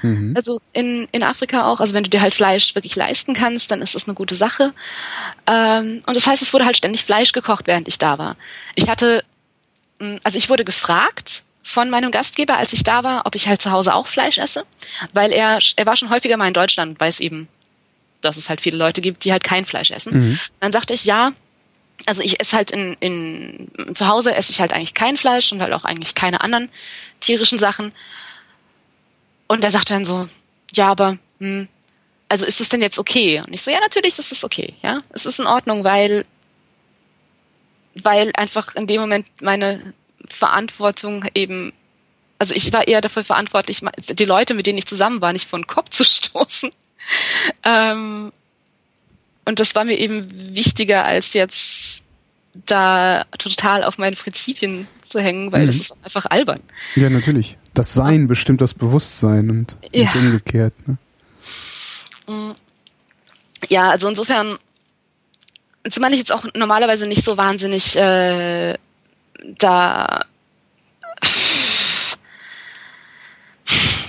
Mhm. Also in, in Afrika auch. Also wenn du dir halt Fleisch wirklich leisten kannst, dann ist das eine gute Sache. Ähm, und das heißt, es wurde halt ständig Fleisch gekocht, während ich da war. Ich hatte, also ich wurde gefragt von meinem Gastgeber, als ich da war, ob ich halt zu Hause auch Fleisch esse, weil er, er war schon häufiger mal in Deutschland, weil es eben, dass es halt viele Leute gibt, die halt kein Fleisch essen. Mhm. Dann sagte ich, ja, also ich esse halt in, in zu Hause esse ich halt eigentlich kein Fleisch und halt auch eigentlich keine anderen tierischen Sachen. Und er sagte dann so, ja, aber hm, also ist es denn jetzt okay? Und ich so, ja, natürlich ist es okay, ja, es ist in Ordnung, weil weil einfach in dem Moment meine Verantwortung eben, also ich war eher dafür verantwortlich, die Leute, mit denen ich zusammen war, nicht vor den Kopf zu stoßen. Ähm, und das war mir eben wichtiger, als jetzt da total auf meine Prinzipien zu hängen, weil mhm. das ist einfach albern. Ja, natürlich. Das Sein bestimmt das Bewusstsein und ja. nicht umgekehrt. Ne? Mm. Ja, also insofern, zumal ich jetzt auch normalerweise nicht so wahnsinnig äh, da.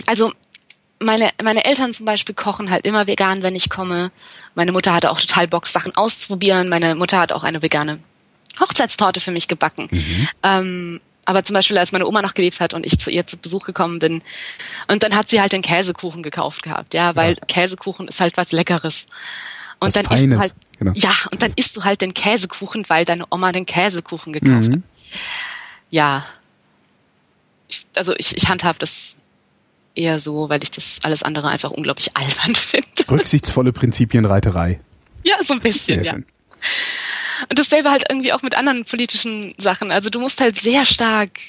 Also meine, meine Eltern zum Beispiel kochen halt immer vegan, wenn ich komme. Meine Mutter hatte auch total Bock, Sachen auszuprobieren. Meine Mutter hat auch eine vegane Hochzeitstorte für mich gebacken. Mhm. Ähm, aber zum Beispiel, als meine Oma noch gelebt hat und ich zu ihr zu Besuch gekommen bin, und dann hat sie halt den Käsekuchen gekauft gehabt, ja, weil ja. Käsekuchen ist halt was Leckeres. Und was dann Feines. isst halt, genau. ja, und dann isst du halt den Käsekuchen, weil deine Oma den Käsekuchen gekauft mhm. hat. Ja. Ich, also ich, ich handhab das eher so, weil ich das alles andere einfach unglaublich albern finde. Rücksichtsvolle Prinzipienreiterei. Ja, so ein bisschen, Sehr ja. Schön. Und dasselbe halt irgendwie auch mit anderen politischen Sachen. Also du musst halt sehr stark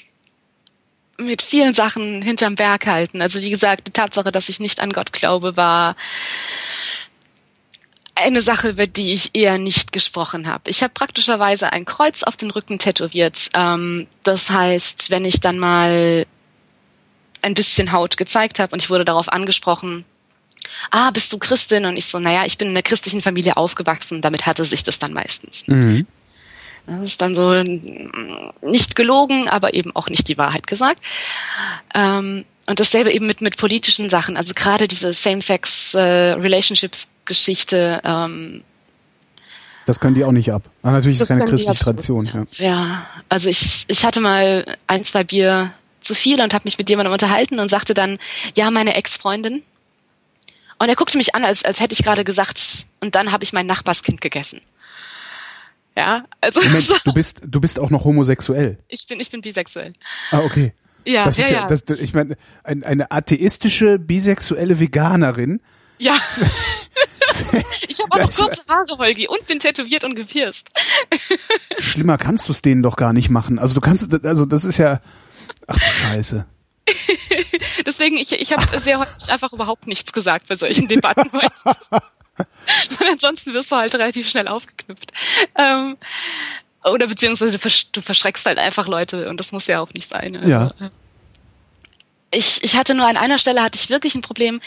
mit vielen Sachen hinterm Berg halten. Also wie gesagt, die Tatsache, dass ich nicht an Gott glaube, war eine Sache, über die ich eher nicht gesprochen habe. Ich habe praktischerweise ein Kreuz auf den Rücken tätowiert. Ähm, das heißt, wenn ich dann mal ein bisschen Haut gezeigt habe und ich wurde darauf angesprochen, ah, bist du Christin? Und ich so, naja, ich bin in einer christlichen Familie aufgewachsen. Damit hatte sich das dann meistens. Mhm. Das ist dann so nicht gelogen, aber eben auch nicht die Wahrheit gesagt. Ähm, und dasselbe eben mit, mit politischen Sachen. Also gerade diese Same-Sex-Relationships-Geschichte. Äh, ähm, das können die auch nicht ab. Aber natürlich ist keine christliche Tradition. Ja. ja, also ich, ich hatte mal ein, zwei Bier zu viel und habe mich mit jemandem unterhalten und sagte dann, ja, meine Ex-Freundin. Und er guckte mich an, als, als hätte ich gerade gesagt, und dann habe ich mein Nachbarskind gegessen. Ja, also. Moment, du bist, du bist auch noch homosexuell. Ich bin, ich bin bisexuell. Ah, okay. Ja, das ist ja, ja, das, ich meine, ein, eine atheistische, bisexuelle Veganerin. Ja. ich habe auch noch kurze Haare, Holgi, und bin tätowiert und gepierst. Schlimmer kannst du es denen doch gar nicht machen. Also du kannst, also das ist ja, ach du Scheiße. Deswegen, ich, ich habe sehr häufig einfach überhaupt nichts gesagt bei solchen Debatten. Und ansonsten wirst du halt relativ schnell aufgeknüpft. Ähm, oder beziehungsweise du verschreckst halt einfach Leute und das muss ja auch nicht sein. Also, ja. Äh, ich, ich hatte nur an einer Stelle hatte ich wirklich ein Problem.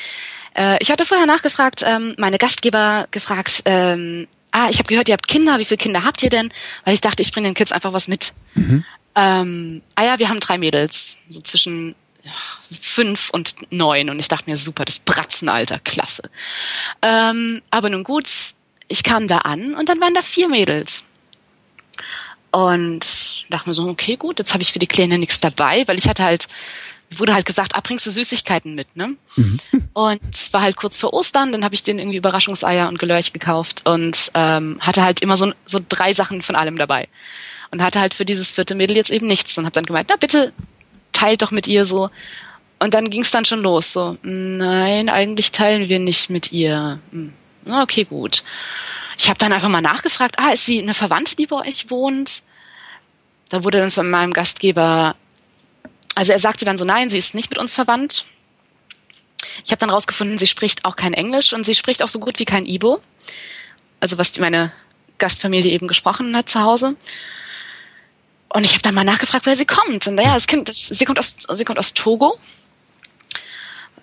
Äh, ich hatte vorher nachgefragt, ähm, meine Gastgeber gefragt, ähm, ah, ich habe gehört, ihr habt Kinder, wie viele Kinder habt ihr denn? Weil ich dachte, ich bringe den Kids einfach was mit. Mhm. Ähm, ah ja, wir haben drei Mädels, so zwischen fünf und neun und ich dachte mir, super, das Bratzenalter, klasse. Ähm, aber nun gut, ich kam da an und dann waren da vier Mädels. Und dachte mir so, okay, gut, jetzt habe ich für die Kleine nichts dabei, weil ich hatte halt, wurde halt gesagt, ah, bringst du Süßigkeiten mit, ne? Mhm. Und es war halt kurz vor Ostern, dann habe ich denen irgendwie Überraschungseier und Gelörch gekauft und ähm, hatte halt immer so, so drei Sachen von allem dabei. Und hatte halt für dieses vierte Mädel jetzt eben nichts und habe dann gemeint, na bitte teilt doch mit ihr so. Und dann ging es dann schon los, so, nein, eigentlich teilen wir nicht mit ihr. Hm, okay, gut. Ich habe dann einfach mal nachgefragt, ah, ist sie eine Verwandte, die bei euch wohnt? Da wurde dann von meinem Gastgeber, also er sagte dann so, nein, sie ist nicht mit uns verwandt. Ich habe dann rausgefunden, sie spricht auch kein Englisch und sie spricht auch so gut wie kein Ibo. Also was meine Gastfamilie eben gesprochen hat zu Hause. Und ich habe dann mal nachgefragt, wer sie kommt. Und naja, das kind, das, sie kommt aus, sie kommt aus Togo.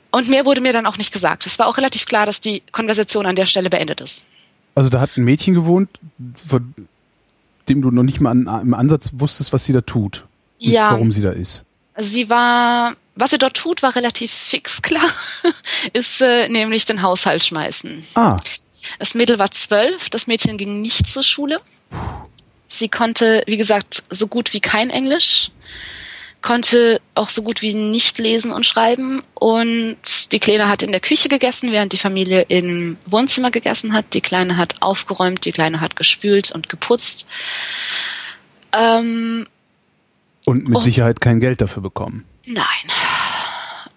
Und mehr wurde mir dann auch nicht gesagt. Es war auch relativ klar, dass die Konversation an der Stelle beendet ist. Also da hat ein Mädchen gewohnt, von dem du noch nicht mal im Ansatz wusstest, was sie da tut. Und Ja. warum sie da ist. Sie war, was sie dort tut, war relativ fix klar. ist äh, nämlich den Haushalt schmeißen. Ah, Das Mädel war zwölf, das Mädchen ging nicht zur Schule. Sie konnte, wie gesagt, so gut wie kein Englisch, konnte auch so gut wie nicht lesen und schreiben. Und die Kleine hat in der Küche gegessen, während die Familie im Wohnzimmer gegessen hat. Die Kleine hat aufgeräumt, die Kleine hat gespült und geputzt. Ähm, und mit Oh. Sicherheit kein Geld dafür bekommen. Nein.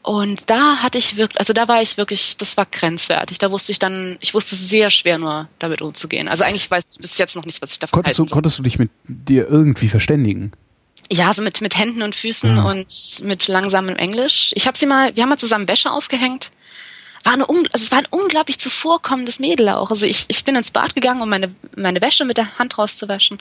Und da hatte ich wirklich, also da war ich wirklich, das war grenzwertig. Da wusste ich dann, ich wusste sehr schwer nur damit umzugehen. Also eigentlich weiß ich bis jetzt noch nicht, was ich davon Konntest du, konntest du dich mit dir irgendwie verständigen? Ja, so mit, mit Händen und Füßen Ja. und mit langsamem Englisch. Ich habe sie mal, wir haben mal zusammen Wäsche aufgehängt. War eine, also es war ein unglaublich zuvorkommendes Mädel auch. Also ich, ich bin ins Bad gegangen, um meine, meine Wäsche mit der Hand rauszuwaschen.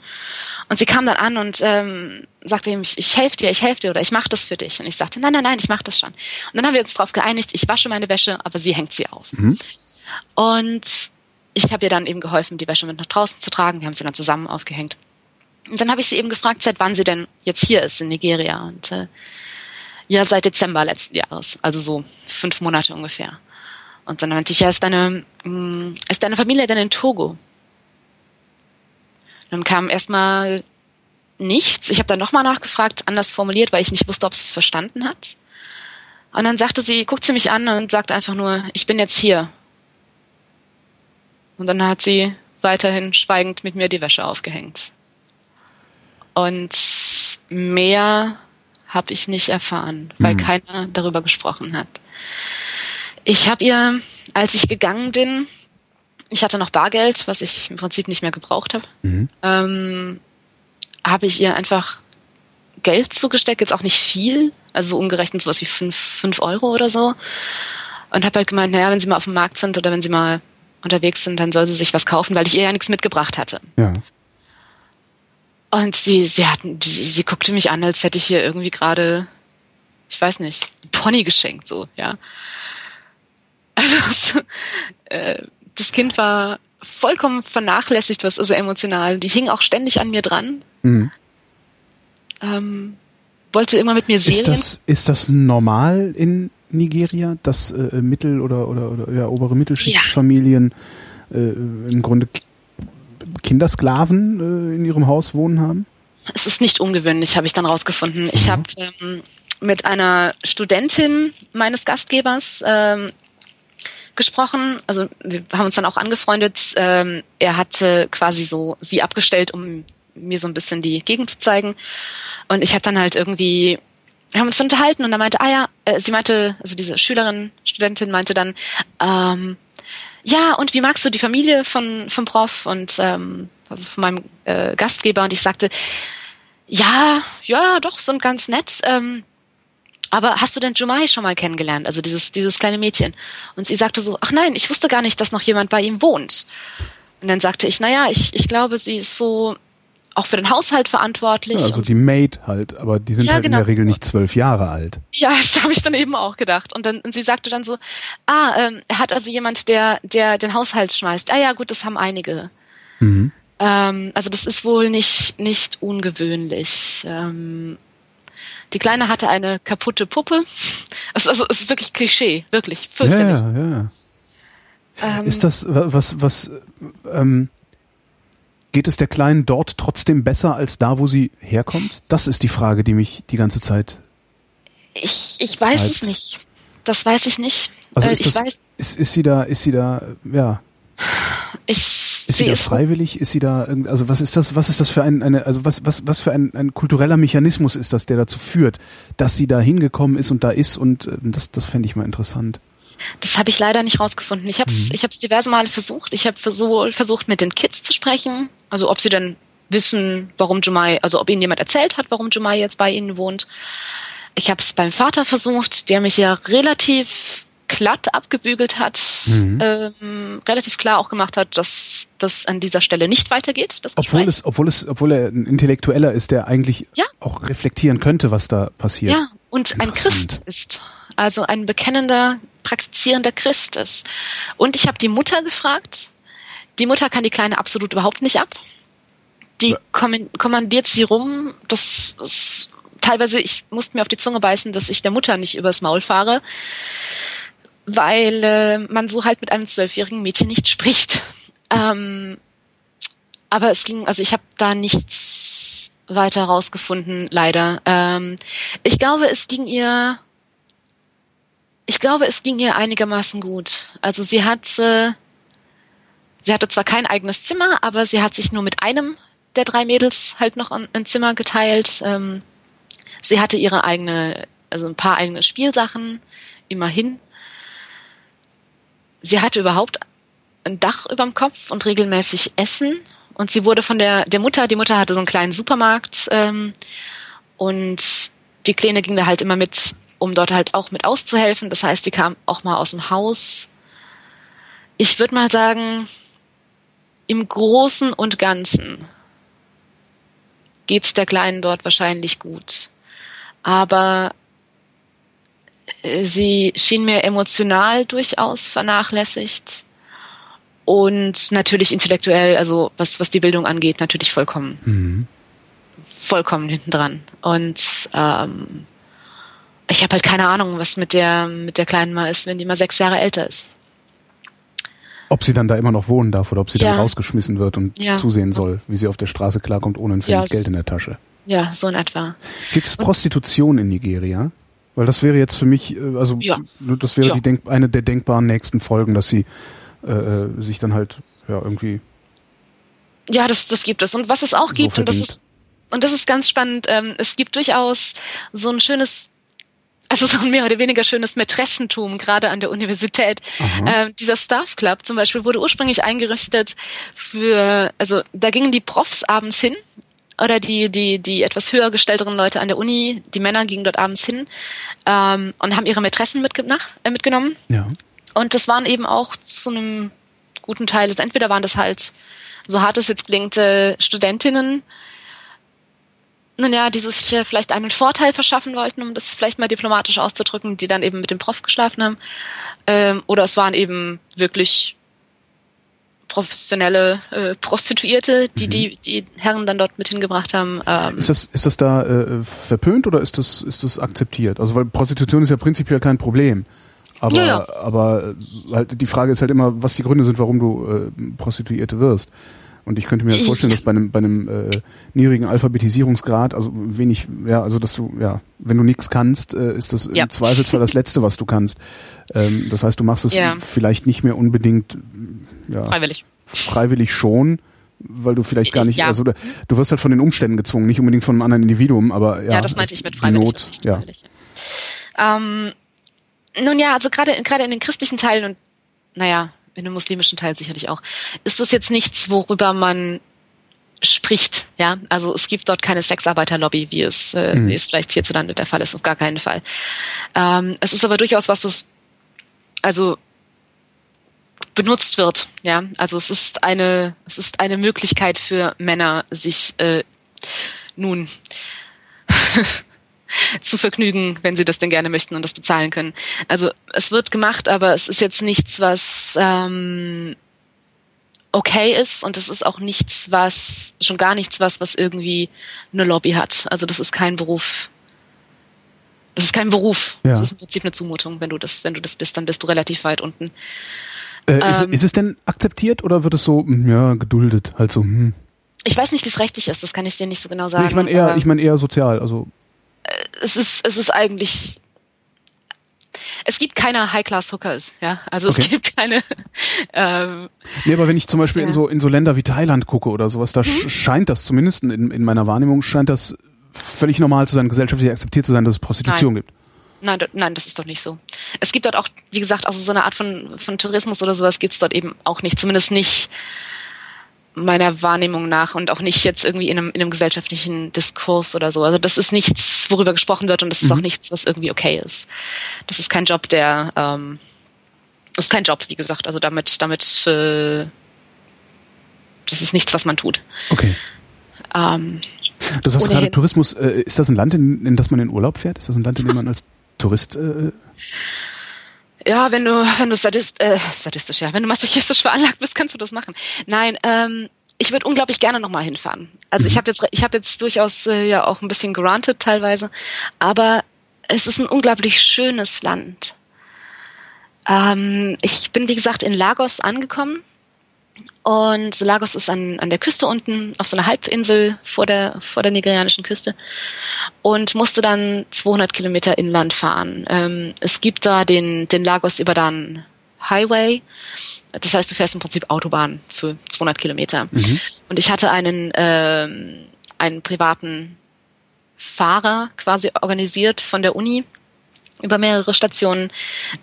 Und sie kam dann an und ähm, sagte ihm, ich, ich helfe dir, ich helfe dir oder ich mache das für dich. Und ich sagte, nein, nein, nein, ich mache das schon. Und dann haben wir uns darauf geeinigt, ich wasche meine Wäsche, aber sie hängt sie auf. Mhm. Und ich habe ihr dann eben geholfen, die Wäsche mit nach draußen zu tragen. Wir haben sie dann zusammen aufgehängt. Und dann habe ich sie eben gefragt, seit wann sie denn jetzt hier ist in Nigeria. Und äh, ja, seit Dezember letzten Jahres, also so fünf Monate ungefähr. Und dann meinte ich, ja, ist deine, mh, ist deine Familie denn in Togo? Dann kam erstmal nichts. Ich habe dann nochmal nachgefragt, anders formuliert, weil ich nicht wusste, ob sie es verstanden hat. Und dann sagte sie, guckt sie mich an und sagt einfach nur, ich bin jetzt hier. Und dann hat sie weiterhin schweigend mit mir die Wäsche aufgehängt. Und mehr habe ich nicht erfahren, weil Mhm. keiner darüber gesprochen hat. Ich habe ihr, als ich gegangen bin, ich hatte noch Bargeld, was ich im Prinzip nicht mehr gebraucht habe, Mhm. ähm, habe ich ihr einfach Geld zugesteckt, jetzt auch nicht viel, also so umgerechnet sowas wie fünf, fünf Euro oder so. Und habe halt gemeint, naja, wenn sie mal auf dem Markt sind oder wenn sie mal unterwegs sind, dann soll sie sich was kaufen, weil ich ihr ja nichts mitgebracht hatte. Ja. Und sie, sie hatten, sie, sie guckte mich an, als hätte ich ihr irgendwie gerade, ich weiß nicht, Pony geschenkt, so, ja. Also, äh, das Kind war vollkommen vernachlässigt, was also emotional. Die hing auch ständig an mir dran, Mhm. ähm, wollte immer mit mir Serien. Ist das, ist das normal in Nigeria, dass äh, Mittel- oder, oder, oder ja, obere Mittelschichtsfamilien äh, im Grunde Ki- Kindersklaven äh, in ihrem Haus wohnen haben? Es ist nicht ungewöhnlich, habe ich dann rausgefunden. Ich Mhm. habe ähm, mit einer Studentin meines Gastgebers ähm, gesprochen. Also wir haben uns dann auch angefreundet. Ähm, er hatte quasi so sie abgestellt, um mir so ein bisschen die Gegend zu zeigen. Und ich habe dann halt irgendwie, wir haben uns unterhalten und er meinte, ah ja, äh, sie meinte, also diese Schülerin, Studentin meinte dann, ähm, ja, und wie magst du die Familie von vom Prof und ähm, also von meinem äh, Gastgeber? Und ich sagte, ja, ja, doch, sind ganz nett. Ähm, aber hast du denn Jumai schon mal kennengelernt? Also dieses, dieses kleine Mädchen. Und sie sagte so, ach nein, ich wusste gar nicht, dass noch jemand bei ihm wohnt. Und dann sagte ich, naja, ich, ich glaube, sie ist so auch für den Haushalt verantwortlich. Ja, also die Maid halt, aber die sind Ja, halt in genau. der Regel nicht zwölf Jahre alt. ja, das habe ich dann eben auch gedacht. Und dann und sie sagte dann so, ah, ähm, er hat also jemand, der, der den Haushalt schmeißt. Ah ja, gut, das haben einige. Mhm. Ähm, also das ist wohl nicht, nicht ungewöhnlich. Ähm, die Kleine hatte eine kaputte Puppe. Also, also es ist wirklich Klischee, wirklich Ja, fürchterlich. ja, ja. Ähm, Ist das wa- was was ähm, geht es der Kleinen dort trotzdem besser als da, wo sie herkommt? Das ist die Frage, die mich die ganze Zeit. ich, ich weiß es Treibt. nicht. Das weiß ich nicht. Also Äh, ist ich das weiß, ist, ist sie da ist sie da ja ich, ist sie da freiwillig? Ist sie da irgend- also was ist das was ist das für ein eine also was was was für ein, ein kultureller Mechanismus ist das, der dazu führt, dass sie da hingekommen ist und da ist und äh, das das fände ich mal interessant. Das habe ich leider nicht rausgefunden. Ich habe es ich hab's diverse Male versucht. Ich habe versucht, versucht, mit den Kids zu sprechen. Also ob sie denn wissen, warum Jumai, also ob ihnen jemand erzählt hat, warum Jumai jetzt bei ihnen wohnt. Ich habe es beim Vater versucht, der mich ja relativ glatt abgebügelt hat, Mhm. ähm, relativ klar auch gemacht hat, dass das an dieser Stelle nicht weitergeht. Das Obwohl Gespräch. es obwohl es obwohl er ein Intellektueller ist, der eigentlich Ja. auch reflektieren könnte, was da passiert. Ja, und ein Christ ist. Also ein bekennender, praktizierender Christ ist. Und ich habe die Mutter gefragt. Die Mutter kann die Kleine absolut überhaupt nicht ab. Die kommandiert sie rum. Das ist teilweise, ich musste mir auf die Zunge beißen, dass ich der Mutter nicht übers Maul fahre, weil äh, man so halt mit einem zwölfjährigen Mädchen nicht spricht. Ähm, aber es ging, also ich habe da nichts weiter rausgefunden, leider. Ähm, ich glaube, es ging ihr, ich glaube, es ging ihr einigermaßen gut. Also sie hat, äh, sie hatte zwar kein eigenes Zimmer, aber sie hat sich nur mit einem der drei Mädels halt noch ein, ein Zimmer geteilt. Ähm, sie hatte ihre eigene, also ein paar eigene Spielsachen, immerhin. Sie hatte überhaupt ein Dach überm Kopf und regelmäßig Essen. Und sie wurde von der, der Mutter, die Mutter hatte so einen kleinen Supermarkt ähm, und die Kleine ging da halt immer mit, um dort halt auch mit auszuhelfen. Das heißt, sie kam auch mal aus dem Haus. Ich würde mal sagen, im Großen und Ganzen geht's der Kleinen dort wahrscheinlich gut. Aber sie schien mir emotional durchaus vernachlässigt und natürlich intellektuell, also was, was die Bildung angeht, natürlich vollkommen, mhm. vollkommen hinten dran. Und ähm, ich habe halt keine Ahnung, was mit der mit der Kleinen mal ist, wenn die mal sechs Jahre älter ist. Ob sie dann da immer noch wohnen darf oder ob sie ja. dann rausgeschmissen wird und ja. zusehen soll, wie sie auf der Straße klarkommt ohne ein Pfennig ja, Geld in der Tasche. Ja, so in etwa. Gibt es Prostitution in Nigeria? Weil das wäre jetzt für mich, äh, also das wäre die Denk eine der denkbaren nächsten Folgen, dass sie äh, äh, sich dann halt ja irgendwie. Ja, das, das gibt es. Und was es auch gibt, so und das ist und das ist ganz spannend, ähm, es gibt durchaus so ein schönes also so ein mehr oder weniger schönes Mätressentum, gerade an der Universität. Ähm, dieser Staff Club zum Beispiel wurde ursprünglich eingerichtet für, also da gingen die Profs abends hin oder die, die, die etwas höher gestellteren Leute an der Uni, die Männer gingen dort abends hin ähm, und haben ihre Mätressen mitge äh, mitgenommen. Ja. Und das waren eben auch zu einem guten Teil, also entweder waren das halt, so hart es jetzt klingt, äh, Studentinnen, nun ja, die sich äh, vielleicht einen Vorteil verschaffen wollten, um das vielleicht mal diplomatisch auszudrücken, die dann eben mit dem Prof geschlafen haben. Ähm, oder es waren eben wirklich professionelle äh, Prostituierte, die, mhm. die die Herren dann dort mit hingebracht haben. Ähm. Ist das ist das da äh, verpönt oder ist das ist das akzeptiert? Also weil Prostitution ist ja prinzipiell kein Problem. Aber, ja, ja. aber äh, halt die Frage ist halt immer, was die Gründe sind, warum du äh, Prostituierte wirst. Und ich könnte mir halt vorstellen, dass bei einem, bei einem äh, niedrigen Alphabetisierungsgrad, also wenig, ja, also dass du, ja, wenn du nichts kannst, äh, ist das ja. im Zweifelsfall das Letzte, was du kannst. Ähm, das heißt, du machst es ja. vielleicht nicht mehr unbedingt ja, freiwillig. Freiwillig schon, weil du vielleicht gar nicht, ja. also du, wirst halt von den Umständen gezwungen, nicht unbedingt von einem anderen Individuum, aber ja. Ja, das meinte ich mit freiwillig. Not, ja. Ähm, nun ja, also gerade gerade in den christlichen Teilen und naja, in dem muslimischen Teil sicherlich auch, ist das jetzt nichts, worüber man spricht, ja. Also es gibt dort keine Sexarbeiterlobby, wie es, äh, mhm. wie es vielleicht hierzulande der Fall ist, auf gar keinen Fall. Ähm, es ist aber durchaus was, was also benutzt wird, ja. Also es ist eine, es ist eine Möglichkeit für Männer, sich äh, nun zu vergnügen, wenn sie das denn gerne möchten und das bezahlen können. Also es wird gemacht, aber es ist jetzt nichts, was ähm, okay ist und es ist auch nichts, was schon gar nichts, was was irgendwie eine Lobby hat. Also das ist kein Beruf. Das ist kein Beruf. Ja. Das ist im Prinzip eine Zumutung. Wenn du das, wenn du das bist, dann bist du relativ weit unten. Äh, ist, ähm, ist, es denn akzeptiert oder wird es so, hm, ja, geduldet? Halt so, hm. Ich weiß nicht, wie es rechtlich ist, das kann ich dir nicht so genau sagen. Nee, ich meine eher, ich meine eher sozial, also es ist, es ist eigentlich, es gibt keine High-Class-Hookers, ja. Also okay. es gibt keine. Ähm, nee, aber wenn ich zum Beispiel ja. in so in so Länder wie Thailand gucke oder sowas, da mhm. scheint das zumindest in, in meiner Wahrnehmung scheint das völlig normal zu sein, gesellschaftlich akzeptiert zu sein, dass es Prostitution nein. gibt. Nein, nein, das ist doch nicht so. Es gibt dort auch, wie gesagt, also so eine Art von, von Tourismus oder sowas gibt's dort eben auch nicht. Zumindest nicht meiner Wahrnehmung nach und auch nicht jetzt irgendwie in einem, in einem gesellschaftlichen Diskurs oder so. Also das ist nichts, worüber gesprochen wird und das ist mhm. auch nichts, was irgendwie okay ist. Das ist kein Job, der ähm, das ist kein Job, wie gesagt. Also damit, damit äh, das ist nichts, was man tut. Okay. Ähm, Du sagst gerade Tourismus, äh, ist das ein Land, in, in das man in Urlaub fährt? Ist das ein Land, in dem man als Tourist äh, ja, wenn du, wenn du sadist, äh, sadistisch, ja, wenn du masochistisch veranlagt bist, kannst du das machen. Nein, ähm, ich würde unglaublich gerne nochmal hinfahren. Also mhm. ich habe jetzt, ich habe jetzt durchaus äh, ja auch ein bisschen granted teilweise, aber es ist ein unglaublich schönes Land. Ähm, ich bin wie gesagt in Lagos angekommen und Lagos ist an, an der Küste unten, auf so einer Halbinsel vor der, vor der nigerianischen Küste. Und musste dann 200 Kilometer inland fahren. Ähm, es gibt da den, den Lagos Ibadan Highway. Das heißt, du fährst im Prinzip Autobahn für 200 Kilometer. Mhm. Und ich hatte einen, ähm, einen privaten Fahrer quasi organisiert von der Uni über mehrere Stationen,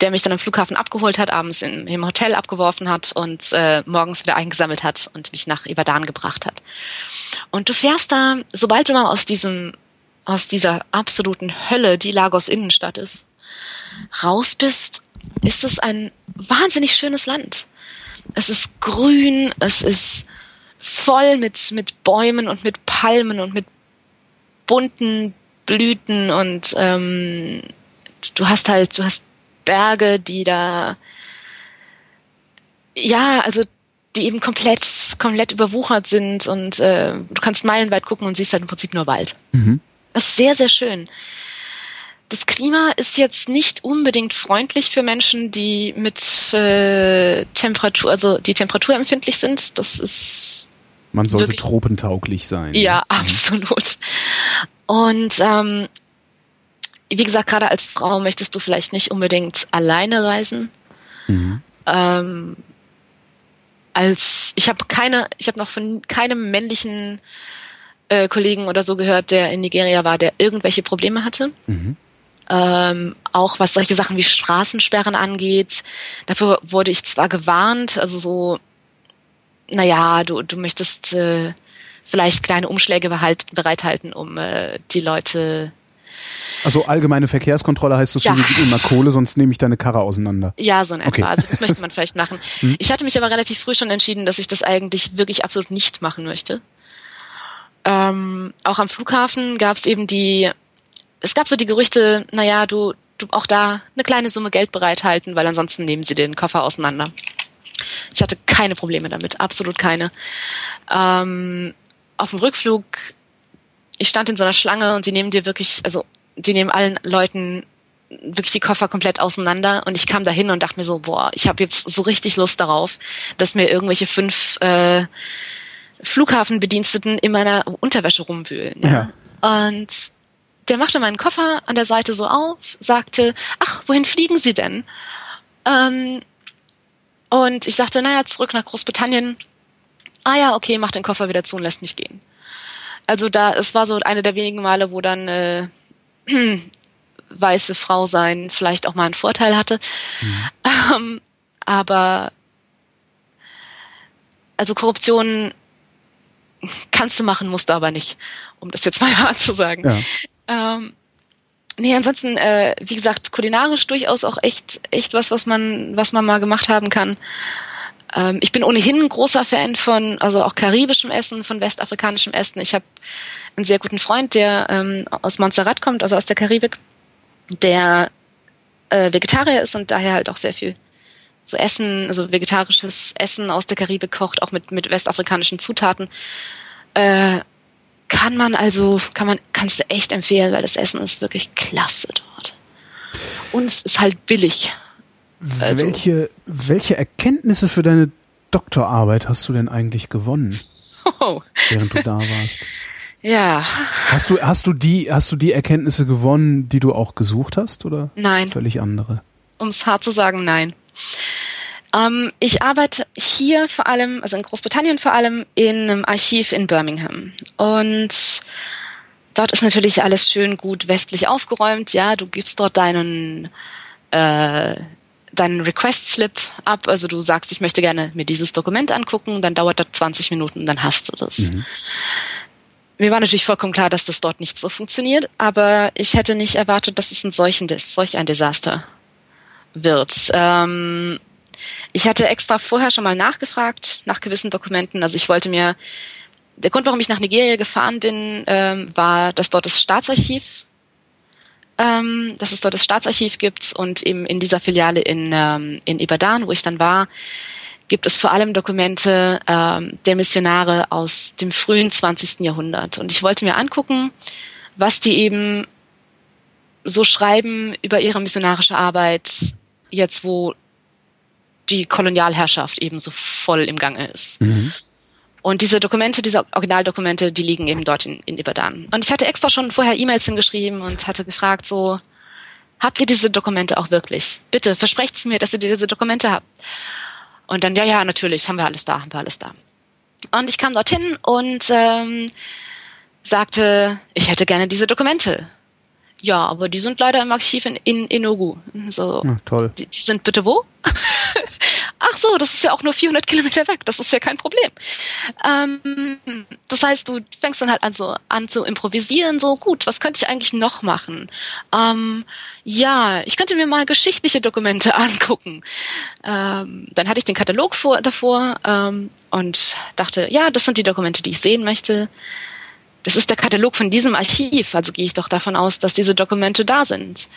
der mich dann am Flughafen abgeholt hat, abends in, im Hotel abgeworfen hat und äh, morgens wieder eingesammelt hat und mich nach Ibadan gebracht hat. Und du fährst da, sobald du mal aus diesem, aus dieser absoluten Hölle, die Lagos Innenstadt ist, raus bist, ist es ein wahnsinnig schönes Land. Es ist grün, es ist voll mit, mit Bäumen und mit Palmen und mit bunten Blüten und ähm, du hast halt, du hast Berge, die da, ja, also die eben komplett, komplett überwuchert sind und äh, du kannst meilenweit gucken und siehst halt im Prinzip nur Wald. Mhm. Das ist sehr, sehr schön. Das Klima ist jetzt nicht unbedingt freundlich für Menschen, die mit äh, Temperatur, also die temperaturempfindlich sind. Das ist man sollte wirklich, tropentauglich sein. Ja, mhm. absolut. Und ähm, wie gesagt, gerade als Frau möchtest du vielleicht nicht unbedingt alleine reisen. Mhm. Ähm, als ich habe keine, ich habe noch von keinem männlichen äh, Kollegen oder so gehört, der in Nigeria war, der irgendwelche Probleme hatte. Mhm. Ähm, auch was solche Sachen wie Straßensperren angeht. Dafür wurde ich zwar gewarnt, also so, naja, du, du möchtest äh, vielleicht kleine Umschläge bereithalten, um äh, die Leute also allgemeine Verkehrskontrolle heißt so viel, ja. gib mir mal Kohle, sonst nehme ich deine Karre auseinander. Ja, so in etwa. Okay. Also das möchte man vielleicht machen. Hm? Ich hatte mich aber relativ früh schon entschieden, dass ich das eigentlich wirklich absolut nicht machen möchte. Ähm, auch am Flughafen gab es eben die, es gab so die Gerüchte, naja, du, du auch da eine kleine Summe Geld bereithalten, weil ansonsten nehmen sie den Koffer auseinander. Ich hatte keine Probleme damit, absolut keine. Ähm, auf dem Rückflug, ich stand in so einer Schlange und sie nehmen dir wirklich, also die nehmen allen Leuten wirklich die Koffer komplett auseinander und ich kam da hin und dachte mir so, boah, ich habe jetzt so richtig Lust darauf, dass mir irgendwelche fünf äh, Flughafenbediensteten in meiner Unterwäsche rumwühlen. Ja. ja. Und der machte meinen Koffer an der Seite so auf, sagte, ach, wohin fliegen Sie denn? Ähm, und ich sagte, naja, zurück nach Großbritannien. Ah ja, okay, mach den Koffer wieder zu und lässt mich gehen. Also da, es war so eine der wenigen Male, wo dann äh, weiße Frau sein vielleicht auch mal einen Vorteil hatte. Mhm. Ähm, aber also Korruption kannst du machen, musst du aber nicht, um das jetzt mal hart zu sagen. Ja. Ähm, nee, ansonsten, äh, wie gesagt, kulinarisch durchaus auch echt, echt was, was man, was man mal gemacht haben kann. Ähm, ich bin ohnehin ein großer Fan von, also auch karibischem Essen, von westafrikanischem Essen. Ich habe einen sehr guten Freund, der ähm, aus Montserrat kommt, also aus der Karibik, der äh, Vegetarier ist und daher halt auch sehr viel so Essen, also vegetarisches Essen aus der Karibik kocht, auch mit, mit westafrikanischen Zutaten. Äh, kann man also, kann man, kannst du echt empfehlen, weil das Essen ist wirklich klasse dort. Und es ist halt billig. Also, welche, welche Erkenntnisse für deine Doktorarbeit hast du denn eigentlich gewonnen? Oh. Während du da warst. Ja. Hast du, hast du die, hast du die Erkenntnisse gewonnen, die du auch gesucht hast, oder? Nein. Völlig andere. Um es hart zu sagen, nein. Ähm, ich arbeite hier vor allem, also in Großbritannien vor allem, in einem Archiv in Birmingham. Und dort ist natürlich alles schön gut westlich aufgeräumt. Ja, du gibst dort deinen, äh, deinen Request-Slip ab. Also du sagst, ich möchte gerne mir dieses Dokument angucken, dann dauert das 20 Minuten, dann hast du das. Mhm mir war natürlich vollkommen klar, dass das dort nicht so funktioniert, aber ich hätte nicht erwartet, dass es ein solchen, solch ein Desaster wird. Ähm, ich hatte extra vorher schon mal nachgefragt nach gewissen Dokumenten. Also ich wollte mir der Grund, warum ich nach Nigeria gefahren bin, ähm, war, dass dort das Staatsarchiv, ähm, dass es dort das Staatsarchiv gibt und eben in dieser Filiale in, ähm, in Ibadan, wo ich dann war, gibt es vor allem Dokumente ähm, der Missionare aus dem frühen 20. Jahrhundert. Und ich wollte mir angucken, was die eben so schreiben über ihre missionarische Arbeit, jetzt wo die Kolonialherrschaft eben so voll im Gange ist. Mhm. Und diese Dokumente, diese Originaldokumente, die liegen eben dort in, in Ibadan. Und ich hatte extra schon vorher E-Mails hingeschrieben und hatte gefragt, so, habt ihr diese Dokumente auch wirklich? Bitte, versprecht mir, dass ihr diese Dokumente habt. Und dann, ja, ja, natürlich, haben wir alles da, haben wir alles da. Und ich kam dorthin und ähm, sagte, ich hätte gerne diese Dokumente. Ja, aber die sind leider im Archiv in, in Inogu. So, ja, toll. Die, die sind bitte wo? ach so, das ist ja auch nur 400 Kilometer weg, das ist ja kein Problem. Ähm, das heißt, du fängst dann halt an so an zu improvisieren, so gut, was könnte ich eigentlich noch machen? Ähm, ja, ich könnte mir mal geschichtliche Dokumente angucken. Ähm, dann hatte ich den Katalog vor, davor ähm, und dachte, ja, das sind die Dokumente, die ich sehen möchte. Das ist der Katalog von diesem Archiv, also gehe ich doch davon aus, dass diese Dokumente da sind.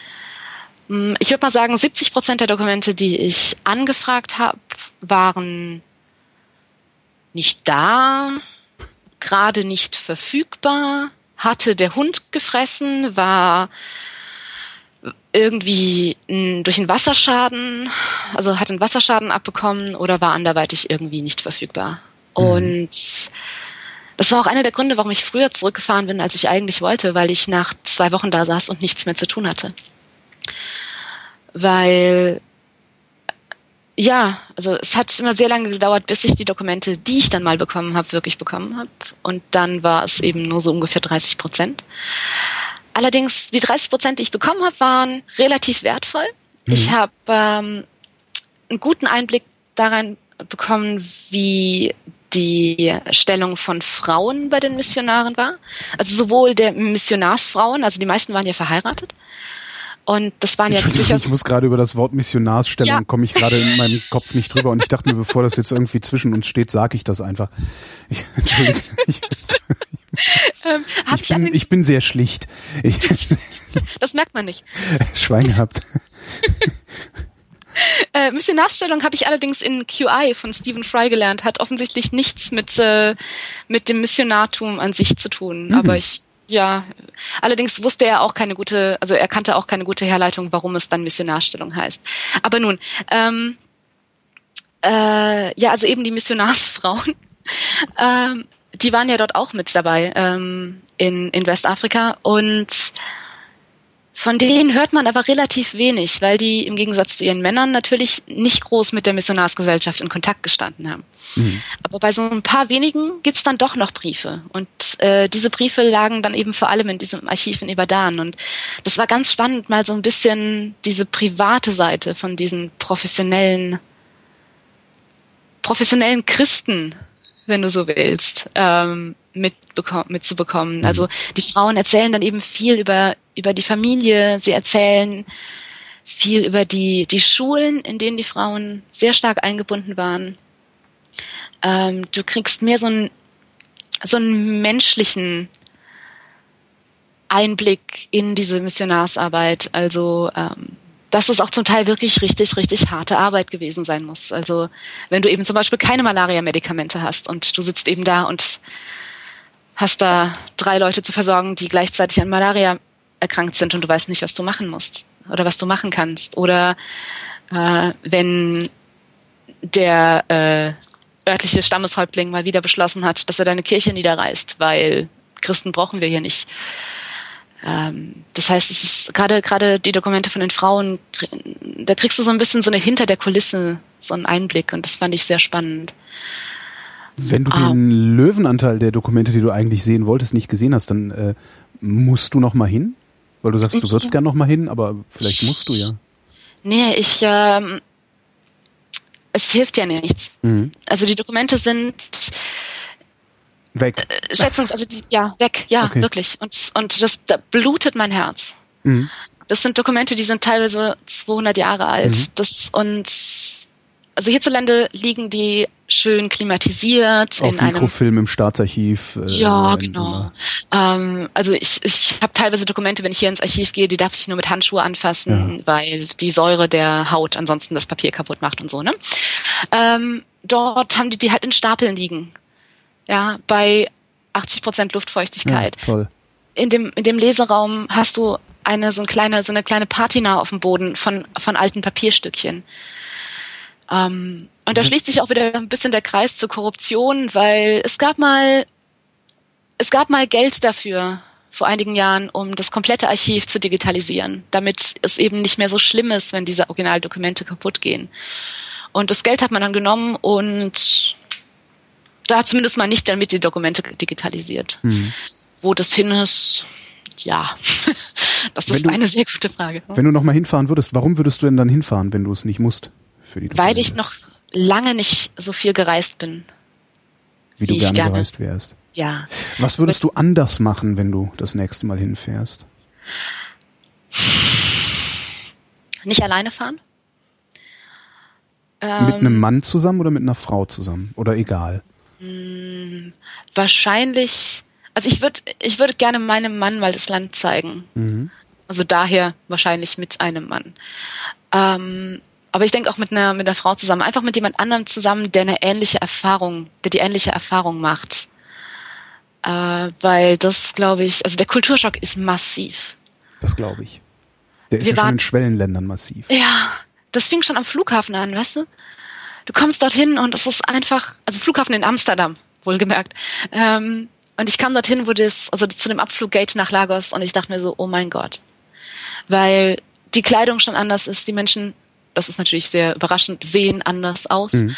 Hm, ich würde mal sagen, 70 Prozent der Dokumente, die ich angefragt habe, waren nicht da, gerade nicht verfügbar, hatte der Hund gefressen, war irgendwie durch einen Wasserschaden, also hat einen Wasserschaden abbekommen oder war anderweitig irgendwie nicht verfügbar. Mhm. Und das war auch einer der Gründe, warum ich früher zurückgefahren bin, als ich eigentlich wollte, weil ich nach zwei Wochen da saß und nichts mehr zu tun hatte weil ja, also es hat immer sehr lange gedauert, bis ich die Dokumente, die ich dann mal bekommen habe, wirklich bekommen habe. Und dann war es eben nur so ungefähr 30 Prozent. Allerdings, die 30 Prozent, die ich bekommen habe, waren relativ wertvoll. Mhm. Ich habe ähm, einen guten Einblick daran bekommen, wie die Stellung von Frauen bei den Missionaren war. Also sowohl der Missionarsfrauen, also die meisten waren ja verheiratet, und das waren ja durchaus. Ich muss gerade über das Wort Missionarsstellung, ja. komme ich gerade in meinem Kopf nicht drüber. Und ich dachte mir, bevor das jetzt irgendwie zwischen uns steht, sage ich das einfach. Ich, Entschuldigung. Ich, ähm, ich, bin, ich bin sehr schlicht. Ich, das merkt man nicht. Schwein gehabt. Äh, Missionarsstellung habe ich allerdings in QI von Stephen Fry gelernt, hat offensichtlich nichts mit, äh, mit dem Missionartum an sich zu tun. Mhm. Aber ich ja, allerdings wusste er auch keine gute, also er kannte auch keine gute Herleitung, warum es dann Missionarstellung heißt. Aber nun, ähm, äh, ja, also eben die Missionarsfrauen, ähm, die waren ja dort auch mit dabei ähm, in, in Westafrika und von denen hört man aber relativ wenig, weil die im Gegensatz zu ihren Männern natürlich nicht groß mit der Missionarsgesellschaft in Kontakt gestanden haben. Mhm. Aber bei so ein paar wenigen gibt's dann doch noch Briefe. Und äh, diese Briefe lagen dann eben vor allem in diesem Archiv in Ibadan. Und das war ganz spannend, mal so ein bisschen diese private Seite von diesen professionellen, professionellen Christen, wenn du so willst, ähm, mitzubekommen. Mhm. Also die Frauen erzählen dann eben viel über über die Familie, sie erzählen viel über die, die Schulen, in denen die Frauen sehr stark eingebunden waren. Ähm, du kriegst mehr so einen, so einen menschlichen Einblick in diese Missionarsarbeit. Also, ähm, dass es auch zum Teil wirklich richtig, richtig harte Arbeit gewesen sein muss. Also, wenn du eben zum Beispiel keine Malaria-Medikamente hast und du sitzt eben da und hast da drei Leute zu versorgen, die gleichzeitig an Malaria erkrankt sind und du weißt nicht, was du machen musst oder was du machen kannst. Oder äh, wenn der äh, örtliche Stammeshäuptling mal wieder beschlossen hat, dass er deine Kirche niederreißt, weil Christen brauchen wir hier nicht. Ähm, das heißt, es ist gerade gerade die Dokumente von den Frauen, da kriegst du so ein bisschen so eine hinter der Kulisse so einen Einblick und das fand ich sehr spannend. Wenn du ah. den Löwenanteil der Dokumente, die du eigentlich sehen wolltest, nicht gesehen hast, dann äh, musst du noch mal hin? Weil du sagst, du würdest gern noch mal hin, aber vielleicht musst du ja. Nee, ich, ähm, es hilft ja nichts. Mhm. Also die Dokumente sind weg. Äh, Schätzungs, also die, ja, weg, ja, okay. wirklich. Und, und das da blutet mein Herz. Mhm. Das sind Dokumente, die sind teilweise 200 Jahre alt. Mhm. Das, und, also hierzulande liegen die schön klimatisiert. Auf in Mikrofilm einem, im Staatsarchiv. Äh, ja, genau. Ähm, also ich, ich habe teilweise Dokumente, wenn ich hier ins Archiv gehe, die darf ich nur mit Handschuhe anfassen, ja. weil die Säure der Haut ansonsten das Papier kaputt macht und so. Ne? Ähm, dort haben die die halt in Stapeln liegen. Ja, bei 80 Prozent Luftfeuchtigkeit. Ja, toll. In dem, in dem Leseraum hast du eine so eine kleine, so eine kleine Patina auf dem Boden von, von alten Papierstückchen. Ähm, und da schließt sich auch wieder ein bisschen der Kreis zur Korruption, weil es gab mal, es gab mal Geld dafür vor einigen Jahren, um das komplette Archiv zu digitalisieren, damit es eben nicht mehr so schlimm ist, wenn diese Originaldokumente kaputt gehen. Und das Geld hat man dann genommen und da hat zumindest mal nicht damit die Dokumente digitalisiert. Mhm. Wo das hin ist, ja, das ist du, eine sehr gute Frage. Wenn du nochmal hinfahren würdest, warum würdest du denn dann hinfahren, wenn du es nicht musst? Für die Weil ich noch lange nicht so viel gereist bin. Wie, wie du gerne, gerne, gereist wärst. Ja. Was würdest du anders machen, wenn du das nächste Mal hinfährst? Nicht alleine fahren? mit einem ähm, Mann zusammen oder mit einer Frau zusammen? Oder egal? Hm, wahrscheinlich, also ich würde ich würde gerne meinem Mann mal das Land zeigen. Mhm. Also daher wahrscheinlich mit einem Mann. Ähm, aber ich denke auch mit einer, mit einer Frau zusammen, einfach mit jemand anderem zusammen, der eine ähnliche Erfahrung, der die ähnliche Erfahrung macht. Äh, weil das, glaube ich, also der Kulturschock ist massiv. Das glaube ich. Der ist Wir ja schon in Schwellenländern massiv. Ja, das fing schon am Flughafen an, weißt du? Du kommst dorthin und es ist einfach, also Flughafen in Amsterdam, wohlgemerkt. Ähm, und ich kam dorthin, wo das, also zu dem Abfluggate nach Lagos und ich dachte mir so, oh mein Gott. Weil die Kleidung schon anders ist, die Menschen das ist natürlich sehr überraschend, sehen anders aus. Mhm.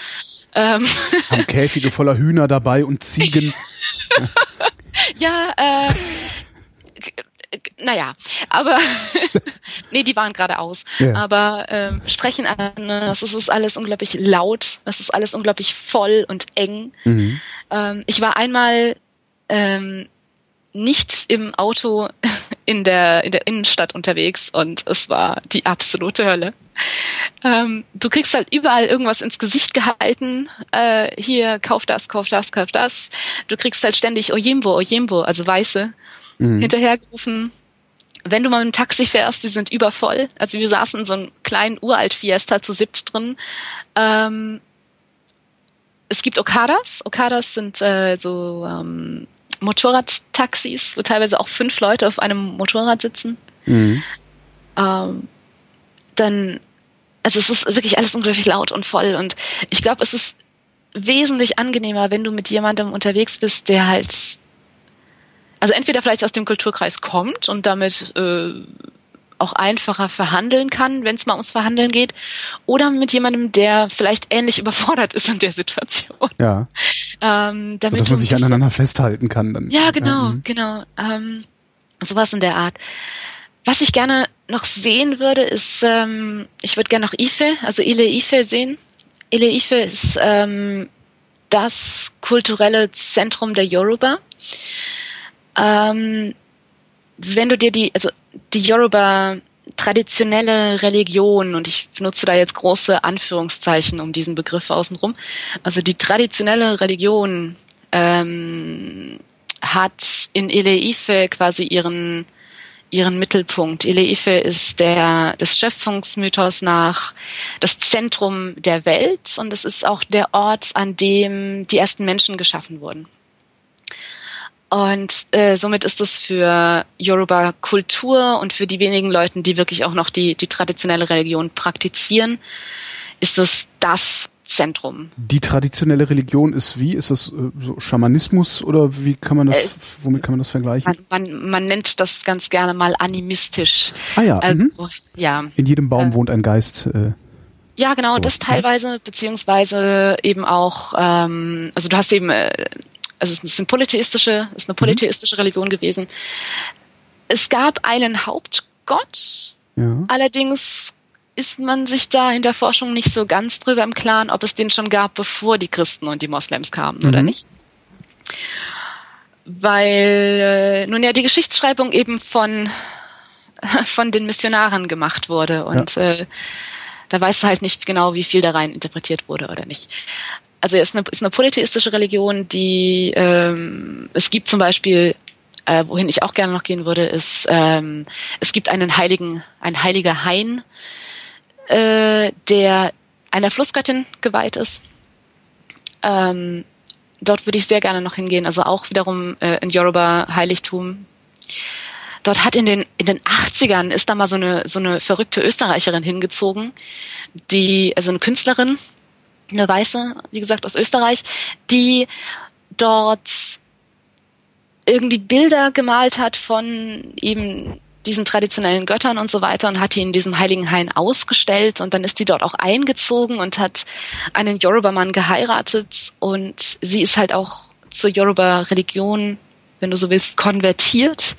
Ähm. Haben Käfige voller Hühner dabei und Ziegen. ja, äh, naja, aber nee, die waren gerade aus. Ja. Aber ähm, sprechen anders, es ist alles unglaublich laut, es ist alles unglaublich voll und eng. Mhm. Ähm, ich war einmal ähm, nicht im Auto in der, in der Innenstadt unterwegs und es war die absolute Hölle. Ähm, du kriegst halt überall irgendwas ins Gesicht gehalten. Äh, hier, kauf das, kauf das, kauf das. Du kriegst halt ständig Ojembo, Ojembo, also Weiße, mhm. hinterhergerufen. Wenn du mal mit dem Taxi fährst, die sind übervoll. Also wir saßen in so einem kleinen uralt Fiesta zu siebt drin. Ähm, es gibt Okadas. Okadas sind äh, so ähm, Motorradtaxis, wo teilweise auch fünf Leute auf einem Motorrad sitzen. Mhm. Ähm, dann, also es ist wirklich alles unglaublich laut und voll und ich glaube, es ist wesentlich angenehmer, wenn du mit jemandem unterwegs bist, der halt, also entweder vielleicht aus dem Kulturkreis kommt und damit äh, auch einfacher verhandeln kann, wenn es mal ums Verhandeln geht, oder mit jemandem, der vielleicht ähnlich überfordert ist in der Situation. Ja. Ähm, damit so, dass man sich aneinander festhalten kann. Dann. Ja, genau, mhm. genau. Ähm, sowas in der Art. Was ich gerne noch sehen würde, ist, ähm, ich würde gerne noch Ife, also Ile Ife sehen. Ile Ife ist ähm, das kulturelle Zentrum der Yoruba. Ähm, wenn du dir die, also die Yoruba traditionelle Religion, und ich benutze da jetzt große Anführungszeichen um diesen Begriff außenrum, also die traditionelle Religion ähm, hat in Eleife quasi ihren ihren Mittelpunkt. Eleife ist der des Schöpfungsmythos nach das Zentrum der Welt und es ist auch der Ort, an dem die ersten Menschen geschaffen wurden. Und äh, somit ist es für Yoruba Kultur und für die wenigen Leuten, die wirklich auch noch die, die traditionelle Religion praktizieren, ist es das Zentrum. Die traditionelle Religion ist wie? Ist das äh, so Schamanismus oder wie kann man das, äh, womit kann man das vergleichen? Man, man, man, nennt das ganz gerne mal animistisch. Ah ja. Also, mhm. ja. In jedem Baum äh, wohnt ein Geist. Äh, ja, genau, so. das teilweise, beziehungsweise eben auch, ähm, also du hast eben äh, also es ist eine polytheistische, ist eine mhm. polytheistische mhm. Religion gewesen. Es gab einen Hauptgott, ja. allerdings ist man sich da in der Forschung nicht so ganz drüber im Klaren, ob es den schon gab, bevor die Christen und die Moslems kamen mhm. oder nicht. Weil äh, nun ja die Geschichtsschreibung eben von von den Missionaren gemacht wurde und ja. äh, da weißt du halt nicht genau, wie viel da rein interpretiert wurde oder nicht. also es ist eine, ist eine polytheistische Religion, die ähm, es gibt zum Beispiel, äh, wohin ich auch gerne noch gehen würde, ist ähm, es gibt einen heiligen, ein heiliger Hain, äh, der einer Flussgöttin geweiht ist. Ähm, dort würde ich sehr gerne noch hingehen, also auch wiederum äh, in Yoruba Heiligtum. Dort hat in den in den 80ern ist da mal so eine so eine verrückte Österreicherin hingezogen, die also eine Künstlerin, eine Weiße, wie gesagt aus Österreich, die dort irgendwie Bilder gemalt hat von eben diesen traditionellen Göttern und so weiter und hat die in diesem heiligen Hain ausgestellt und dann ist sie dort auch eingezogen und hat einen Yoruba-Mann geheiratet und sie ist halt auch zur Yoruba-Religion, wenn du so willst, konvertiert.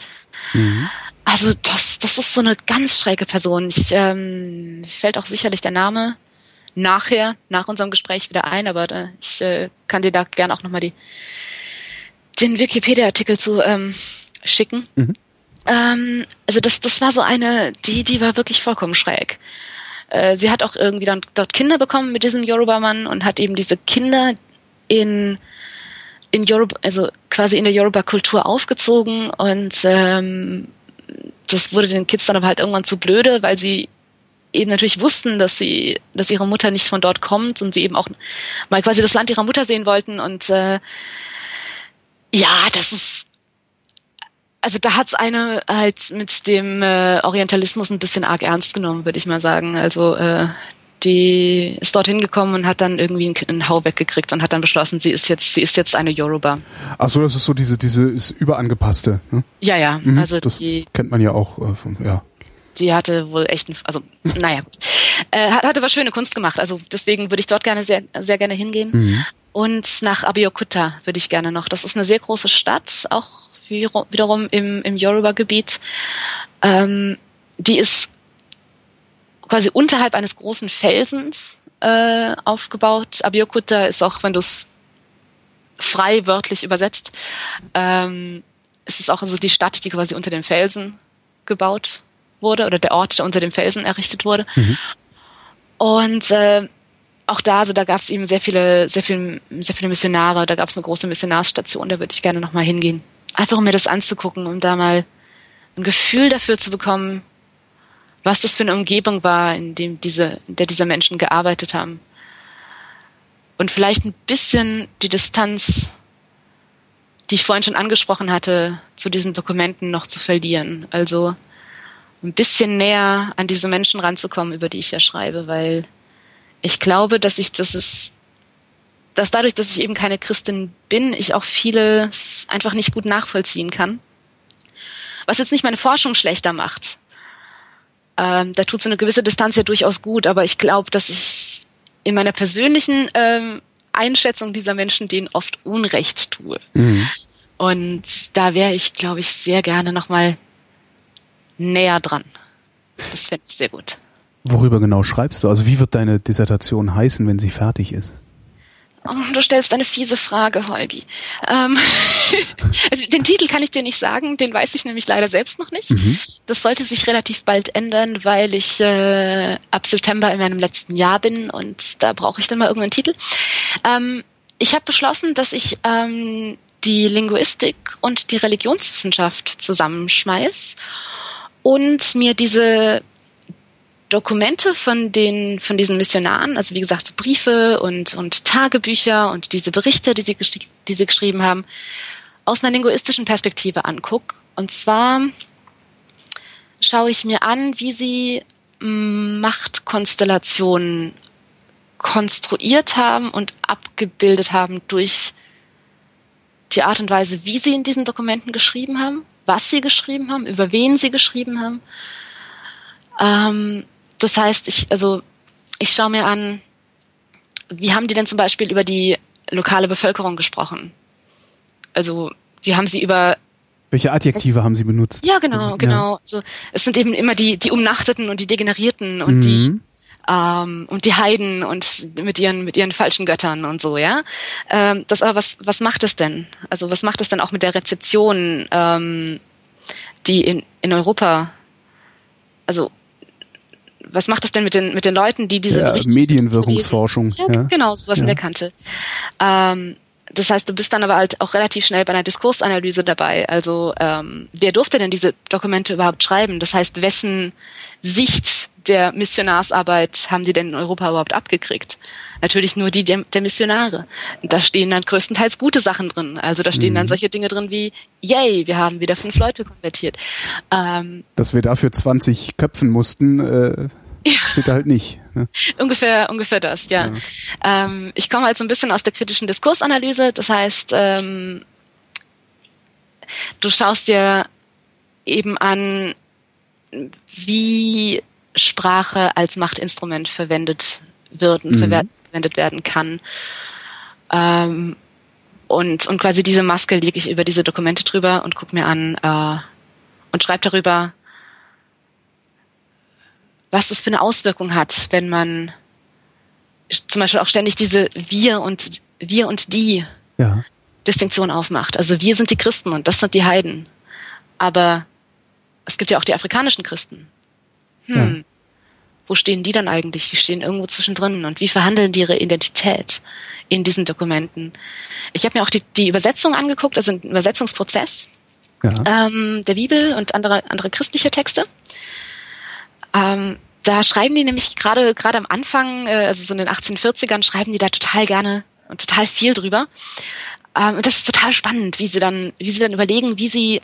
Mhm. Also das, das ist so eine ganz schräge Person. Ich ähm, fällt auch sicherlich der Name nachher, nach unserem Gespräch wieder ein, aber äh, ich äh, kann dir da gerne auch nochmal die den Wikipedia-Artikel zu ähm, schicken. Mhm. Ähm, also das, das war so eine, die, die war wirklich vollkommen schräg. Äh, sie hat auch irgendwie dann dort Kinder bekommen mit diesem Yoruba-Mann und hat eben diese Kinder in in Yoruba, also quasi in der Yoruba-Kultur aufgezogen und ähm, das wurde den Kids dann aber halt irgendwann zu blöde, weil sie eben natürlich wussten, dass sie, dass ihre Mutter nicht von dort kommt und sie eben auch mal quasi das Land ihrer Mutter sehen wollten und äh, ja, das ist also da hat's eine halt mit dem äh, Orientalismus ein bisschen arg ernst genommen, würde ich mal sagen. Also äh, die ist dorthin gekommen und hat dann irgendwie einen, einen Hau weggekriegt und hat dann beschlossen, sie ist jetzt, sie ist jetzt eine Yoruba. Ach so, das ist so diese, diese ist überangepasste. Ne? Ja, ja. Mhm, also das die, kennt man ja auch äh, von, ja. Die hatte wohl echt, ein, also naja. Äh, hat, hat aber schöne Kunst gemacht. Also deswegen würde ich dort gerne sehr, sehr gerne hingehen. Mhm. Und nach Abeokuta würde ich gerne noch. Das ist eine sehr große Stadt, auch wiederum im, im Yoruba-Gebiet. Ähm, die ist quasi unterhalb eines großen Felsens äh, aufgebaut. Abeokuta ist auch, wenn du es frei wörtlich übersetzt, ähm, es ist auch also die Stadt, die quasi unter dem Felsen gebaut wurde oder der Ort, der unter dem Felsen errichtet wurde. Mhm. Und äh, auch da, also da gab es eben sehr viele, sehr viele, sehr viele Missionare. Da gab es eine große Missionarsstation. Da würde ich gerne noch mal hingehen einfach um mir das anzugucken, um da mal ein Gefühl dafür zu bekommen, was das für eine Umgebung war, in dem diese, in der diese Menschen gearbeitet haben. Und vielleicht ein bisschen die Distanz, die ich vorhin schon angesprochen hatte, zu diesen Dokumenten noch zu verlieren. Also ein bisschen näher an diese Menschen ranzukommen, über die ich ja schreibe, weil ich glaube, dass ich, das ist, dass dadurch, dass ich eben keine Christin bin, ich auch vieles einfach nicht gut nachvollziehen kann. Was jetzt nicht meine Forschung schlechter macht. Ähm, da tut so eine gewisse Distanz ja durchaus gut, aber ich glaube, dass ich in meiner persönlichen ähm, Einschätzung dieser Menschen denen oft Unrecht tue. Mhm. Und da wäre ich, glaube ich, sehr gerne nochmal näher dran. Das fände ich sehr gut. Worüber genau schreibst du? Also wie wird deine Dissertation heißen, wenn sie fertig ist? Oh, du stellst eine fiese Frage, Holgi. Ähm, also den Titel kann ich dir nicht sagen, den weiß ich nämlich leider selbst noch nicht. Mhm. Das sollte sich relativ bald ändern, weil ich äh, ab September in meinem letzten Jahr bin und da brauche ich dann mal irgendeinen Titel. Ähm, ich habe beschlossen, dass ich ähm, die Linguistik und die Religionswissenschaft zusammenschmeiß und mir diese Dokumente von den von diesen Missionaren, also wie gesagt Briefe und und Tagebücher und diese Berichte, die sie die sie geschrieben haben, aus einer linguistischen Perspektive anguck. Und zwar schaue ich mir an, wie sie Machtkonstellationen konstruiert haben und abgebildet haben durch die Art und Weise, wie sie in diesen Dokumenten geschrieben haben, was sie geschrieben haben, über wen sie geschrieben haben. Ähm, das heißt, ich, also, ich schaue mir an, wie haben die denn zum Beispiel über die lokale Bevölkerung gesprochen? Also, wie haben sie über welche Adjektive es, haben Sie benutzt? Ja, genau, genau. Ja. Also, es sind eben immer die, die Umnachteten und die Degenerierten und mhm. die ähm, und die Heiden und mit ihren mit ihren falschen Göttern und so, ja. Ähm, das aber was was macht es denn? Also was macht es denn auch mit der Rezeption, ähm, die in in Europa, also was macht es denn mit den, mit den Leuten, die diese ja, Medienwirkungsforschung. Ja, ja, genau, sowas ja. in der Kante. Ähm, das heißt, du bist dann aber halt auch relativ schnell bei einer Diskursanalyse dabei. Also ähm, wer durfte denn diese Dokumente überhaupt schreiben? Das heißt, wessen Sicht der Missionarsarbeit haben die denn in Europa überhaupt abgekriegt? Natürlich nur die der, der Missionare. Und da stehen dann größtenteils gute Sachen drin. Also da stehen mhm. dann solche Dinge drin wie, yay, wir haben wieder fünf Leute konvertiert. Ähm, Dass wir dafür 20 köpfen mussten, äh, ja. steht da halt nicht. Ne? ungefähr, ungefähr das, ja. ja. Ähm, ich komme halt so ein bisschen aus der kritischen Diskursanalyse. Das heißt, ähm, du schaust dir eben an, wie Sprache als Machtinstrument verwendet wird und mhm. Verwendet werden kann. Ähm, und, und quasi diese Maske lege ich über diese Dokumente drüber und gucke mir an äh, und schreibe darüber, was das für eine Auswirkung hat, wenn man zum Beispiel auch ständig diese wir und wir und die ja. Distinktion aufmacht. Also wir sind die Christen und das sind die Heiden. Aber es gibt ja auch die afrikanischen Christen. Hm. Ja. Wo stehen die dann eigentlich? Die stehen irgendwo zwischendrin. Und wie verhandeln die ihre Identität in diesen Dokumenten? Ich habe mir auch die, die Übersetzung angeguckt, also den Übersetzungsprozess ja. ähm, der Bibel und andere, andere christliche Texte. Ähm, da schreiben die nämlich gerade gerade am Anfang, äh, also so in den 1840ern, schreiben die da total gerne und total viel drüber. Ähm, und das ist total spannend, wie sie dann, wie sie dann überlegen, wie sie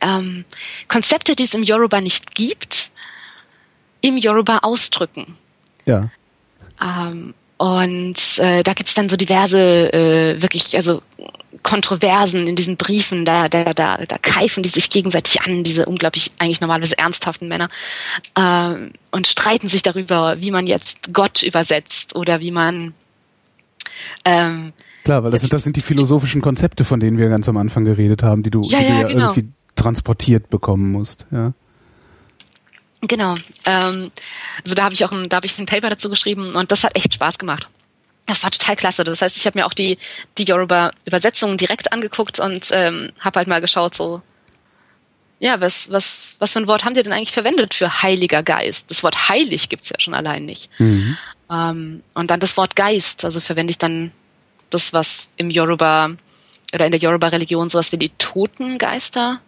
ähm, Konzepte, die es im Yoruba nicht gibt, im Yoruba ausdrücken. Ja. Ähm, und äh, da gibt's dann so diverse, äh, wirklich, also Kontroversen in diesen Briefen, da, da, da, da keifen die sich gegenseitig an, diese unglaublich eigentlich normalerweise ernsthaften Männer, äh, und streiten sich darüber, wie man jetzt Gott übersetzt oder wie man ähm, Klar, weil das sind, das sind die philosophischen Konzepte, von denen wir ganz am Anfang geredet haben, die du, ja, die ja, du ja genau. irgendwie transportiert bekommen musst, ja. Genau. Ähm, also da habe ich auch ein, da habe ich ein Paper dazu geschrieben und das hat echt Spaß gemacht. Das war total klasse. Das heißt, ich habe mir auch die die Yoruba Übersetzungen direkt angeguckt und ähm, habe halt mal geschaut so ja, was, was, was für ein Wort haben die denn eigentlich verwendet für Heiliger Geist? Das Wort heilig gibt's ja schon allein nicht. Mhm. Ähm, und dann das Wort Geist, also verwende ich dann das, was im Yoruba oder in der Yoruba-Religion sowas wie die Totengeister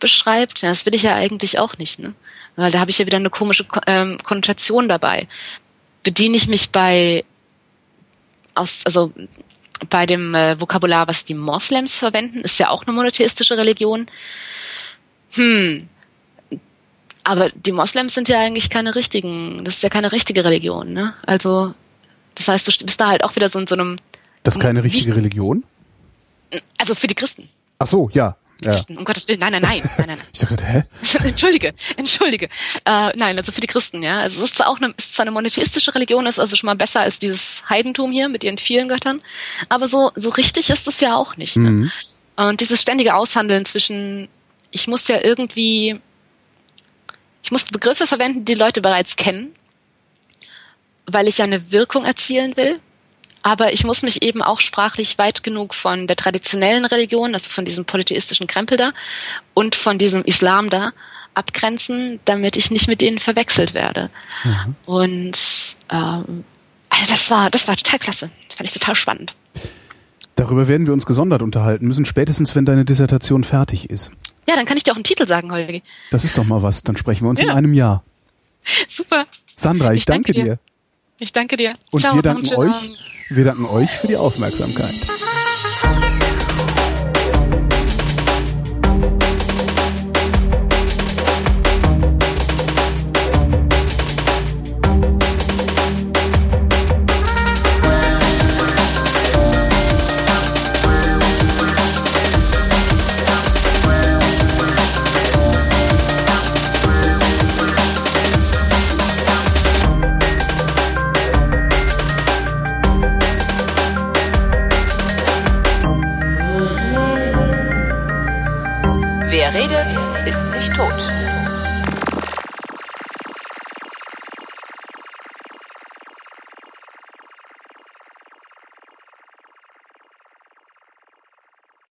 beschreibt. Ja, das will ich ja eigentlich auch nicht. Ne? Weil da habe ich ja wieder eine komische ähm, Konnotation dabei. Bediene ich mich bei aus, also bei dem äh, Vokabular, was die Moslems verwenden, ist ja auch eine monotheistische Religion. Hm. Aber die Moslems sind ja eigentlich keine richtigen, das ist ja keine richtige Religion, ne? Also, das heißt, du bist da halt auch wieder so in so einem. Das ist keine richtige Religion? Also für die Christen. Ach so, ja. Ja. Um Gottes Willen, nein, nein, nein, nein, nein. ich dachte, hä? entschuldige, entschuldige. Äh, nein, also für die Christen, ja. Also es ist zwar auch eine, ist zwar eine monotheistische Religion, ist also schon mal besser als dieses Heidentum hier mit ihren vielen Göttern, aber so so richtig ist es ja auch nicht. Ne? Mhm. Und dieses ständige Aushandeln zwischen, ich muss ja irgendwie, ich muss Begriffe verwenden, die Leute bereits kennen, weil ich ja eine Wirkung erzielen will aber ich muss mich eben auch sprachlich weit genug von der traditionellen Religion, also von diesem polytheistischen Krempel da und von diesem Islam da abgrenzen, damit ich nicht mit denen verwechselt werde. Mhm. Und ähm, also das war, das war total klasse. Das fand ich total spannend. Darüber werden wir uns gesondert unterhalten müssen, spätestens wenn deine Dissertation fertig ist. Ja, dann kann ich dir auch einen Titel sagen, Holgi. Das ist doch mal was. Dann sprechen wir uns ja. in einem Jahr. Super. Sandra, ich, ich danke, danke dir. dir. Ich danke dir. Und Ciao, wir danken euch. Wir danken euch für die Aufmerksamkeit.